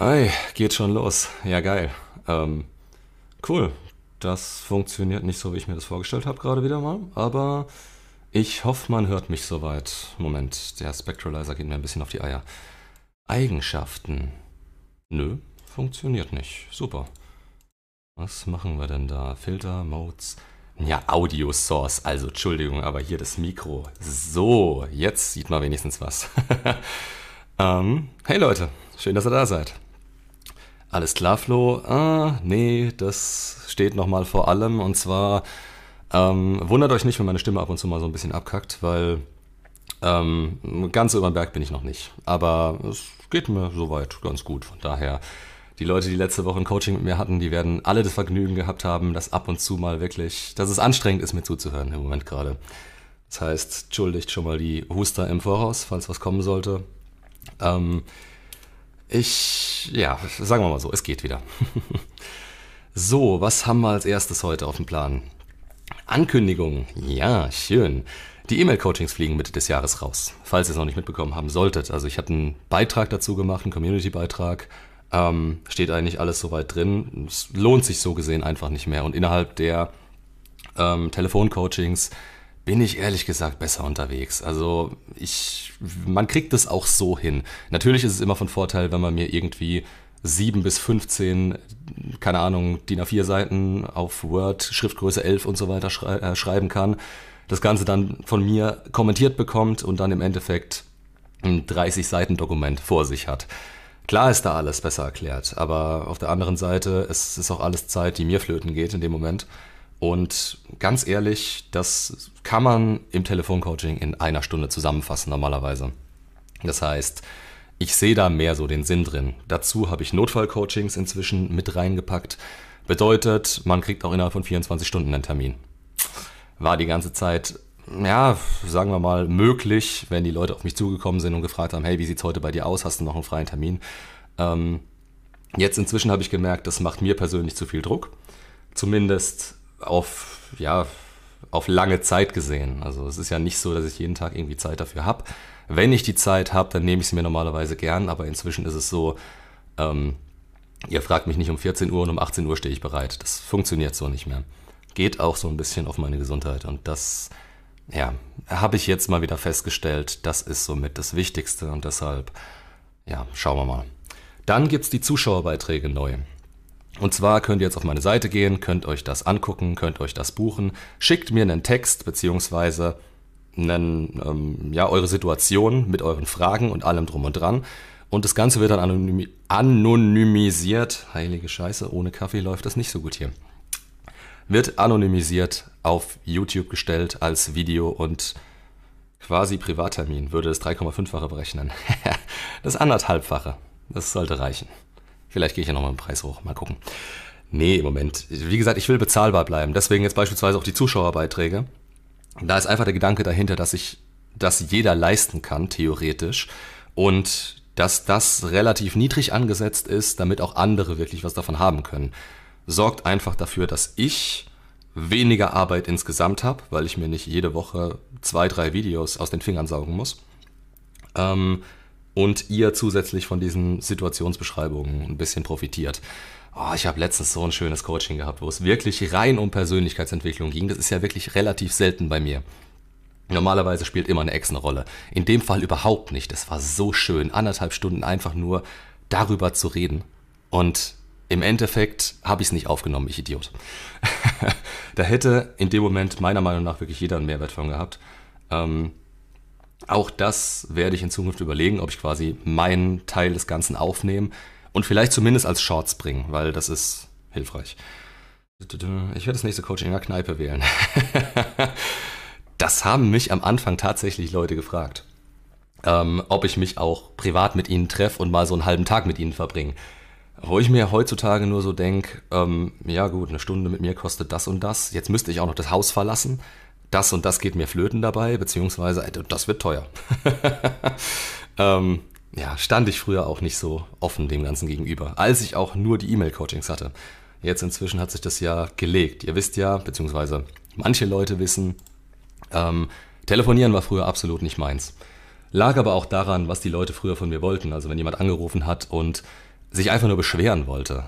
Ei, geht schon los. Ja, geil. Ähm, cool. Das funktioniert nicht so, wie ich mir das vorgestellt habe, gerade wieder mal. Aber ich hoffe, man hört mich soweit. Moment, der Spectralizer geht mir ein bisschen auf die Eier. Eigenschaften. Nö, funktioniert nicht. Super. Was machen wir denn da? Filter, Modes. Ja, Audio Source. Also, Entschuldigung, aber hier das Mikro. So, jetzt sieht man wenigstens was. ähm, hey Leute, schön, dass ihr da seid. Alles klar, Flo? Ah, nee, das steht nochmal vor allem. Und zwar, ähm, wundert euch nicht, wenn meine Stimme ab und zu mal so ein bisschen abkackt, weil ähm, ganz über den Berg bin ich noch nicht. Aber es geht mir soweit ganz gut. Von daher, die Leute, die letzte Woche ein Coaching mit mir hatten, die werden alle das Vergnügen gehabt haben, dass ab und zu mal wirklich, dass es anstrengend ist, mir zuzuhören im Moment gerade. Das heißt, entschuldigt schon mal die Huster im Voraus, falls was kommen sollte. Ähm, ich, ja, sagen wir mal so, es geht wieder. so, was haben wir als erstes heute auf dem Plan? Ankündigung. Ja, schön. Die E-Mail-Coachings fliegen Mitte des Jahres raus, falls ihr es noch nicht mitbekommen haben solltet. Also ich hatte einen Beitrag dazu gemacht, einen Community-Beitrag. Ähm, steht eigentlich alles soweit drin. Es lohnt sich so gesehen einfach nicht mehr. Und innerhalb der ähm, Telefoncoachings bin ich ehrlich gesagt besser unterwegs. Also ich, man kriegt es auch so hin. Natürlich ist es immer von Vorteil, wenn man mir irgendwie sieben bis 15, keine Ahnung, DIN A4 Seiten auf Word, Schriftgröße 11 und so weiter schrei äh, schreiben kann. Das Ganze dann von mir kommentiert bekommt und dann im Endeffekt ein 30 Seiten Dokument vor sich hat. Klar ist da alles besser erklärt, aber auf der anderen Seite, es ist auch alles Zeit, die mir flöten geht in dem Moment. Und ganz ehrlich, das kann man im Telefoncoaching in einer Stunde zusammenfassen normalerweise. Das heißt, ich sehe da mehr so den Sinn drin. Dazu habe ich Notfallcoachings inzwischen mit reingepackt. Bedeutet, man kriegt auch innerhalb von 24 Stunden einen Termin. War die ganze Zeit, ja, sagen wir mal, möglich, wenn die Leute auf mich zugekommen sind und gefragt haben, hey, wie sieht's heute bei dir aus? Hast du noch einen freien Termin? Ähm, jetzt inzwischen habe ich gemerkt, das macht mir persönlich zu viel Druck. Zumindest auf, ja, auf lange Zeit gesehen. Also es ist ja nicht so, dass ich jeden Tag irgendwie Zeit dafür habe. Wenn ich die Zeit habe, dann nehme ich sie mir normalerweise gern, aber inzwischen ist es so, ähm, ihr fragt mich nicht um 14 Uhr und um 18 Uhr stehe ich bereit. Das funktioniert so nicht mehr. Geht auch so ein bisschen auf meine Gesundheit und das, ja, habe ich jetzt mal wieder festgestellt, das ist somit das Wichtigste und deshalb, ja, schauen wir mal. Dann gibt es die Zuschauerbeiträge neu. Und zwar könnt ihr jetzt auf meine Seite gehen, könnt euch das angucken, könnt euch das buchen, schickt mir einen Text beziehungsweise einen, ähm, ja, eure Situation mit euren Fragen und allem drum und dran. Und das Ganze wird dann anonymi anonymisiert. Heilige Scheiße, ohne Kaffee läuft das nicht so gut hier. Wird anonymisiert auf YouTube gestellt als Video und quasi Privattermin würde das 3,5-fache berechnen. das anderthalbfache. Das sollte reichen. Vielleicht gehe ich ja nochmal den Preis hoch. Mal gucken. Nee, im Moment. Wie gesagt, ich will bezahlbar bleiben. Deswegen jetzt beispielsweise auch die Zuschauerbeiträge. Da ist einfach der Gedanke dahinter, dass ich das jeder leisten kann, theoretisch. Und dass das relativ niedrig angesetzt ist, damit auch andere wirklich was davon haben können. Sorgt einfach dafür, dass ich weniger Arbeit insgesamt habe, weil ich mir nicht jede Woche zwei, drei Videos aus den Fingern saugen muss. Ähm, und ihr zusätzlich von diesen Situationsbeschreibungen ein bisschen profitiert. Oh, ich habe letztens so ein schönes Coaching gehabt, wo es wirklich rein um Persönlichkeitsentwicklung ging. Das ist ja wirklich relativ selten bei mir. Normalerweise spielt immer eine Ex eine Rolle. In dem Fall überhaupt nicht. Es war so schön, anderthalb Stunden einfach nur darüber zu reden. Und im Endeffekt habe ich es nicht aufgenommen, ich Idiot. da hätte in dem Moment meiner Meinung nach wirklich jeder einen Mehrwert von gehabt. Ähm, auch das werde ich in Zukunft überlegen, ob ich quasi meinen Teil des Ganzen aufnehme und vielleicht zumindest als Shorts bringen, weil das ist hilfreich. Ich werde das nächste Coaching in der Kneipe wählen. das haben mich am Anfang tatsächlich Leute gefragt. Ähm, ob ich mich auch privat mit ihnen treffe und mal so einen halben Tag mit ihnen verbringe. Wo ich mir heutzutage nur so denke, ähm, ja gut, eine Stunde mit mir kostet das und das. Jetzt müsste ich auch noch das Haus verlassen das und das geht mir flöten dabei, beziehungsweise äh, das wird teuer. ähm, ja, stand ich früher auch nicht so offen dem Ganzen gegenüber, als ich auch nur die E-Mail-Coachings hatte. Jetzt inzwischen hat sich das ja gelegt. Ihr wisst ja, beziehungsweise manche Leute wissen, ähm, telefonieren war früher absolut nicht meins. Lag aber auch daran, was die Leute früher von mir wollten. Also wenn jemand angerufen hat und sich einfach nur beschweren wollte.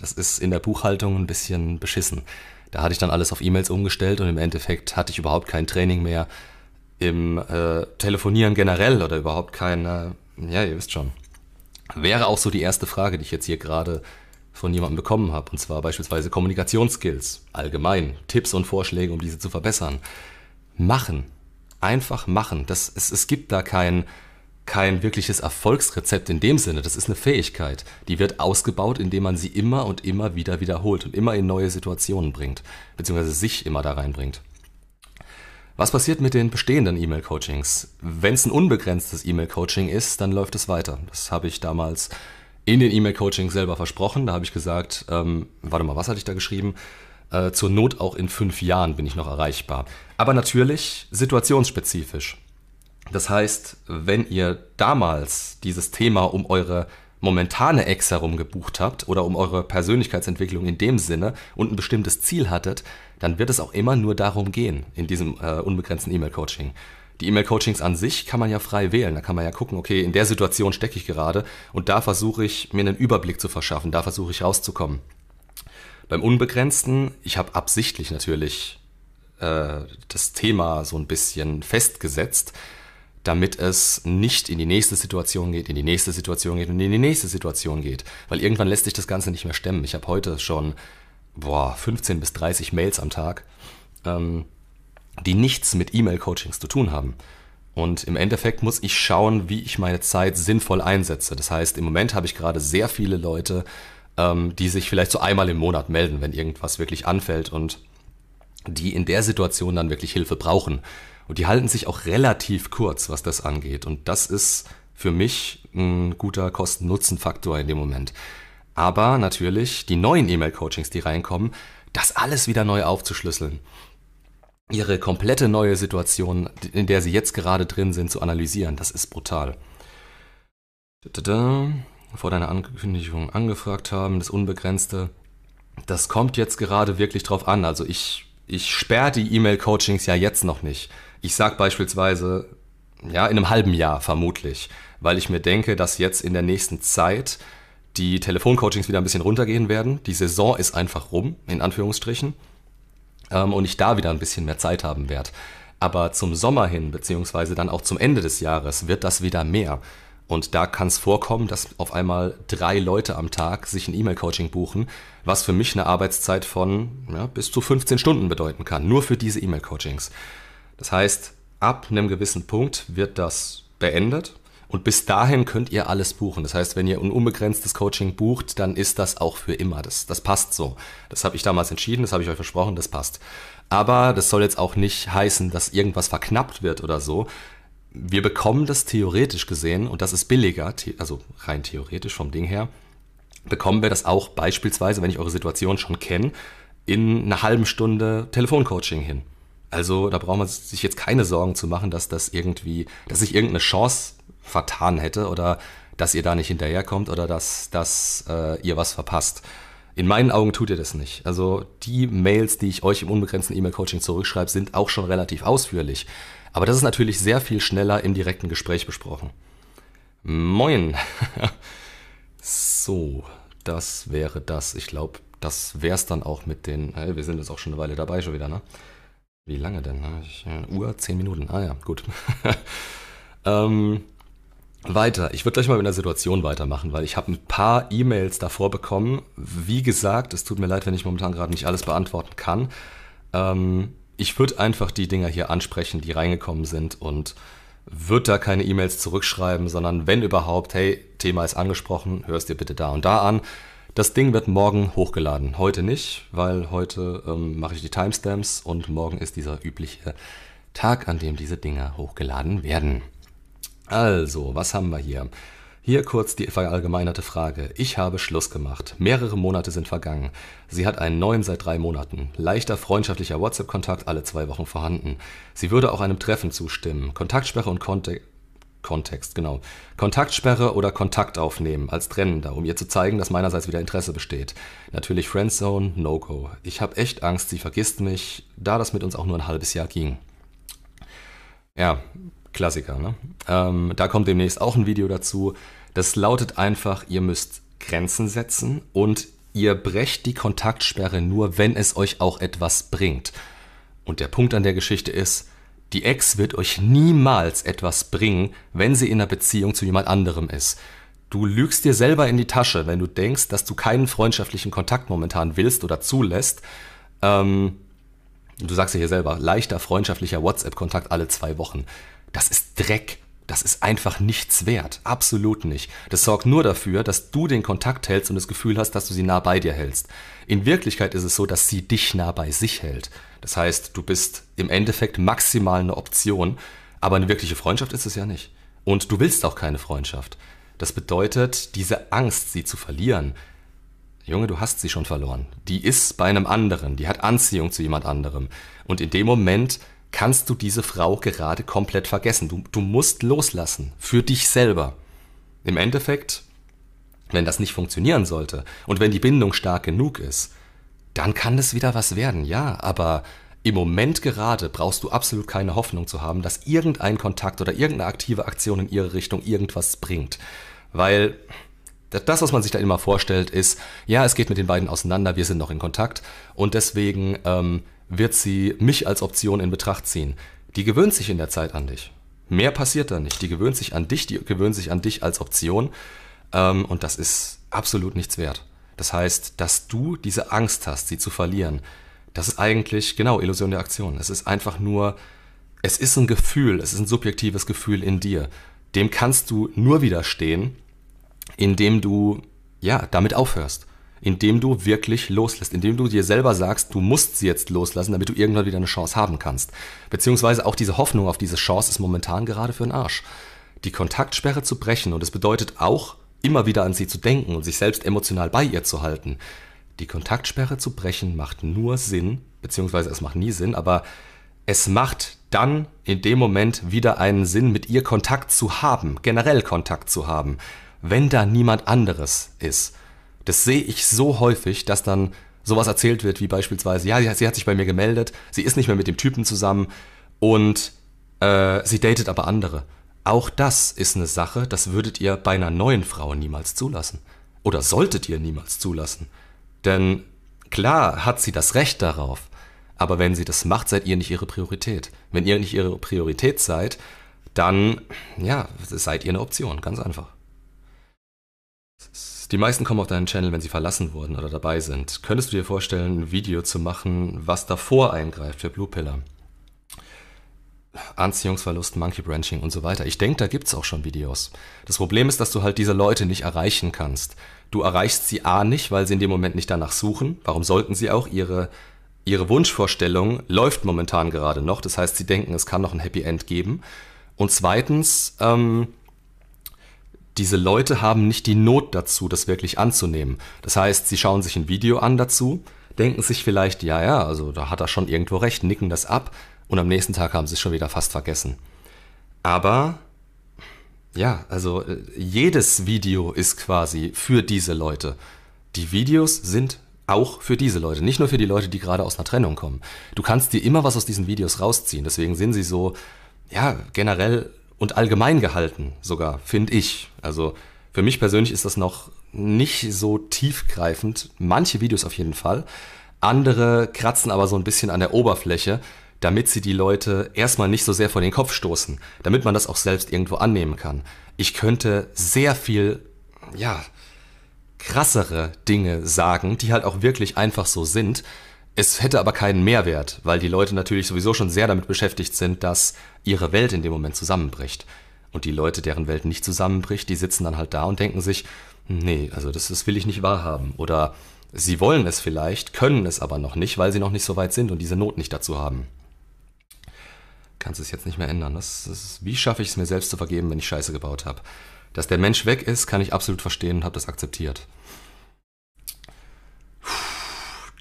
Das ist in der Buchhaltung ein bisschen beschissen. Da hatte ich dann alles auf E-Mails umgestellt und im Endeffekt hatte ich überhaupt kein Training mehr im äh, Telefonieren generell oder überhaupt kein, äh, ja, ihr wisst schon. Wäre auch so die erste Frage, die ich jetzt hier gerade von jemandem bekommen habe, und zwar beispielsweise Kommunikationsskills, allgemein, Tipps und Vorschläge, um diese zu verbessern. Machen. Einfach machen. Das, es, es gibt da kein, kein wirkliches Erfolgsrezept in dem Sinne. Das ist eine Fähigkeit. Die wird ausgebaut, indem man sie immer und immer wieder wiederholt und immer in neue Situationen bringt, beziehungsweise sich immer da reinbringt. Was passiert mit den bestehenden E-Mail-Coachings? Wenn es ein unbegrenztes E-Mail-Coaching ist, dann läuft es weiter. Das habe ich damals in den E-Mail-Coachings selber versprochen. Da habe ich gesagt, ähm, warte mal, was hatte ich da geschrieben? Äh, zur Not auch in fünf Jahren bin ich noch erreichbar. Aber natürlich situationsspezifisch. Das heißt, wenn ihr damals dieses Thema um eure momentane Ex herum gebucht habt oder um eure Persönlichkeitsentwicklung in dem Sinne und ein bestimmtes Ziel hattet, dann wird es auch immer nur darum gehen in diesem äh, unbegrenzten E-Mail-Coaching. Die E-Mail-Coachings an sich kann man ja frei wählen. Da kann man ja gucken, okay, in der Situation stecke ich gerade und da versuche ich mir einen Überblick zu verschaffen, da versuche ich rauszukommen. Beim Unbegrenzten, ich habe absichtlich natürlich äh, das Thema so ein bisschen festgesetzt, damit es nicht in die nächste Situation geht, in die nächste Situation geht und in die nächste Situation geht. Weil irgendwann lässt sich das Ganze nicht mehr stemmen. Ich habe heute schon boah, 15 bis 30 Mails am Tag, ähm, die nichts mit E-Mail-Coachings zu tun haben. Und im Endeffekt muss ich schauen, wie ich meine Zeit sinnvoll einsetze. Das heißt, im Moment habe ich gerade sehr viele Leute, ähm, die sich vielleicht so einmal im Monat melden, wenn irgendwas wirklich anfällt und die in der Situation dann wirklich Hilfe brauchen. Und die halten sich auch relativ kurz, was das angeht. Und das ist für mich ein guter Kosten-Nutzen-Faktor in dem Moment. Aber natürlich die neuen E-Mail-Coachings, die reinkommen, das alles wieder neu aufzuschlüsseln. Ihre komplette neue Situation, in der sie jetzt gerade drin sind, zu analysieren, das ist brutal. Vor deiner Ankündigung angefragt haben, das Unbegrenzte. Das kommt jetzt gerade wirklich drauf an. Also ich, ich sperre die E-Mail-Coachings ja jetzt noch nicht. Ich sage beispielsweise, ja, in einem halben Jahr vermutlich, weil ich mir denke, dass jetzt in der nächsten Zeit die Telefoncoachings wieder ein bisschen runtergehen werden. Die Saison ist einfach rum, in Anführungsstrichen, ähm, und ich da wieder ein bisschen mehr Zeit haben werde. Aber zum Sommer hin, beziehungsweise dann auch zum Ende des Jahres, wird das wieder mehr. Und da kann es vorkommen, dass auf einmal drei Leute am Tag sich ein E-Mail-Coaching buchen, was für mich eine Arbeitszeit von ja, bis zu 15 Stunden bedeuten kann, nur für diese E-Mail-Coachings. Das heißt, ab einem gewissen Punkt wird das beendet und bis dahin könnt ihr alles buchen. Das heißt, wenn ihr ein unbegrenztes Coaching bucht, dann ist das auch für immer. Das, das passt so. Das habe ich damals entschieden, das habe ich euch versprochen, das passt. Aber das soll jetzt auch nicht heißen, dass irgendwas verknappt wird oder so. Wir bekommen das theoretisch gesehen, und das ist billiger, also rein theoretisch vom Ding her, bekommen wir das auch beispielsweise, wenn ich eure Situation schon kenne, in einer halben Stunde Telefoncoaching hin. Also da braucht man sich jetzt keine Sorgen zu machen, dass das irgendwie, dass sich irgendeine Chance vertan hätte oder dass ihr da nicht hinterherkommt oder dass, dass äh, ihr was verpasst. In meinen Augen tut ihr das nicht. Also die Mails, die ich euch im unbegrenzten E-Mail-Coaching zurückschreibe, sind auch schon relativ ausführlich. Aber das ist natürlich sehr viel schneller im direkten Gespräch besprochen. Moin. so, das wäre das. Ich glaube, das wäre es dann auch mit den. Äh, wir sind jetzt auch schon eine Weile dabei schon wieder, ne? Wie lange denn? Ich, äh, Uhr, zehn Minuten. Ah ja, gut. ähm, weiter. Ich würde gleich mal mit einer Situation weitermachen, weil ich habe ein paar E-Mails davor bekommen. Wie gesagt, es tut mir leid, wenn ich momentan gerade nicht alles beantworten kann. Ähm, ich würde einfach die Dinger hier ansprechen, die reingekommen sind und würde da keine E-Mails zurückschreiben, sondern wenn überhaupt, hey, Thema ist angesprochen, hörst dir bitte da und da an. Das Ding wird morgen hochgeladen. Heute nicht, weil heute ähm, mache ich die Timestamps und morgen ist dieser übliche Tag, an dem diese Dinger hochgeladen werden. Also, was haben wir hier? Hier kurz die verallgemeinerte Frage. Ich habe Schluss gemacht. Mehrere Monate sind vergangen. Sie hat einen neuen seit drei Monaten. Leichter freundschaftlicher WhatsApp-Kontakt alle zwei Wochen vorhanden. Sie würde auch einem Treffen zustimmen. Kontaktsperre und Kontext. Kontext, genau. Kontaktsperre oder Kontakt aufnehmen als Trennender, um ihr zu zeigen, dass meinerseits wieder Interesse besteht. Natürlich Friendzone, No-Go. Ich habe echt Angst, sie vergisst mich, da das mit uns auch nur ein halbes Jahr ging. Ja, Klassiker, ne? Ähm, da kommt demnächst auch ein Video dazu. Das lautet einfach, ihr müsst Grenzen setzen und ihr brecht die Kontaktsperre nur, wenn es euch auch etwas bringt. Und der Punkt an der Geschichte ist, die Ex wird euch niemals etwas bringen, wenn sie in einer Beziehung zu jemand anderem ist. Du lügst dir selber in die Tasche, wenn du denkst, dass du keinen freundschaftlichen Kontakt momentan willst oder zulässt. Ähm, du sagst ja hier selber, leichter freundschaftlicher WhatsApp-Kontakt alle zwei Wochen. Das ist Dreck. Das ist einfach nichts wert. Absolut nicht. Das sorgt nur dafür, dass du den Kontakt hältst und das Gefühl hast, dass du sie nah bei dir hältst. In Wirklichkeit ist es so, dass sie dich nah bei sich hält. Das heißt, du bist im Endeffekt maximal eine Option, aber eine wirkliche Freundschaft ist es ja nicht. Und du willst auch keine Freundschaft. Das bedeutet, diese Angst, sie zu verlieren, Junge, du hast sie schon verloren. Die ist bei einem anderen, die hat Anziehung zu jemand anderem. Und in dem Moment kannst du diese Frau gerade komplett vergessen. Du, du musst loslassen. Für dich selber. Im Endeffekt, wenn das nicht funktionieren sollte und wenn die Bindung stark genug ist, dann kann es wieder was werden, ja, aber im Moment gerade brauchst du absolut keine Hoffnung zu haben, dass irgendein Kontakt oder irgendeine aktive Aktion in ihre Richtung irgendwas bringt. Weil das, was man sich da immer vorstellt, ist, ja, es geht mit den beiden auseinander, wir sind noch in Kontakt und deswegen ähm, wird sie mich als Option in Betracht ziehen. Die gewöhnt sich in der Zeit an dich. Mehr passiert da nicht. Die gewöhnt sich an dich, die gewöhnt sich an dich als Option ähm, und das ist absolut nichts wert. Das heißt, dass du diese Angst hast, sie zu verlieren, das ist eigentlich genau Illusion der Aktion. Es ist einfach nur, es ist ein Gefühl, es ist ein subjektives Gefühl in dir. Dem kannst du nur widerstehen, indem du ja damit aufhörst, indem du wirklich loslässt, indem du dir selber sagst, du musst sie jetzt loslassen, damit du irgendwann wieder eine Chance haben kannst. Beziehungsweise auch diese Hoffnung auf diese Chance ist momentan gerade für den Arsch. Die Kontaktsperre zu brechen und es bedeutet auch immer wieder an sie zu denken und sich selbst emotional bei ihr zu halten. Die Kontaktsperre zu brechen macht nur Sinn, beziehungsweise es macht nie Sinn, aber es macht dann in dem Moment wieder einen Sinn, mit ihr Kontakt zu haben, generell Kontakt zu haben, wenn da niemand anderes ist. Das sehe ich so häufig, dass dann sowas erzählt wird, wie beispielsweise, ja, sie hat sich bei mir gemeldet, sie ist nicht mehr mit dem Typen zusammen und äh, sie datet aber andere. Auch das ist eine Sache, das würdet ihr bei einer neuen Frau niemals zulassen. Oder solltet ihr niemals zulassen. Denn klar hat sie das Recht darauf, aber wenn sie das macht, seid ihr nicht ihre Priorität. Wenn ihr nicht ihre Priorität seid, dann, ja, seid ihr eine Option, ganz einfach. Die meisten kommen auf deinen Channel, wenn sie verlassen wurden oder dabei sind. Könntest du dir vorstellen, ein Video zu machen, was davor eingreift für Blue Pillar? Anziehungsverlust, Monkey Branching und so weiter. Ich denke, da gibt es auch schon Videos. Das Problem ist, dass du halt diese Leute nicht erreichen kannst. Du erreichst sie A nicht, weil sie in dem Moment nicht danach suchen. Warum sollten sie auch? Ihre, ihre Wunschvorstellung läuft momentan gerade noch. Das heißt, sie denken, es kann noch ein Happy End geben. Und zweitens, ähm, diese Leute haben nicht die Not dazu, das wirklich anzunehmen. Das heißt, sie schauen sich ein Video an dazu, denken sich vielleicht, ja, ja, also da hat er schon irgendwo recht, nicken das ab und am nächsten Tag haben sie es schon wieder fast vergessen. Aber ja, also äh, jedes Video ist quasi für diese Leute. Die Videos sind auch für diese Leute, nicht nur für die Leute, die gerade aus einer Trennung kommen. Du kannst dir immer was aus diesen Videos rausziehen, deswegen sind sie so, ja, generell und allgemein gehalten sogar, finde ich. Also für mich persönlich ist das noch nicht so tiefgreifend. Manche Videos auf jeden Fall. Andere kratzen aber so ein bisschen an der Oberfläche, damit sie die Leute erstmal nicht so sehr vor den Kopf stoßen, damit man das auch selbst irgendwo annehmen kann. Ich könnte sehr viel, ja, krassere Dinge sagen, die halt auch wirklich einfach so sind, es hätte aber keinen Mehrwert, weil die Leute natürlich sowieso schon sehr damit beschäftigt sind, dass ihre Welt in dem Moment zusammenbricht. Und die Leute, deren Welt nicht zusammenbricht, die sitzen dann halt da und denken sich, nee, also das, das will ich nicht wahrhaben. Oder sie wollen es vielleicht, können es aber noch nicht, weil sie noch nicht so weit sind und diese Not nicht dazu haben. Kannst es jetzt nicht mehr ändern. Das, das, wie schaffe ich es mir selbst zu vergeben, wenn ich Scheiße gebaut habe? Dass der Mensch weg ist, kann ich absolut verstehen und habe das akzeptiert.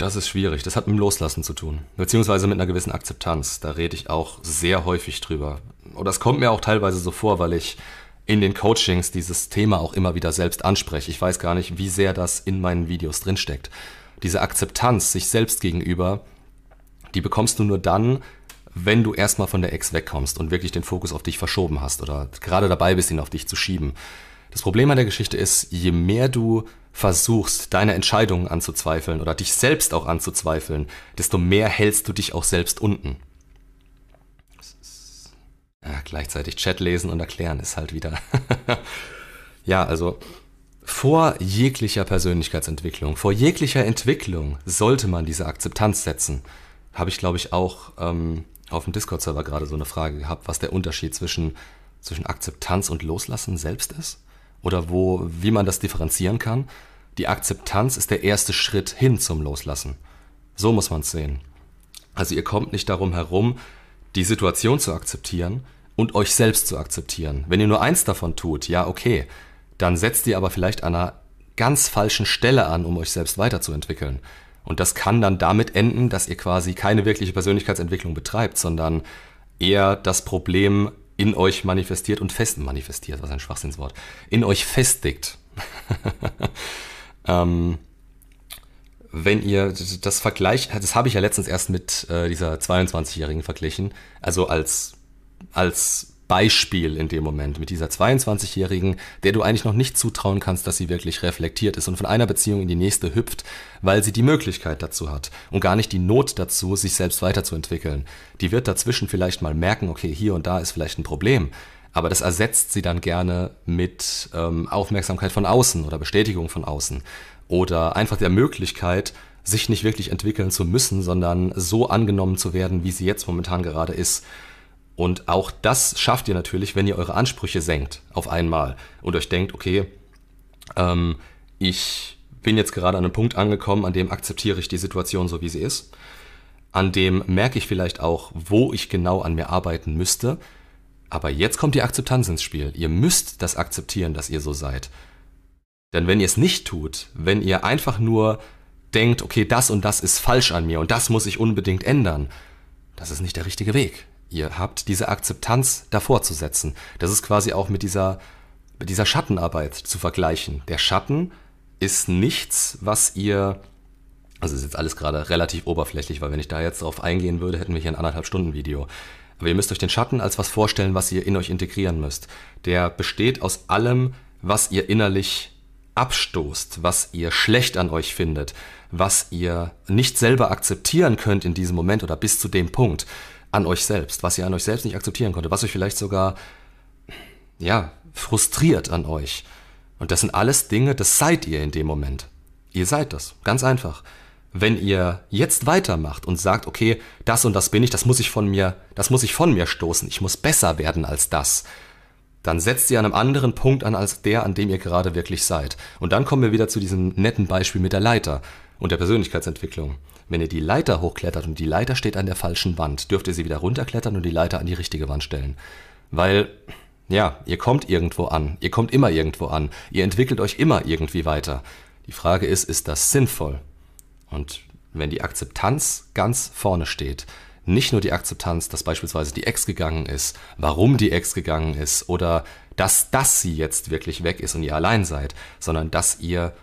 Das ist schwierig. Das hat mit dem Loslassen zu tun. Beziehungsweise mit einer gewissen Akzeptanz. Da rede ich auch sehr häufig drüber. Oder es kommt mir auch teilweise so vor, weil ich in den Coachings dieses Thema auch immer wieder selbst anspreche. Ich weiß gar nicht, wie sehr das in meinen Videos drinsteckt. Diese Akzeptanz sich selbst gegenüber, die bekommst du nur dann, wenn du erstmal von der Ex wegkommst und wirklich den Fokus auf dich verschoben hast oder gerade dabei bist, ihn auf dich zu schieben. Das Problem an der Geschichte ist, je mehr du versuchst, deine Entscheidungen anzuzweifeln oder dich selbst auch anzuzweifeln, desto mehr hältst du dich auch selbst unten. Ja, gleichzeitig Chat lesen und erklären ist halt wieder. ja, also vor jeglicher Persönlichkeitsentwicklung, vor jeglicher Entwicklung sollte man diese Akzeptanz setzen. Habe ich, glaube ich, auch ähm, auf dem Discord-Server gerade so eine Frage gehabt, was der Unterschied zwischen, zwischen Akzeptanz und Loslassen selbst ist. Oder wo, wie man das differenzieren kann. Die Akzeptanz ist der erste Schritt hin zum Loslassen. So muss man es sehen. Also ihr kommt nicht darum herum, die Situation zu akzeptieren und euch selbst zu akzeptieren. Wenn ihr nur eins davon tut, ja, okay, dann setzt ihr aber vielleicht an einer ganz falschen Stelle an, um euch selbst weiterzuentwickeln. Und das kann dann damit enden, dass ihr quasi keine wirkliche Persönlichkeitsentwicklung betreibt, sondern eher das Problem in euch manifestiert und fest manifestiert, was ein Schwachsinnswort, in euch festigt. ähm, wenn ihr das vergleicht, das habe ich ja letztens erst mit äh, dieser 22-Jährigen verglichen, also als, als Beispiel in dem Moment mit dieser 22-Jährigen, der du eigentlich noch nicht zutrauen kannst, dass sie wirklich reflektiert ist und von einer Beziehung in die nächste hüpft, weil sie die Möglichkeit dazu hat und gar nicht die Not dazu, sich selbst weiterzuentwickeln. Die wird dazwischen vielleicht mal merken, okay, hier und da ist vielleicht ein Problem, aber das ersetzt sie dann gerne mit ähm, Aufmerksamkeit von außen oder Bestätigung von außen oder einfach der Möglichkeit, sich nicht wirklich entwickeln zu müssen, sondern so angenommen zu werden, wie sie jetzt momentan gerade ist. Und auch das schafft ihr natürlich, wenn ihr eure Ansprüche senkt auf einmal und euch denkt, okay, ähm, ich bin jetzt gerade an einem Punkt angekommen, an dem akzeptiere ich die Situation so, wie sie ist. An dem merke ich vielleicht auch, wo ich genau an mir arbeiten müsste. Aber jetzt kommt die Akzeptanz ins Spiel. Ihr müsst das akzeptieren, dass ihr so seid. Denn wenn ihr es nicht tut, wenn ihr einfach nur denkt, okay, das und das ist falsch an mir und das muss ich unbedingt ändern, das ist nicht der richtige Weg. Ihr habt diese Akzeptanz davor zu setzen. Das ist quasi auch mit dieser, mit dieser Schattenarbeit zu vergleichen. Der Schatten ist nichts, was ihr, also ist jetzt alles gerade relativ oberflächlich, weil wenn ich da jetzt drauf eingehen würde, hätten wir hier ein anderthalb Stunden Video. Aber ihr müsst euch den Schatten als was vorstellen, was ihr in euch integrieren müsst. Der besteht aus allem, was ihr innerlich abstoßt, was ihr schlecht an euch findet, was ihr nicht selber akzeptieren könnt in diesem Moment oder bis zu dem Punkt an euch selbst, was ihr an euch selbst nicht akzeptieren konntet, was euch vielleicht sogar, ja, frustriert an euch. Und das sind alles Dinge, das seid ihr in dem Moment. Ihr seid das, ganz einfach. Wenn ihr jetzt weitermacht und sagt, okay, das und das bin ich, das muss ich von mir, das muss ich von mir stoßen, ich muss besser werden als das, dann setzt ihr an einem anderen Punkt an als der, an dem ihr gerade wirklich seid. Und dann kommen wir wieder zu diesem netten Beispiel mit der Leiter und der Persönlichkeitsentwicklung. Wenn ihr die Leiter hochklettert und die Leiter steht an der falschen Wand, dürft ihr sie wieder runterklettern und die Leiter an die richtige Wand stellen. Weil, ja, ihr kommt irgendwo an. Ihr kommt immer irgendwo an. Ihr entwickelt euch immer irgendwie weiter. Die Frage ist, ist das sinnvoll? Und wenn die Akzeptanz ganz vorne steht, nicht nur die Akzeptanz, dass beispielsweise die Ex gegangen ist, warum die Ex gegangen ist oder dass das sie jetzt wirklich weg ist und ihr allein seid, sondern dass ihr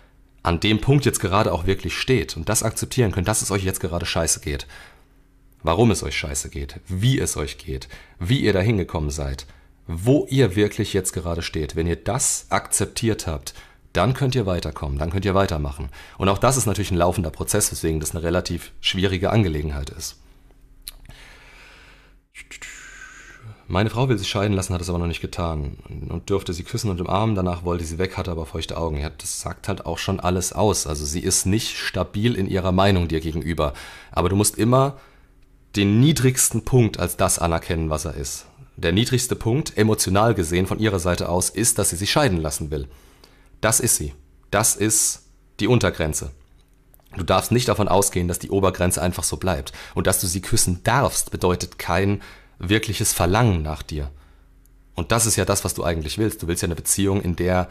an dem Punkt jetzt gerade auch wirklich steht und das akzeptieren könnt, dass es euch jetzt gerade scheiße geht. Warum es euch scheiße geht, wie es euch geht, wie ihr da hingekommen seid, wo ihr wirklich jetzt gerade steht. Wenn ihr das akzeptiert habt, dann könnt ihr weiterkommen, dann könnt ihr weitermachen. Und auch das ist natürlich ein laufender Prozess, weswegen das eine relativ schwierige Angelegenheit ist. Meine Frau will sich scheiden lassen, hat es aber noch nicht getan und dürfte sie küssen und umarmen. Danach wollte sie weg, hatte aber feuchte Augen. Ja, das sagt halt auch schon alles aus. Also sie ist nicht stabil in ihrer Meinung dir gegenüber. Aber du musst immer den niedrigsten Punkt als das anerkennen, was er ist. Der niedrigste Punkt, emotional gesehen von ihrer Seite aus, ist, dass sie sich scheiden lassen will. Das ist sie. Das ist die Untergrenze. Du darfst nicht davon ausgehen, dass die Obergrenze einfach so bleibt. Und dass du sie küssen darfst, bedeutet kein wirkliches Verlangen nach dir. Und das ist ja das, was du eigentlich willst. Du willst ja eine Beziehung, in der,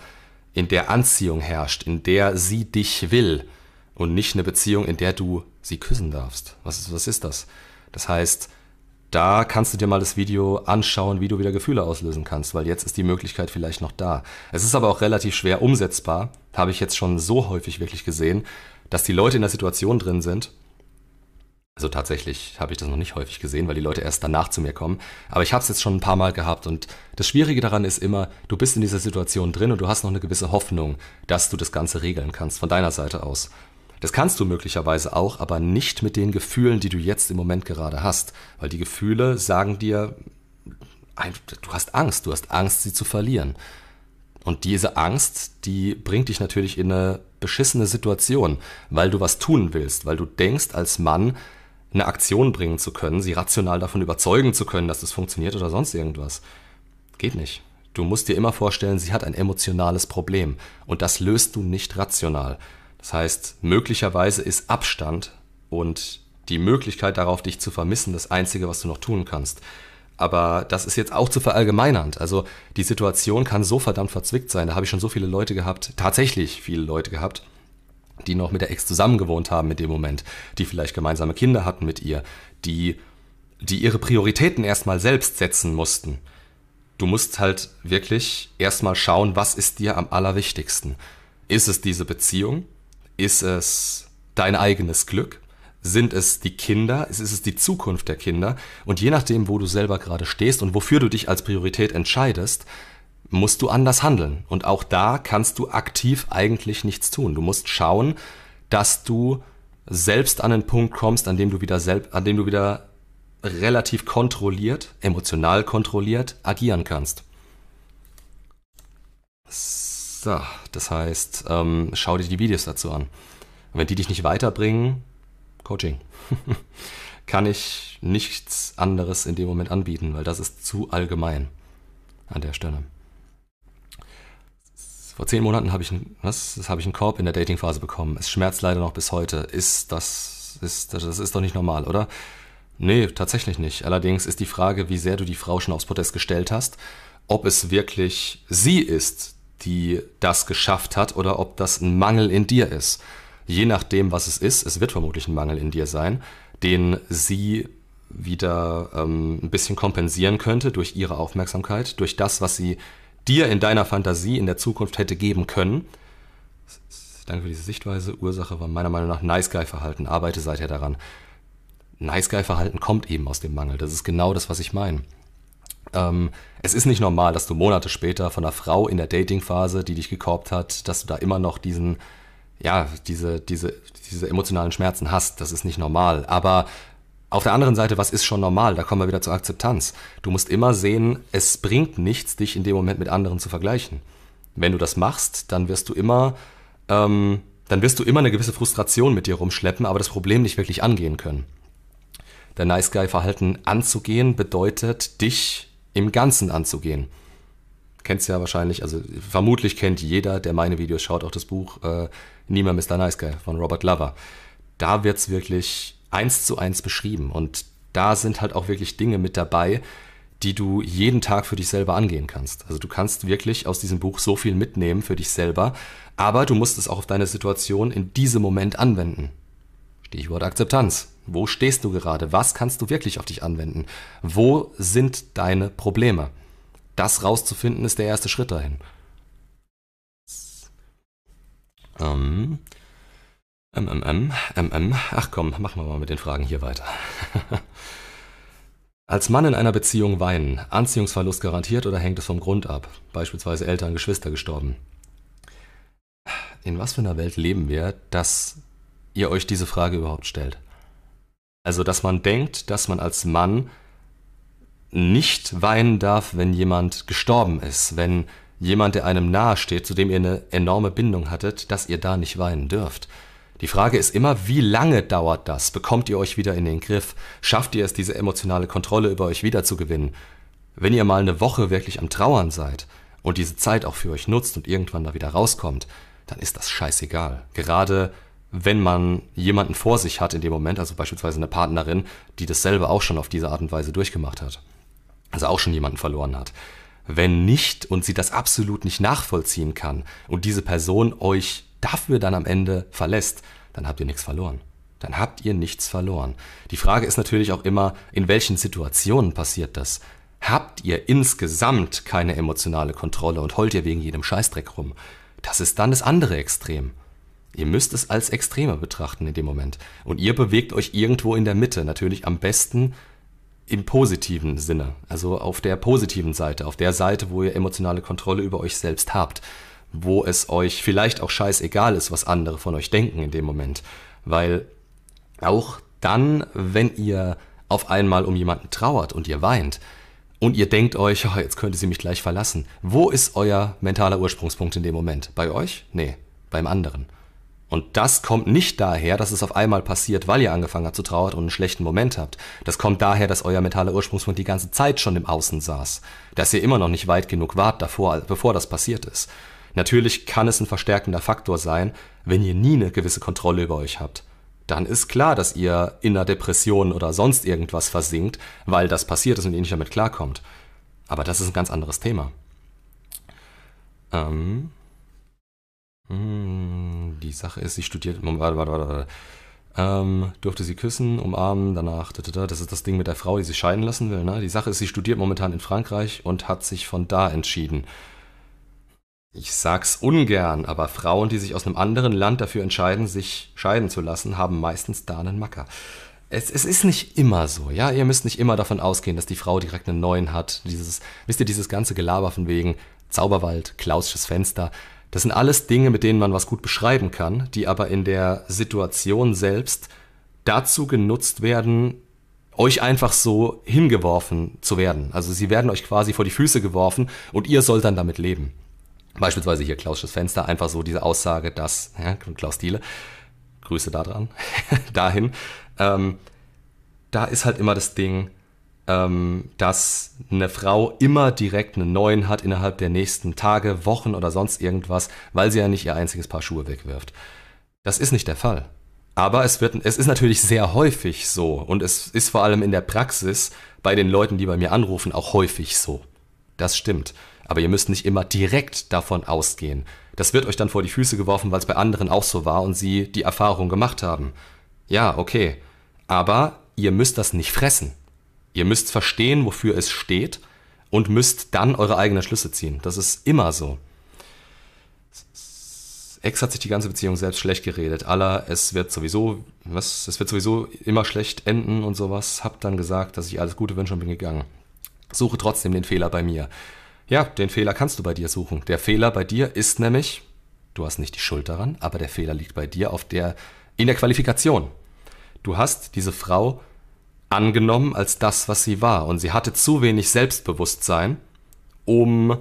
in der Anziehung herrscht, in der sie dich will und nicht eine Beziehung, in der du sie küssen darfst. Was ist, was ist das? Das heißt, da kannst du dir mal das Video anschauen, wie du wieder Gefühle auslösen kannst, weil jetzt ist die Möglichkeit vielleicht noch da. Es ist aber auch relativ schwer umsetzbar, habe ich jetzt schon so häufig wirklich gesehen, dass die Leute in der Situation drin sind, Also tatsächlich habe ich das noch nicht häufig gesehen, weil die Leute erst danach zu mir kommen. Aber ich habe es jetzt schon ein paar Mal gehabt und das Schwierige daran ist immer, du bist in dieser Situation drin und du hast noch eine gewisse Hoffnung, dass du das Ganze regeln kannst von deiner Seite aus. Das kannst du möglicherweise auch, aber nicht mit den Gefühlen, die du jetzt im Moment gerade hast, weil die Gefühle sagen dir, du hast Angst, du hast Angst, sie zu verlieren. Und diese Angst, die bringt dich natürlich in eine beschissene Situation, weil du was tun willst, weil du denkst als Mann, eine Aktion bringen zu können, sie rational davon überzeugen zu können, dass es das funktioniert oder sonst irgendwas. Geht nicht. Du musst dir immer vorstellen, sie hat ein emotionales Problem und das löst du nicht rational. Das heißt, möglicherweise ist Abstand und die Möglichkeit darauf, dich zu vermissen, das Einzige, was du noch tun kannst. Aber das ist jetzt auch zu verallgemeinernd. Also die Situation kann so verdammt verzwickt sein. Da habe ich schon so viele Leute gehabt, tatsächlich viele Leute gehabt, die noch mit der Ex zusammengewohnt haben in dem Moment, die vielleicht gemeinsame Kinder hatten mit ihr, die, die ihre Prioritäten erstmal selbst setzen mussten. Du musst halt wirklich erstmal schauen, was ist dir am allerwichtigsten. Ist es diese Beziehung? Ist es dein eigenes Glück? Sind es die Kinder? Ist es die Zukunft der Kinder? Und je nachdem, wo du selber gerade stehst und wofür du dich als Priorität entscheidest, musst du anders handeln. Und auch da kannst du aktiv eigentlich nichts tun. Du musst schauen, dass du selbst an den Punkt kommst, an dem du wieder selbst, an dem du wieder relativ kontrolliert, emotional kontrolliert agieren kannst. So, das heißt, ähm, schau dir die Videos dazu an. Und wenn die dich nicht weiterbringen, Coaching. Kann ich nichts anderes in dem Moment anbieten, weil das ist zu allgemein an der Stelle. Vor zehn Monaten habe ich, ein, ich einen Korb in der Datingphase bekommen. Es schmerzt leider noch bis heute. Ist das, ist, das ist doch nicht normal, oder? Nee, tatsächlich nicht. Allerdings ist die Frage, wie sehr du die Frau schon aufs Podest gestellt hast, ob es wirklich sie ist, die das geschafft hat oder ob das ein Mangel in dir ist. Je nachdem, was es ist, es wird vermutlich ein Mangel in dir sein, den sie wieder ähm, ein bisschen kompensieren könnte durch ihre Aufmerksamkeit, durch das, was sie dir in deiner Fantasie in der Zukunft hätte geben können. Danke für diese Sichtweise. Ursache war meiner Meinung nach Nice Guy Verhalten. Arbeite seither daran. Nice Guy Verhalten kommt eben aus dem Mangel. Das ist genau das, was ich meine. Ähm, es ist nicht normal, dass du Monate später von einer Frau in der Datingphase, die dich gekorbt hat, dass du da immer noch diesen, ja, diese, diese, diese emotionalen Schmerzen hast. Das ist nicht normal. Aber auf der anderen Seite, was ist schon normal? Da kommen wir wieder zur Akzeptanz. Du musst immer sehen, es bringt nichts, dich in dem Moment mit anderen zu vergleichen. Wenn du das machst, dann wirst du immer, ähm, dann wirst du immer eine gewisse Frustration mit dir rumschleppen, aber das Problem nicht wirklich angehen können. Der Nice Guy Verhalten anzugehen bedeutet, dich im Ganzen anzugehen. Kennst ja wahrscheinlich, also vermutlich kennt jeder, der meine Videos schaut, auch das Buch äh, Niemand Mr. Nice Guy von Robert Lover. Da wird's wirklich eins zu eins beschrieben. Und da sind halt auch wirklich Dinge mit dabei, die du jeden Tag für dich selber angehen kannst. Also du kannst wirklich aus diesem Buch so viel mitnehmen für dich selber, aber du musst es auch auf deine Situation in diesem Moment anwenden. Stichwort Akzeptanz. Wo stehst du gerade? Was kannst du wirklich auf dich anwenden? Wo sind deine Probleme? Das rauszufinden ist der erste Schritt dahin. Ähm, MMM, MM. Ach komm, machen wir mal mit den Fragen hier weiter. Als Mann in einer Beziehung weinen, Anziehungsverlust garantiert oder hängt es vom Grund ab? Beispielsweise Eltern, Geschwister gestorben. In was für einer Welt leben wir, dass ihr euch diese Frage überhaupt stellt? Also, dass man denkt, dass man als Mann nicht weinen darf, wenn jemand gestorben ist, wenn jemand, der einem nahesteht, zu dem ihr eine enorme Bindung hattet, dass ihr da nicht weinen dürft. Die Frage ist immer, wie lange dauert das? Bekommt ihr euch wieder in den Griff? Schafft ihr es, diese emotionale Kontrolle über euch wiederzugewinnen? Wenn ihr mal eine Woche wirklich am Trauern seid und diese Zeit auch für euch nutzt und irgendwann da wieder rauskommt, dann ist das scheißegal. Gerade wenn man jemanden vor sich hat in dem Moment, also beispielsweise eine Partnerin, die dasselbe auch schon auf diese Art und Weise durchgemacht hat. Also auch schon jemanden verloren hat. Wenn nicht und sie das absolut nicht nachvollziehen kann und diese Person euch dafür dann am Ende verlässt, dann habt ihr nichts verloren. Dann habt ihr nichts verloren. Die Frage ist natürlich auch immer, in welchen Situationen passiert das? Habt ihr insgesamt keine emotionale Kontrolle und heult ihr wegen jedem Scheißdreck rum? Das ist dann das andere Extrem. Ihr müsst es als Extreme betrachten in dem Moment. Und ihr bewegt euch irgendwo in der Mitte, natürlich am besten im positiven Sinne, also auf der positiven Seite, auf der Seite, wo ihr emotionale Kontrolle über euch selbst habt, wo es euch vielleicht auch scheißegal ist, was andere von euch denken in dem Moment. Weil auch dann, wenn ihr auf einmal um jemanden trauert und ihr weint und ihr denkt euch, oh, jetzt könnte sie mich gleich verlassen, wo ist euer mentaler Ursprungspunkt in dem Moment? Bei euch? Nee, beim anderen. Und das kommt nicht daher, dass es auf einmal passiert, weil ihr angefangen habt zu trauern und einen schlechten Moment habt. Das kommt daher, dass euer mentaler Ursprungspunkt die ganze Zeit schon im Außen saß. Dass ihr immer noch nicht weit genug wart davor, bevor das passiert ist. Natürlich kann es ein verstärkender Faktor sein, wenn ihr nie eine gewisse Kontrolle über euch habt. Dann ist klar, dass ihr in einer Depression oder sonst irgendwas versinkt, weil das passiert ist und ihr nicht damit klarkommt. Aber das ist ein ganz anderes Thema. Ähm, hm, die Sache ist, sie studiert. Warte, warte, warte. Ähm, durfte sie küssen, umarmen, danach. Das ist das Ding mit der Frau, die sich scheiden lassen will. Ne? Die Sache ist, sie studiert momentan in Frankreich und hat sich von da entschieden. Ich sag's ungern, aber Frauen, die sich aus einem anderen Land dafür entscheiden, sich scheiden zu lassen, haben meistens da einen Macker. Es, es, ist nicht immer so, ja. Ihr müsst nicht immer davon ausgehen, dass die Frau direkt einen neuen hat. Dieses, wisst ihr, dieses ganze Gelaber von wegen Zauberwald, Klausches Fenster. Das sind alles Dinge, mit denen man was gut beschreiben kann, die aber in der Situation selbst dazu genutzt werden, euch einfach so hingeworfen zu werden. Also sie werden euch quasi vor die Füße geworfen und ihr sollt dann damit leben. Beispielsweise hier Klausches Fenster, einfach so diese Aussage, dass, ja, Klaus Diele, Grüße da dran, dahin, ähm, da ist halt immer das Ding, ähm, dass eine Frau immer direkt einen neuen hat innerhalb der nächsten Tage, Wochen oder sonst irgendwas, weil sie ja nicht ihr einziges Paar Schuhe wegwirft. Das ist nicht der Fall. Aber es, wird, es ist natürlich sehr häufig so und es ist vor allem in der Praxis bei den Leuten, die bei mir anrufen, auch häufig so. Das stimmt. Aber ihr müsst nicht immer direkt davon ausgehen. Das wird euch dann vor die Füße geworfen, weil es bei anderen auch so war und sie die Erfahrung gemacht haben. Ja, okay. Aber ihr müsst das nicht fressen. Ihr müsst verstehen, wofür es steht und müsst dann eure eigenen Schlüsse ziehen. Das ist immer so. Ex hat sich die ganze Beziehung selbst schlecht geredet. Aller, es wird sowieso, was, es wird sowieso immer schlecht enden und sowas. Hab dann gesagt, dass ich alles Gute wünsche und bin gegangen. Suche trotzdem den Fehler bei mir. Ja, den Fehler kannst du bei dir suchen. Der Fehler bei dir ist nämlich, du hast nicht die Schuld daran, aber der Fehler liegt bei dir auf der, in der Qualifikation. Du hast diese Frau angenommen als das, was sie war. Und sie hatte zu wenig Selbstbewusstsein, um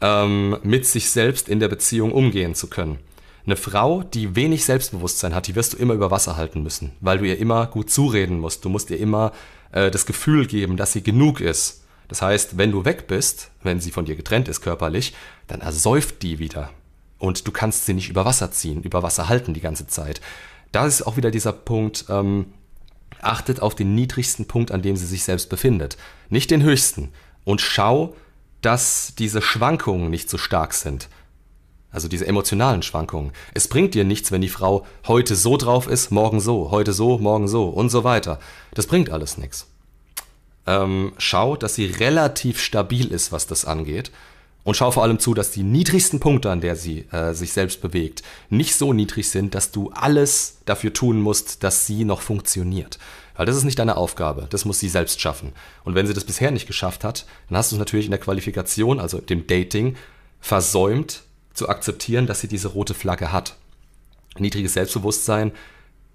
ähm, mit sich selbst in der Beziehung umgehen zu können. Eine Frau, die wenig Selbstbewusstsein hat, die wirst du immer über Wasser halten müssen, weil du ihr immer gut zureden musst. Du musst ihr immer äh, das Gefühl geben, dass sie genug ist. Das heißt, wenn du weg bist, wenn sie von dir getrennt ist körperlich, dann ersäuft die wieder. Und du kannst sie nicht über Wasser ziehen, über Wasser halten die ganze Zeit. Da ist auch wieder dieser Punkt, ähm, achtet auf den niedrigsten Punkt, an dem sie sich selbst befindet, nicht den höchsten. Und schau, dass diese Schwankungen nicht so stark sind. Also diese emotionalen Schwankungen. Es bringt dir nichts, wenn die Frau heute so drauf ist, morgen so, heute so, morgen so und so weiter. Das bringt alles nichts. Ähm, schau, dass sie relativ stabil ist, was das angeht und schau vor allem zu, dass die niedrigsten Punkte, an der sie äh, sich selbst bewegt, nicht so niedrig sind, dass du alles dafür tun musst, dass sie noch funktioniert. Weil das ist nicht deine Aufgabe, das muss sie selbst schaffen. Und wenn sie das bisher nicht geschafft hat, dann hast du es natürlich in der Qualifikation, also dem Dating, versäumt zu akzeptieren, dass sie diese rote Flagge hat. Niedriges Selbstbewusstsein,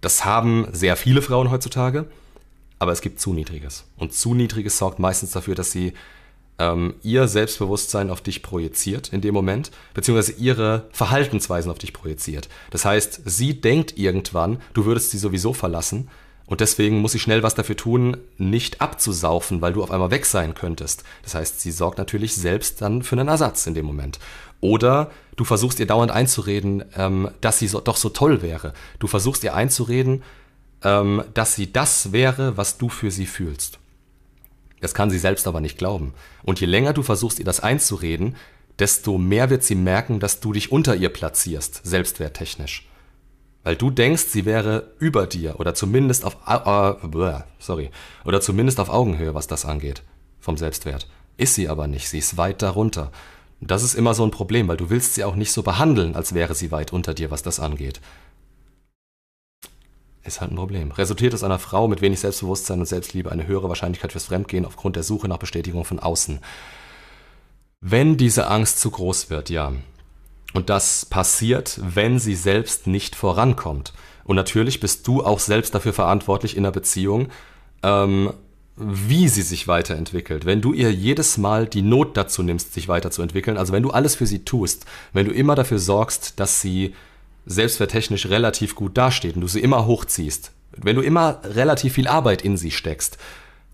das haben sehr viele Frauen heutzutage, aber es gibt zu niedriges. Und zu niedriges sorgt meistens dafür, dass sie ähm, ihr Selbstbewusstsein auf dich projiziert in dem Moment, beziehungsweise ihre Verhaltensweisen auf dich projiziert. Das heißt, sie denkt irgendwann, du würdest sie sowieso verlassen und deswegen muss sie schnell was dafür tun, nicht abzusaufen, weil du auf einmal weg sein könntest. Das heißt, sie sorgt natürlich selbst dann für einen Ersatz in dem Moment. Oder du versuchst ihr dauernd einzureden, ähm, dass sie doch so toll wäre. Du versuchst ihr einzureden, ähm, dass sie das wäre, was du für sie fühlst. Das kann sie selbst aber nicht glauben. Und je länger du versuchst, ihr das einzureden, desto mehr wird sie merken, dass du dich unter ihr platzierst, selbstwerttechnisch. Weil du denkst, sie wäre über dir oder zumindest auf äh, sorry, oder zumindest auf Augenhöhe, was das angeht, vom Selbstwert. Ist sie aber nicht, sie ist weit darunter. Und das ist immer so ein Problem, weil du willst sie auch nicht so behandeln, als wäre sie weit unter dir, was das angeht. Ist halt ein Problem. Resultiert aus einer Frau mit wenig Selbstbewusstsein und Selbstliebe eine höhere Wahrscheinlichkeit fürs Fremdgehen aufgrund der Suche nach Bestätigung von außen. Wenn diese Angst zu groß wird, ja. Und das passiert, wenn sie selbst nicht vorankommt. Und natürlich bist du auch selbst dafür verantwortlich in einer Beziehung, ähm, wie sie sich weiterentwickelt. Wenn du ihr jedes Mal die Not dazu nimmst, sich weiterzuentwickeln, also wenn du alles für sie tust, wenn du immer dafür sorgst, dass sie selbstwerttechnisch relativ gut dasteht und du sie immer hochziehst, wenn du immer relativ viel Arbeit in sie steckst,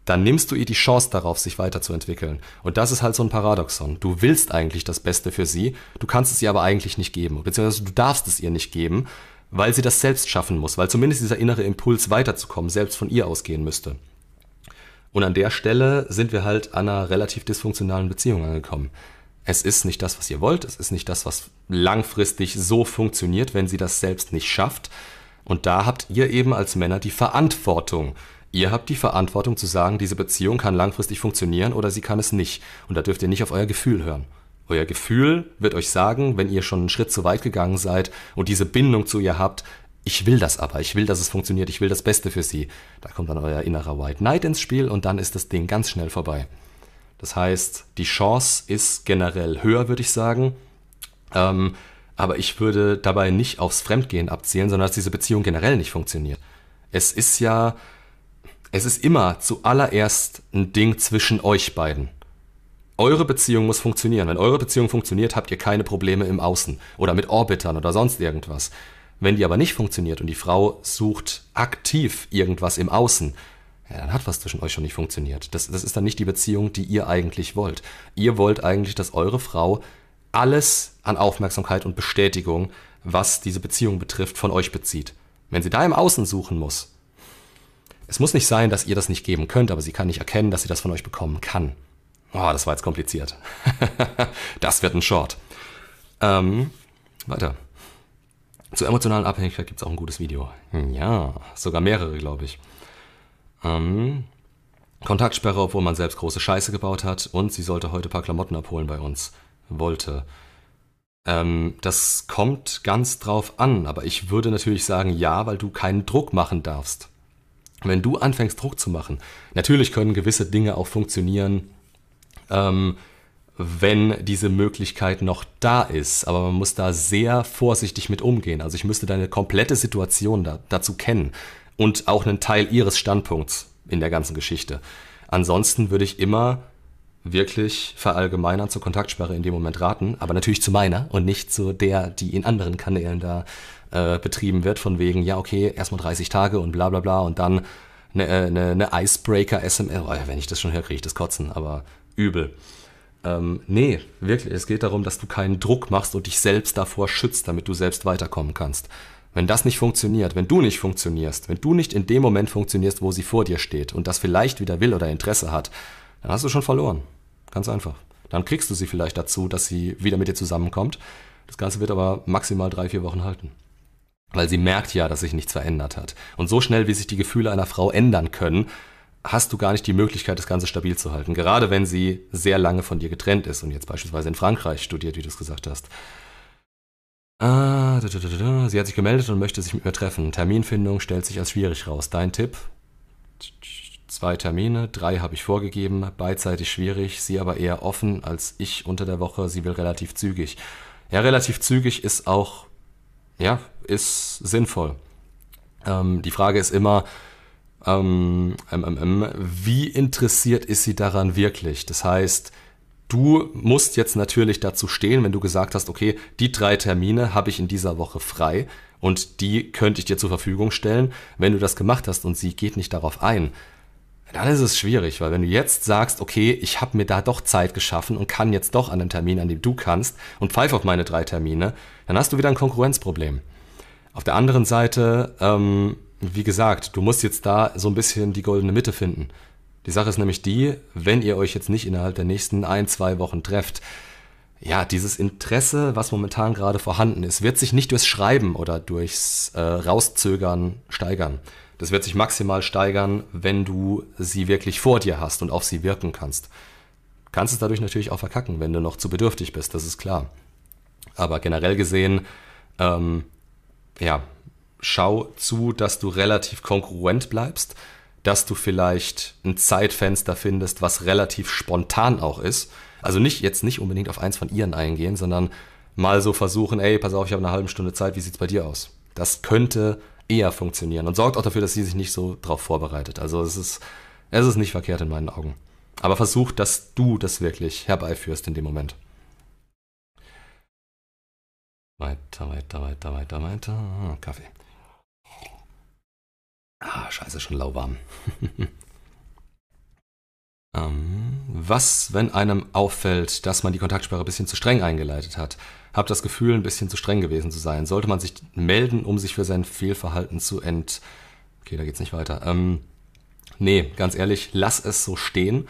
dann nimmst du ihr die Chance darauf, sich weiterzuentwickeln. Und das ist halt so ein Paradoxon. Du willst eigentlich das Beste für sie, du kannst es ihr aber eigentlich nicht geben, beziehungsweise du darfst es ihr nicht geben, weil sie das selbst schaffen muss, weil zumindest dieser innere Impuls weiterzukommen selbst von ihr ausgehen müsste. Und an der Stelle sind wir halt an einer relativ dysfunktionalen Beziehung angekommen. Es ist nicht das, was ihr wollt, es ist nicht das, was langfristig so funktioniert, wenn sie das selbst nicht schafft. Und da habt ihr eben als Männer die Verantwortung. Ihr habt die Verantwortung zu sagen, diese Beziehung kann langfristig funktionieren oder sie kann es nicht. Und da dürft ihr nicht auf euer Gefühl hören. Euer Gefühl wird euch sagen, wenn ihr schon einen Schritt zu weit gegangen seid und diese Bindung zu ihr habt, ich will das aber, ich will, dass es funktioniert, ich will das Beste für sie. Da kommt dann euer innerer White Knight ins Spiel und dann ist das Ding ganz schnell vorbei. Das heißt, die Chance ist generell höher, würde ich sagen. Ähm, aber ich würde dabei nicht aufs Fremdgehen abzielen, sondern dass diese Beziehung generell nicht funktioniert. Es ist ja, es ist immer zuallererst ein Ding zwischen euch beiden. Eure Beziehung muss funktionieren. Wenn eure Beziehung funktioniert, habt ihr keine Probleme im Außen oder mit Orbitern oder sonst irgendwas. Wenn die aber nicht funktioniert und die Frau sucht aktiv irgendwas im Außen, ja, dann hat was zwischen euch schon nicht funktioniert. Das, das ist dann nicht die Beziehung, die ihr eigentlich wollt. Ihr wollt eigentlich, dass eure Frau alles an Aufmerksamkeit und Bestätigung, was diese Beziehung betrifft, von euch bezieht. Wenn sie da im Außen suchen muss, es muss nicht sein, dass ihr das nicht geben könnt, aber sie kann nicht erkennen, dass sie das von euch bekommen kann. Oh, das war jetzt kompliziert. das wird ein Short. Ähm, weiter. Zur emotionalen Abhängigkeit gibt es auch ein gutes Video. Ja, sogar mehrere, glaube ich. Ähm, Kontaktsperre, obwohl man selbst große Scheiße gebaut hat und sie sollte heute ein paar Klamotten abholen bei uns. Wollte. Ähm, das kommt ganz drauf an, aber ich würde natürlich sagen ja, weil du keinen Druck machen darfst. Wenn du anfängst Druck zu machen, natürlich können gewisse Dinge auch funktionieren, ähm, wenn diese Möglichkeit noch da ist. Aber man muss da sehr vorsichtig mit umgehen. Also ich müsste deine komplette Situation da, dazu kennen und auch einen Teil ihres Standpunkts in der ganzen Geschichte. Ansonsten würde ich immer wirklich verallgemeinern zur Kontaktsperre in dem Moment raten, aber natürlich zu meiner und nicht zu der, die in anderen Kanälen da äh, betrieben wird, von wegen, ja, okay, erstmal 30 Tage und bla bla bla und dann eine, äh, eine, eine Icebreaker-SMS. Oh, wenn ich das schon höre, kriege ich das Kotzen, aber übel. Ähm, nee, wirklich, es geht darum, dass du keinen Druck machst und dich selbst davor schützt, damit du selbst weiterkommen kannst. Wenn das nicht funktioniert, wenn du nicht funktionierst, wenn du nicht in dem Moment funktionierst, wo sie vor dir steht und das vielleicht wieder will oder Interesse hat, dann hast du schon verloren. Ganz einfach. Dann kriegst du sie vielleicht dazu, dass sie wieder mit dir zusammenkommt. Das Ganze wird aber maximal drei, vier Wochen halten. Weil sie merkt ja, dass sich nichts verändert hat. Und so schnell, wie sich die Gefühle einer Frau ändern können, hast du gar nicht die Möglichkeit, das Ganze stabil zu halten. Gerade wenn sie sehr lange von dir getrennt ist und jetzt beispielsweise in Frankreich studiert, wie du es gesagt hast. Ah, sie hat sich gemeldet und möchte sich mit mir treffen. Terminfindung stellt sich als schwierig raus. Dein Tipp? Zwei Termine, drei habe ich vorgegeben, beidseitig schwierig, sie aber eher offen als ich unter der Woche, sie will relativ zügig. Ja, relativ zügig ist auch, ja, ist sinnvoll. Ähm, die Frage ist immer, ähm, ähm, ähm, wie interessiert ist sie daran wirklich? Das heißt, du musst jetzt natürlich dazu stehen, wenn du gesagt hast, okay, die drei Termine habe ich in dieser Woche frei und die könnte ich dir zur Verfügung stellen. Wenn du das gemacht hast und sie geht nicht darauf ein, dann ist es schwierig, weil wenn du jetzt sagst, okay, ich habe mir da doch Zeit geschaffen und kann jetzt doch an den Termin, an dem du kannst und pfeif auf meine drei Termine, dann hast du wieder ein Konkurrenzproblem. Auf der anderen Seite ähm, wie gesagt, du musst jetzt da so ein bisschen die goldene Mitte finden. Die Sache ist nämlich die, wenn ihr euch jetzt nicht innerhalb der nächsten ein, zwei Wochen trefft, ja, dieses Interesse, was momentan gerade vorhanden ist, wird sich nicht durchs Schreiben oder durchs äh, Rauszögern steigern. Das wird sich maximal steigern, wenn du sie wirklich vor dir hast und auf sie wirken kannst. Kannst es dadurch natürlich auch verkacken, wenn du noch zu bedürftig bist, das ist klar. Aber generell gesehen, ähm, ja, schau zu, dass du relativ konkurrent bleibst, dass du vielleicht ein Zeitfenster findest, was relativ spontan auch ist. Also nicht jetzt nicht unbedingt auf eins von ihren eingehen, sondern mal so versuchen, ey, pass auf, ich habe eine halbe Stunde Zeit, wie sieht's bei dir aus? Das könnte eher funktionieren und sorgt auch dafür, dass sie sich nicht so drauf vorbereitet. Also es ist, es ist nicht verkehrt in meinen Augen. Aber versuch, dass du das wirklich herbeiführst in dem Moment. Weiter, weiter, weiter, weiter, weiter. Kaffee. Ah, scheiße, schon lauwarm. ähm, was, wenn einem auffällt, dass man die Kontaktsperre ein bisschen zu streng eingeleitet hat? Hab das Gefühl, ein bisschen zu streng gewesen zu sein. Sollte man sich melden, um sich für sein Fehlverhalten zu ent... Okay, da geht's nicht weiter. Ähm, nee, ganz ehrlich, lass es so stehen.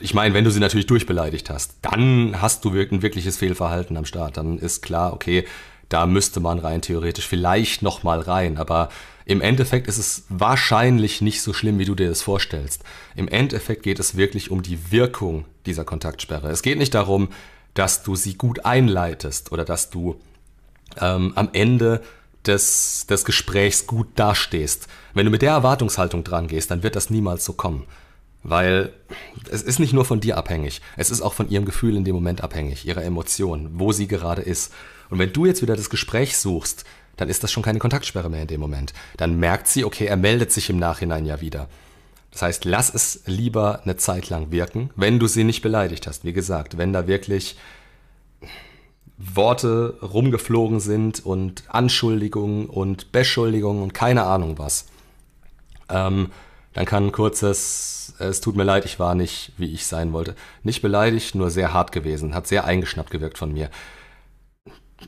Ich meine, wenn du sie natürlich durchbeleidigt hast, dann hast du ein wirkliches Fehlverhalten am Start. Dann ist klar, okay, da müsste man rein theoretisch vielleicht nochmal rein. Aber im Endeffekt ist es wahrscheinlich nicht so schlimm, wie du dir das vorstellst. Im Endeffekt geht es wirklich um die Wirkung dieser Kontaktsperre. Es geht nicht darum, dass du sie gut einleitest oder dass du ähm, am Ende des, des Gesprächs gut dastehst. Wenn du mit der Erwartungshaltung dran gehst, dann wird das niemals so kommen. Weil es ist nicht nur von dir abhängig, es ist auch von ihrem Gefühl in dem Moment abhängig, ihrer Emotion, wo sie gerade ist. Und wenn du jetzt wieder das Gespräch suchst, dann ist das schon keine Kontaktsperre mehr in dem Moment. Dann merkt sie, okay, er meldet sich im Nachhinein ja wieder. Das heißt, lass es lieber eine Zeit lang wirken, wenn du sie nicht beleidigt hast. Wie gesagt, wenn da wirklich Worte rumgeflogen sind und Anschuldigungen und Beschuldigungen und keine Ahnung was. Ähm, dann kann ein kurzes, es tut mir leid, ich war nicht, wie ich sein wollte. Nicht beleidigt, nur sehr hart gewesen, hat sehr eingeschnappt gewirkt von mir.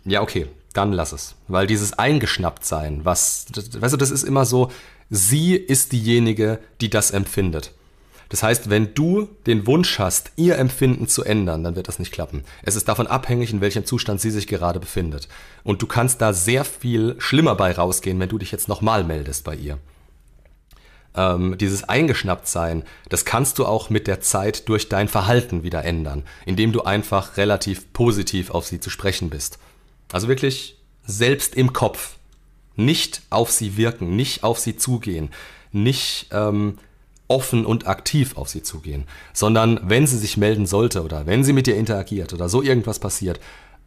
Ja, okay, dann lass es. Weil dieses eingeschnappt sein, was, weißt du, das ist immer so, sie ist diejenige, die das empfindet. Das heißt, wenn du den Wunsch hast, ihr Empfinden zu ändern, dann wird das nicht klappen. Es ist davon abhängig, in welchem Zustand sie sich gerade befindet. Und du kannst da sehr viel schlimmer bei rausgehen, wenn du dich jetzt nochmal meldest bei ihr. Ähm, dieses Eingeschnapptsein, das kannst du auch mit der Zeit durch dein Verhalten wieder ändern, indem du einfach relativ positiv auf sie zu sprechen bist. Also wirklich selbst im Kopf. Nicht auf sie wirken, nicht auf sie zugehen, nicht ähm, offen und aktiv auf sie zugehen, sondern wenn sie sich melden sollte oder wenn sie mit dir interagiert oder so irgendwas passiert,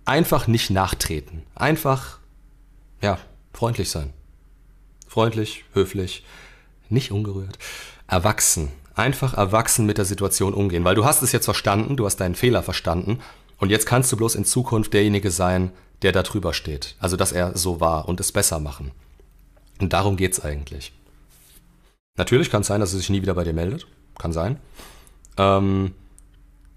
einfach nicht nachtreten. Einfach, ja, freundlich sein. Freundlich, höflich, nicht ungerührt. Erwachsen. Einfach erwachsen mit der Situation umgehen, weil du hast es jetzt verstanden, du hast deinen Fehler verstanden und jetzt kannst du bloß in Zukunft derjenige sein, der da drüber steht. Also, dass er so war und es besser machen. Und darum geht's eigentlich. Natürlich kann es sein, dass sie sich nie wieder bei dir meldet. Kann sein. Ähm,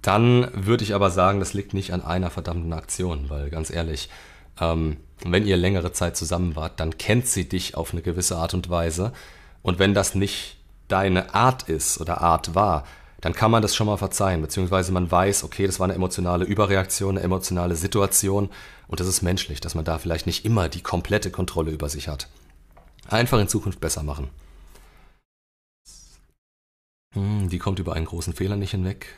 dann würde ich aber sagen, das liegt nicht an einer verdammten Aktion, weil ganz ehrlich, ähm, wenn ihr längere Zeit zusammen wart, dann kennt sie dich auf eine gewisse Art und Weise. Und wenn das nicht deine Art ist oder Art war, dann kann man das schon mal verzeihen, beziehungsweise man weiß, okay, das war eine emotionale Überreaktion, eine emotionale Situation und das ist menschlich, dass man da vielleicht nicht immer die komplette Kontrolle über sich hat. Einfach in Zukunft besser machen. Hm, die kommt über einen großen Fehler nicht hinweg.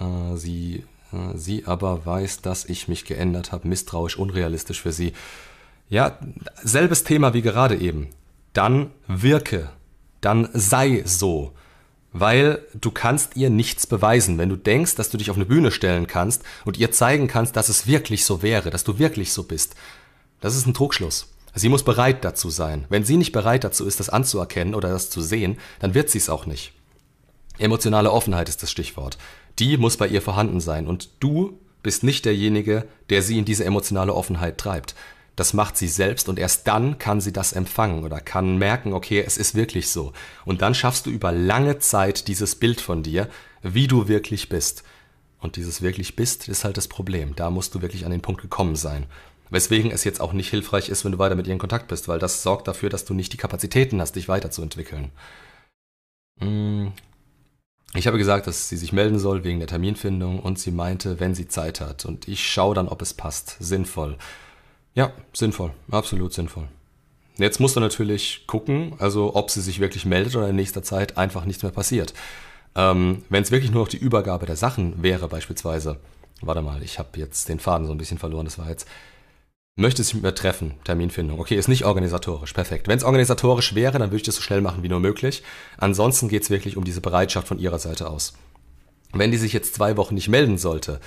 Äh, sie, äh, sie aber weiß, dass ich mich geändert habe, misstrauisch, unrealistisch für sie. Ja, selbes Thema wie gerade eben. Dann wirke, dann sei so. Weil du kannst ihr nichts beweisen. Wenn du denkst, dass du dich auf eine Bühne stellen kannst und ihr zeigen kannst, dass es wirklich so wäre, dass du wirklich so bist, das ist ein Trugschluss. Sie muss bereit dazu sein. Wenn sie nicht bereit dazu ist, das anzuerkennen oder das zu sehen, dann wird sie es auch nicht. Emotionale Offenheit ist das Stichwort. Die muss bei ihr vorhanden sein und du bist nicht derjenige, der sie in diese emotionale Offenheit treibt. Das macht sie selbst und erst dann kann sie das empfangen oder kann merken, okay, es ist wirklich so. Und dann schaffst du über lange Zeit dieses Bild von dir, wie du wirklich bist. Und dieses wirklich bist ist halt das Problem. Da musst du wirklich an den Punkt gekommen sein. Weswegen es jetzt auch nicht hilfreich ist, wenn du weiter mit ihr in Kontakt bist, weil das sorgt dafür, dass du nicht die Kapazitäten hast, dich weiterzuentwickeln. Hm, ich habe gesagt, dass sie sich melden soll wegen der Terminfindung und sie meinte, wenn sie Zeit hat. Und ich schaue dann, ob es passt. Sinnvoll. Ja, sinnvoll. Absolut sinnvoll. Jetzt musst du natürlich gucken, also ob sie sich wirklich meldet oder in nächster Zeit einfach nichts mehr passiert. Ähm, wenn es wirklich nur noch die Übergabe der Sachen wäre, beispielsweise. Warte mal, ich habe jetzt den Faden so ein bisschen verloren. Das war jetzt. möchte sich mit mir treffen, Terminfindung. Okay, ist nicht organisatorisch, perfekt. Wenn es organisatorisch wäre, dann würde ich das so schnell machen wie nur möglich. Ansonsten geht es wirklich um diese Bereitschaft von ihrer Seite aus. Wenn die sich jetzt zwei Wochen nicht melden sollte,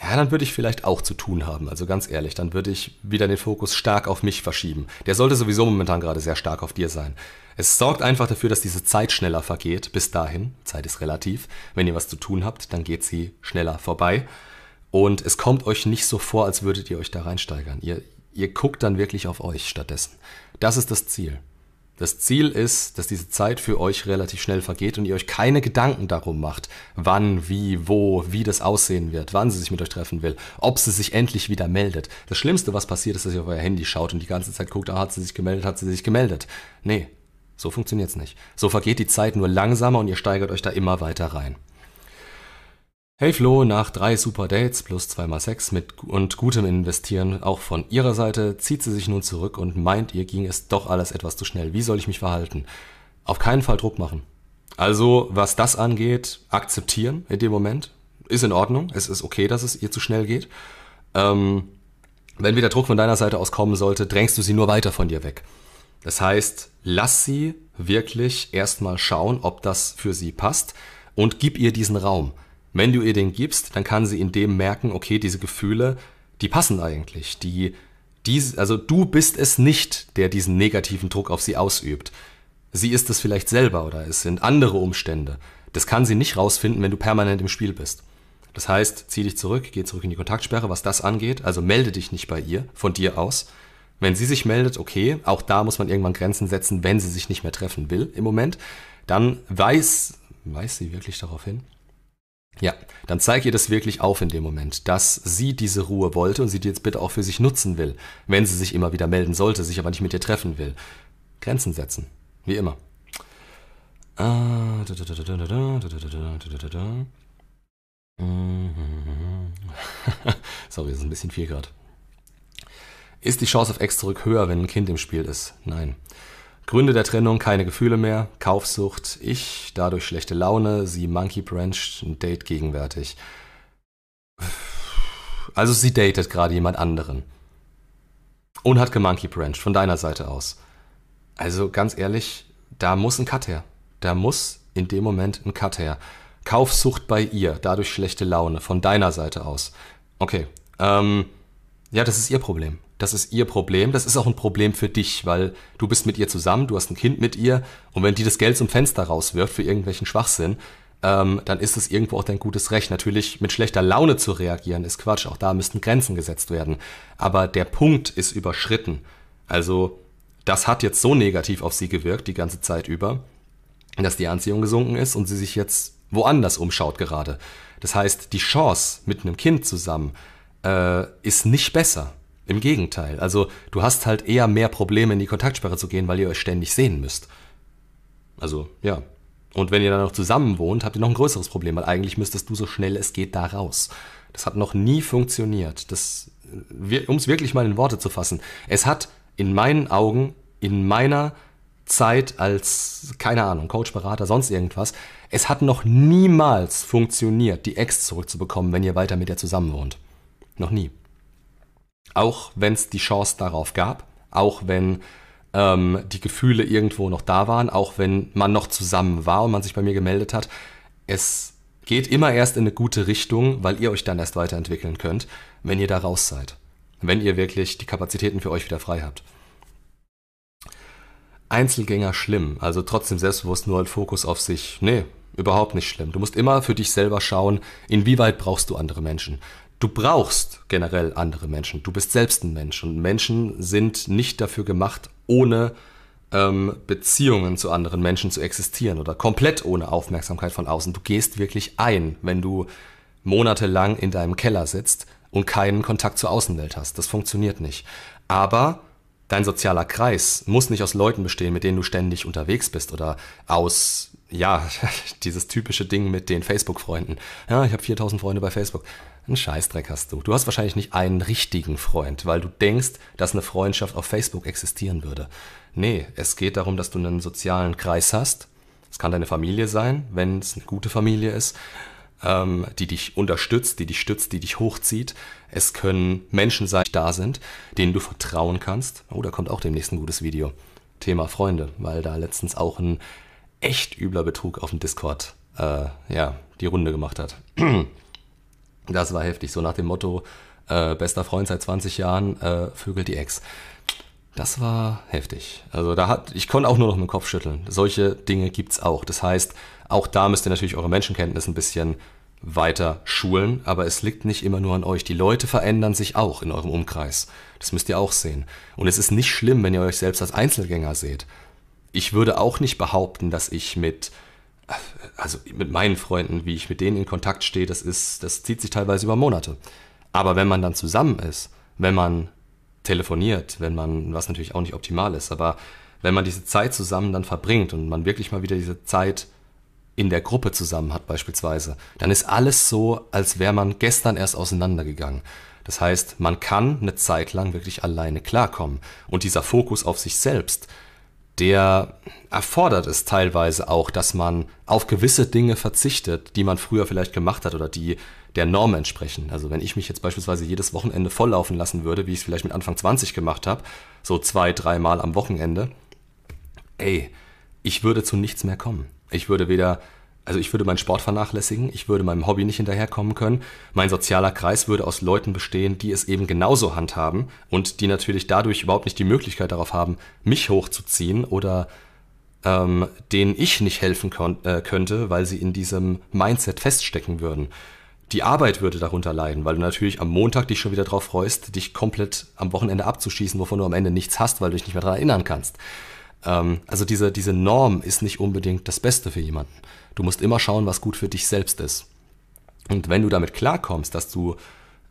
ja, dann würde ich vielleicht auch zu tun haben. Also ganz ehrlich, dann würde ich wieder den Fokus stark auf mich verschieben. Der sollte sowieso momentan gerade sehr stark auf dir sein. Es sorgt einfach dafür, dass diese Zeit schneller vergeht. Bis dahin, Zeit ist relativ. Wenn ihr was zu tun habt, dann geht sie schneller vorbei. Und es kommt euch nicht so vor, als würdet ihr euch da reinsteigern. Ihr, ihr guckt dann wirklich auf euch stattdessen. Das ist das Ziel. Das Ziel ist, dass diese Zeit für euch relativ schnell vergeht und ihr euch keine Gedanken darum macht, wann, wie, wo, wie das aussehen wird, wann sie sich mit euch treffen will, ob sie sich endlich wieder meldet. Das Schlimmste, was passiert, ist, dass ihr auf euer Handy schaut und die ganze Zeit guckt, ah, hat sie sich gemeldet, hat sie sich gemeldet. Nee, so funktioniert's nicht. So vergeht die Zeit nur langsamer und ihr steigert euch da immer weiter rein. Hey Flo, nach drei super Dates plus zweimal Sex mit und gutem Investieren auch von ihrer Seite zieht sie sich nun zurück und meint, ihr ging es doch alles etwas zu schnell. Wie soll ich mich verhalten? Auf keinen Fall Druck machen. Also, was das angeht, akzeptieren in dem Moment. Ist in Ordnung. Es ist okay, dass es ihr zu schnell geht. Ähm, wenn wieder Druck von deiner Seite aus kommen sollte, drängst du sie nur weiter von dir weg. Das heißt, lass sie wirklich erstmal schauen, ob das für sie passt und gib ihr diesen Raum. Wenn du ihr den gibst, dann kann sie in dem merken, okay, diese Gefühle, die passen eigentlich. Die, die, also du bist es nicht, der diesen negativen Druck auf sie ausübt. Sie ist es vielleicht selber oder es sind andere Umstände. Das kann sie nicht rausfinden, wenn du permanent im Spiel bist. Das heißt, zieh dich zurück, geh zurück in die Kontaktsperre, was das angeht. Also melde dich nicht bei ihr, von dir aus. Wenn sie sich meldet, okay, auch da muss man irgendwann Grenzen setzen, wenn sie sich nicht mehr treffen will im Moment. Dann weiß, weiß sie wirklich darauf hin? Ja, dann zeig ihr das wirklich auf in dem Moment, dass sie diese Ruhe wollte und sie die jetzt bitte auch für sich nutzen will, wenn sie sich immer wieder melden sollte, sich aber nicht mit dir treffen will. Grenzen setzen, wie immer. Sorry, das ist ein bisschen viel gerade. Ist die Chance auf Ex zurück höher, wenn ein Kind im Spiel ist? Nein. Gründe der Trennung, keine Gefühle mehr, Kaufsucht, ich, dadurch schlechte Laune, sie Monkey Branch, ein Date gegenwärtig. Also sie datet gerade jemand anderen. Und hat gemonkey Branch von deiner Seite aus. Also ganz ehrlich, da muss ein Cut her. Da muss in dem Moment ein Cut her. Kaufsucht bei ihr, dadurch schlechte Laune von deiner Seite aus. Okay, ähm, ja, das ist ihr Problem. Das ist ihr Problem. Das ist auch ein Problem für dich, weil du bist mit ihr zusammen, du hast ein Kind mit ihr und wenn die das Geld zum Fenster rauswirft für irgendwelchen Schwachsinn, ähm, dann ist es irgendwo auch dein gutes Recht. Natürlich mit schlechter Laune zu reagieren ist Quatsch. Auch da müssten Grenzen gesetzt werden. Aber der Punkt ist überschritten. Also das hat jetzt so negativ auf sie gewirkt die ganze Zeit über, dass die Anziehung gesunken ist und sie sich jetzt woanders umschaut gerade. Das heißt, die Chance mit einem Kind zusammen äh, ist nicht besser. Im Gegenteil. Also du hast halt eher mehr Probleme, in die Kontaktsperre zu gehen, weil ihr euch ständig sehen müsst. Also, ja. Und wenn ihr dann noch zusammen wohnt, habt ihr noch ein größeres Problem, weil eigentlich müsstest du so schnell es geht da raus. Das hat noch nie funktioniert. Das, um es wirklich mal in Worte zu fassen. Es hat in meinen Augen, in meiner Zeit als, keine Ahnung, Coach, Berater, sonst irgendwas, es hat noch niemals funktioniert, die Ex zurückzubekommen, wenn ihr weiter mit ihr zusammen wohnt. Noch nie. Auch wenn es die Chance darauf gab, auch wenn ähm, die Gefühle irgendwo noch da waren, auch wenn man noch zusammen war und man sich bei mir gemeldet hat. Es geht immer erst in eine gute Richtung, weil ihr euch dann erst weiterentwickeln könnt, wenn ihr da raus seid. Wenn ihr wirklich die Kapazitäten für euch wieder frei habt. Einzelgänger schlimm, also trotzdem selbstbewusst nur ein Fokus auf sich. Nee, überhaupt nicht schlimm. Du musst immer für dich selber schauen, inwieweit brauchst du andere Menschen. Du brauchst generell andere Menschen. Du bist selbst ein Mensch und Menschen sind nicht dafür gemacht, ohne ähm, Beziehungen zu anderen Menschen zu existieren oder komplett ohne Aufmerksamkeit von außen. Du gehst wirklich ein, wenn du monatelang in deinem Keller sitzt und keinen Kontakt zur Außenwelt hast. Das funktioniert nicht. Aber dein sozialer Kreis muss nicht aus Leuten bestehen, mit denen du ständig unterwegs bist oder aus, ja, dieses typische Ding mit den Facebook-Freunden. Ja, ich habe 4000 Freunde bei Facebook. Ein Scheißdreck hast du. Du hast wahrscheinlich nicht einen richtigen Freund, weil du denkst, dass eine Freundschaft auf Facebook existieren würde. Nee, es geht darum, dass du einen sozialen Kreis hast. Es kann deine Familie sein, wenn es eine gute Familie ist. ähm, die dich unterstützt, die dich stützt, die dich hochzieht. Es können Menschen sein, die da sind, denen du vertrauen kannst. Oh, da kommt auch demnächst ein gutes Video. Thema Freunde, weil da letztens auch ein echt übler Betrug auf dem Discord äh, ja, die Runde gemacht hat. Das war heftig, so nach dem Motto, äh, bester Freund seit 20 Jahren, äh, Vögel die Ex. Das war heftig. Also da hat, ich konnte auch nur noch mit dem Kopf schütteln. Solche Dinge gibt's auch. Das heißt, auch da müsst ihr natürlich eure Menschenkenntnis ein bisschen weiter schulen, aber es liegt nicht immer nur an euch. Die Leute verändern sich auch in eurem Umkreis. Das müsst ihr auch sehen. Und es ist nicht schlimm, wenn ihr euch selbst als Einzelgänger seht. Ich würde auch nicht behaupten, dass ich mit also mit meinen Freunden, wie ich mit denen in Kontakt stehe, das ist, das zieht sich teilweise über Monate. Aber wenn man dann zusammen ist, wenn man telefoniert, wenn man, was natürlich auch nicht optimal ist, aber wenn man diese Zeit zusammen dann verbringt und man wirklich mal wieder diese Zeit in der Gruppe zusammen hat beispielsweise, dann ist alles so, als wäre man gestern erst auseinandergegangen. Das heißt, man kann eine Zeit lang wirklich alleine klarkommen. Und dieser Fokus auf sich selbst, der erfordert es teilweise auch, dass man auf gewisse Dinge verzichtet, die man früher vielleicht gemacht hat oder die der Norm entsprechen. Also wenn ich mich jetzt beispielsweise jedes Wochenende volllaufen lassen würde, wie ich es vielleicht mit Anfang 20 gemacht habe, so zwei, dreimal am Wochenende, ey, ich würde zu nichts mehr kommen. Ich würde weder also ich würde meinen Sport vernachlässigen, ich würde meinem Hobby nicht hinterherkommen können. Mein sozialer Kreis würde aus Leuten bestehen, die es eben genauso handhaben und die natürlich dadurch überhaupt nicht die Möglichkeit darauf haben, mich hochzuziehen oder ähm, denen ich nicht helfen äh, könnte, weil sie in diesem Mindset feststecken würden. Die Arbeit würde darunter leiden, weil du natürlich am Montag dich schon wieder darauf freust, dich komplett am Wochenende abzuschießen, wovon du am Ende nichts hast, weil du dich nicht mehr daran erinnern kannst. Ähm, also diese, diese Norm ist nicht unbedingt das Beste für jemanden. Du musst immer schauen, was gut für dich selbst ist. Und wenn du damit klarkommst, dass du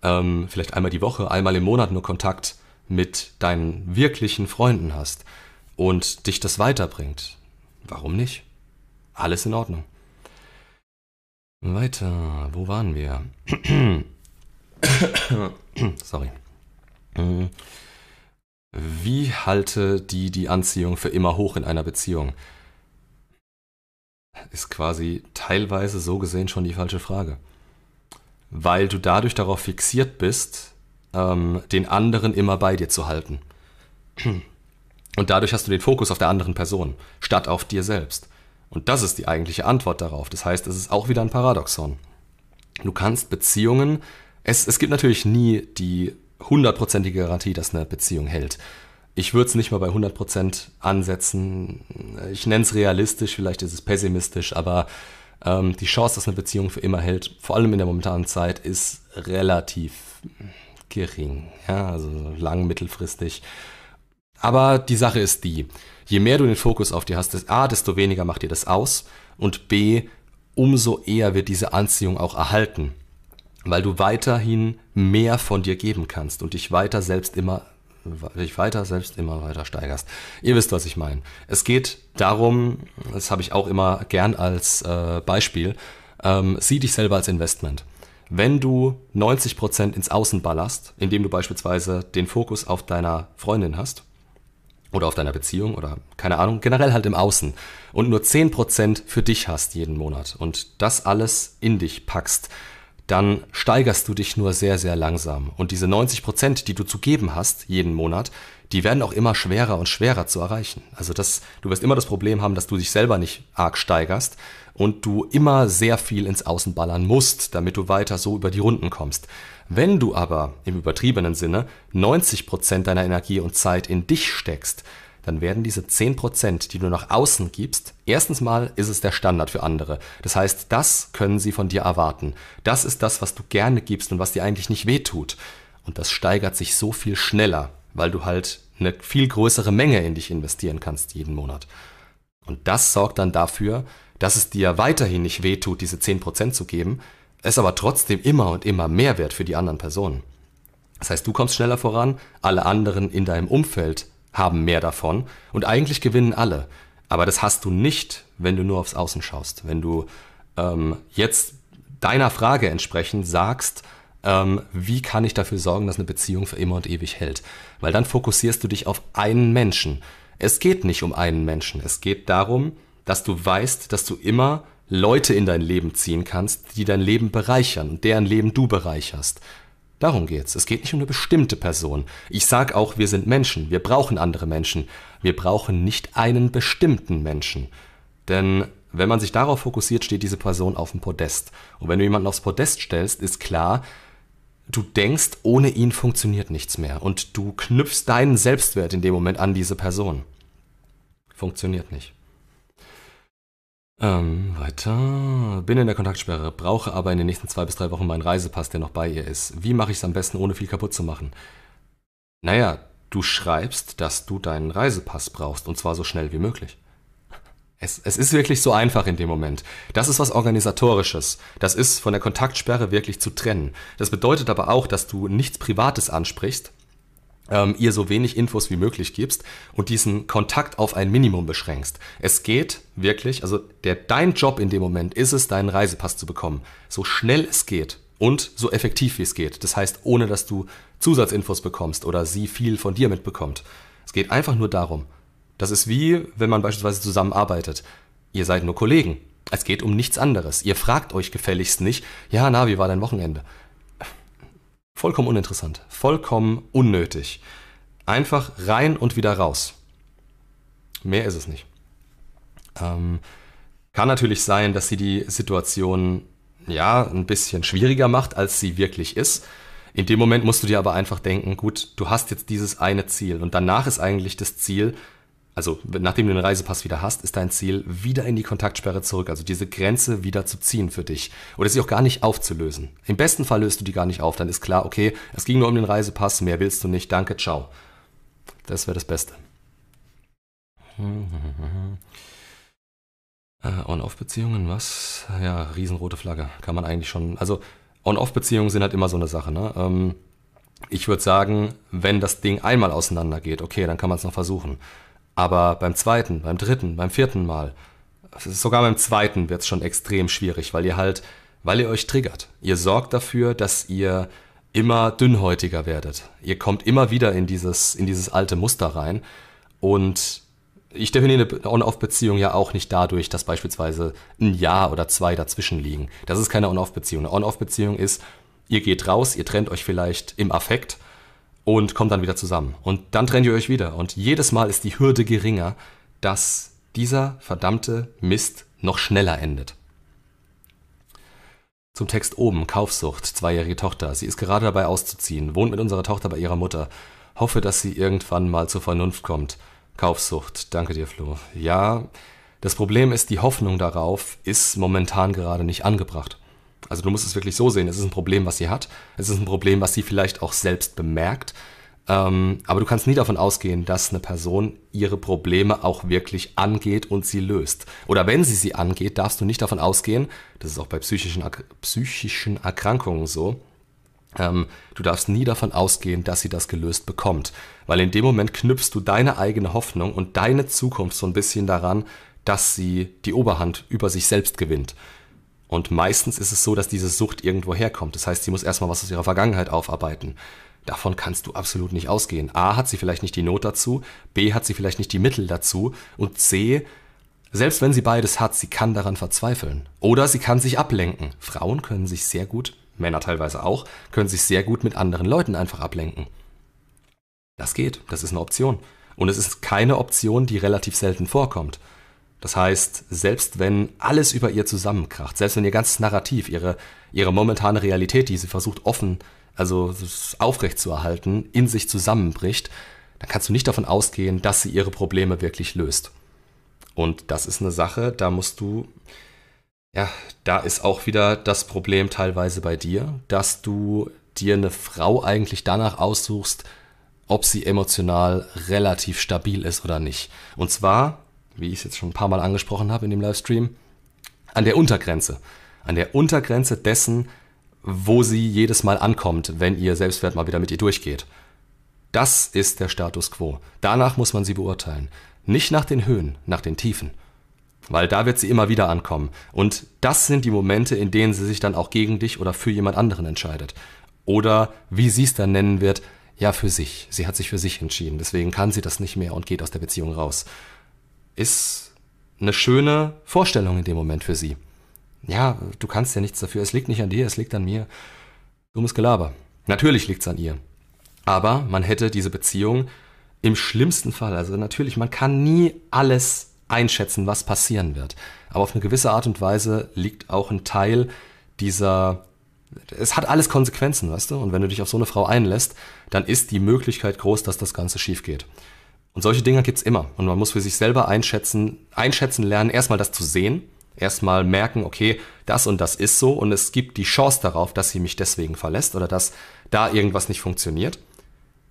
ähm, vielleicht einmal die Woche, einmal im Monat nur Kontakt mit deinen wirklichen Freunden hast und dich das weiterbringt, warum nicht? Alles in Ordnung. Weiter, wo waren wir? Sorry. Wie halte die die Anziehung für immer hoch in einer Beziehung? Ist quasi teilweise so gesehen schon die falsche Frage. Weil du dadurch darauf fixiert bist, ähm, den anderen immer bei dir zu halten. Und dadurch hast du den Fokus auf der anderen Person, statt auf dir selbst. Und das ist die eigentliche Antwort darauf. Das heißt, es ist auch wieder ein Paradoxon. Du kannst Beziehungen, es, es gibt natürlich nie die hundertprozentige Garantie, dass eine Beziehung hält. Ich würde es nicht mal bei 100% ansetzen. Ich nenne es realistisch, vielleicht ist es pessimistisch, aber ähm, die Chance, dass eine Beziehung für immer hält, vor allem in der momentanen Zeit, ist relativ gering. Ja, also lang, mittelfristig. Aber die Sache ist die, je mehr du den Fokus auf dir hast, A, desto weniger macht dir das aus und B, umso eher wird diese Anziehung auch erhalten weil du weiterhin mehr von dir geben kannst und dich weiter selbst immer dich weiter selbst immer weiter steigerst. Ihr wisst, was ich meine. Es geht darum, das habe ich auch immer gern als äh, Beispiel, ähm, sieh dich selber als Investment. Wenn du 90% ins Außen ballerst, indem du beispielsweise den Fokus auf deiner Freundin hast, oder auf deiner Beziehung oder keine Ahnung, generell halt im Außen und nur 10% für dich hast jeden Monat und das alles in dich packst, dann steigerst du dich nur sehr, sehr langsam. Und diese 90 Prozent, die du zu geben hast, jeden Monat, die werden auch immer schwerer und schwerer zu erreichen. Also das, du wirst immer das Problem haben, dass du dich selber nicht arg steigerst und du immer sehr viel ins Außen ballern musst, damit du weiter so über die Runden kommst. Wenn du aber im übertriebenen Sinne 90 Prozent deiner Energie und Zeit in dich steckst, dann werden diese 10%, die du nach außen gibst, erstens mal ist es der Standard für andere. Das heißt, das können sie von dir erwarten. Das ist das, was du gerne gibst und was dir eigentlich nicht wehtut. Und das steigert sich so viel schneller, weil du halt eine viel größere Menge in dich investieren kannst jeden Monat. Und das sorgt dann dafür, dass es dir weiterhin nicht wehtut, diese 10% zu geben, es aber trotzdem immer und immer mehr wert für die anderen Personen. Das heißt, du kommst schneller voran, alle anderen in deinem Umfeld haben mehr davon und eigentlich gewinnen alle. Aber das hast du nicht, wenn du nur aufs Außen schaust. Wenn du ähm, jetzt deiner Frage entsprechend sagst, ähm, wie kann ich dafür sorgen, dass eine Beziehung für immer und ewig hält? Weil dann fokussierst du dich auf einen Menschen. Es geht nicht um einen Menschen. Es geht darum, dass du weißt, dass du immer Leute in dein Leben ziehen kannst, die dein Leben bereichern und deren Leben du bereicherst. Darum geht's. Es geht nicht um eine bestimmte Person. Ich sag auch, wir sind Menschen. Wir brauchen andere Menschen. Wir brauchen nicht einen bestimmten Menschen. Denn wenn man sich darauf fokussiert, steht diese Person auf dem Podest. Und wenn du jemanden aufs Podest stellst, ist klar, du denkst, ohne ihn funktioniert nichts mehr. Und du knüpfst deinen Selbstwert in dem Moment an diese Person. Funktioniert nicht. Ähm, weiter. Bin in der Kontaktsperre, brauche aber in den nächsten zwei bis drei Wochen meinen Reisepass, der noch bei ihr ist. Wie mache ich es am besten, ohne viel kaputt zu machen? Naja, du schreibst, dass du deinen Reisepass brauchst, und zwar so schnell wie möglich. Es, es ist wirklich so einfach in dem Moment. Das ist was Organisatorisches. Das ist von der Kontaktsperre wirklich zu trennen. Das bedeutet aber auch, dass du nichts Privates ansprichst, ähm, ihr so wenig Infos wie möglich gibst und diesen Kontakt auf ein Minimum beschränkst. Es geht wirklich, also der, dein Job in dem Moment ist es, deinen Reisepass zu bekommen. So schnell es geht und so effektiv wie es geht. Das heißt, ohne dass du Zusatzinfos bekommst oder sie viel von dir mitbekommt. Es geht einfach nur darum. Das ist wie, wenn man beispielsweise zusammenarbeitet. Ihr seid nur Kollegen. Es geht um nichts anderes. Ihr fragt euch gefälligst nicht, ja, na, wie war dein Wochenende? Vollkommen uninteressant, vollkommen unnötig. Einfach rein und wieder raus. Mehr ist es nicht. Ähm, kann natürlich sein, dass sie die Situation ja ein bisschen schwieriger macht, als sie wirklich ist. In dem Moment musst du dir aber einfach denken, gut, du hast jetzt dieses eine Ziel und danach ist eigentlich das Ziel, also nachdem du den Reisepass wieder hast, ist dein Ziel, wieder in die Kontaktsperre zurück, also diese Grenze wieder zu ziehen für dich oder sie auch gar nicht aufzulösen. Im besten Fall löst du die gar nicht auf, dann ist klar, okay, es ging nur um den Reisepass, mehr willst du nicht, danke, ciao. Das wäre das Beste. Äh, On-Off-Beziehungen, was? Ja, riesenrote Flagge. Kann man eigentlich schon. Also, On-Off-Beziehungen sind halt immer so eine Sache, ne? Ähm, ich würde sagen, wenn das Ding einmal auseinandergeht, okay, dann kann man es noch versuchen. Aber beim zweiten, beim dritten, beim vierten Mal, sogar beim zweiten wird es schon extrem schwierig, weil ihr halt, weil ihr euch triggert. Ihr sorgt dafür, dass ihr immer dünnhäutiger werdet. Ihr kommt immer wieder in dieses, in dieses alte Muster rein. Und ich definiere eine On-Off-Beziehung ja auch nicht dadurch, dass beispielsweise ein Jahr oder zwei dazwischen liegen. Das ist keine On-Off-Beziehung. Eine On-Off-Beziehung ist, ihr geht raus, ihr trennt euch vielleicht im Affekt und kommt dann wieder zusammen. Und dann trennt ihr euch wieder. Und jedes Mal ist die Hürde geringer, dass dieser verdammte Mist noch schneller endet. Zum Text oben, Kaufsucht, zweijährige Tochter. Sie ist gerade dabei auszuziehen, wohnt mit unserer Tochter bei ihrer Mutter. Hoffe, dass sie irgendwann mal zur Vernunft kommt. Kaufsucht, danke dir, Flo. Ja, das Problem ist, die Hoffnung darauf ist momentan gerade nicht angebracht. Also du musst es wirklich so sehen, es ist ein Problem, was sie hat, es ist ein Problem, was sie vielleicht auch selbst bemerkt, ähm, aber du kannst nie davon ausgehen, dass eine Person ihre Probleme auch wirklich angeht und sie löst. Oder wenn sie sie angeht, darfst du nicht davon ausgehen, das ist auch bei psychischen, psychischen Erkrankungen so, ähm, du darfst nie davon ausgehen, dass sie das gelöst bekommt. Weil in dem Moment knüpfst du deine eigene Hoffnung und deine Zukunft so ein bisschen daran, dass sie die Oberhand über sich selbst gewinnt. Und meistens ist es so, dass diese Sucht irgendwo herkommt. Das heißt, sie muss erstmal was aus ihrer Vergangenheit aufarbeiten. Davon kannst du absolut nicht ausgehen. A hat sie vielleicht nicht die Not dazu, B hat sie vielleicht nicht die Mittel dazu und C, selbst wenn sie beides hat, sie kann daran verzweifeln. Oder sie kann sich ablenken. Frauen können sich sehr gut, Männer teilweise auch, können sich sehr gut mit anderen Leuten einfach ablenken. Das geht, das ist eine Option. Und es ist keine Option, die relativ selten vorkommt. Das heißt, selbst wenn alles über ihr zusammenkracht, selbst wenn ihr ganzes Narrativ, ihre, ihre momentane Realität, die sie versucht offen, also aufrecht zu erhalten, in sich zusammenbricht, dann kannst du nicht davon ausgehen, dass sie ihre Probleme wirklich löst. Und das ist eine Sache, da musst du, ja, da ist auch wieder das Problem teilweise bei dir, dass du dir eine Frau eigentlich danach aussuchst, ob sie emotional relativ stabil ist oder nicht. Und zwar wie ich es jetzt schon ein paar Mal angesprochen habe in dem Livestream, an der Untergrenze. An der Untergrenze dessen, wo sie jedes Mal ankommt, wenn ihr Selbstwert mal wieder mit ihr durchgeht. Das ist der Status quo. Danach muss man sie beurteilen. Nicht nach den Höhen, nach den Tiefen. Weil da wird sie immer wieder ankommen. Und das sind die Momente, in denen sie sich dann auch gegen dich oder für jemand anderen entscheidet. Oder, wie sie es dann nennen wird, ja, für sich. Sie hat sich für sich entschieden. Deswegen kann sie das nicht mehr und geht aus der Beziehung raus ist eine schöne Vorstellung in dem Moment für sie. ja, du kannst ja nichts dafür, es liegt nicht an dir, es liegt an mir. Dummes Gelaber. Natürlich liegt es an ihr. Aber man hätte diese Beziehung im schlimmsten Fall, also natürlich, man kann nie alles einschätzen, was passieren wird. Aber auf eine gewisse Art und Weise liegt auch ein Teil dieser es hat alles Konsequenzen, weißt du? Und wenn du dich auf so eine Frau einlässt, dann ist die Möglichkeit groß, dass das Ganze schief geht. Und solche Dinge gibt's immer. Und man muss für sich selber einschätzen, einschätzen lernen, erstmal das zu sehen, erstmal merken, okay, das und das ist so und es gibt die Chance darauf, dass sie mich deswegen verlässt oder dass da irgendwas nicht funktioniert.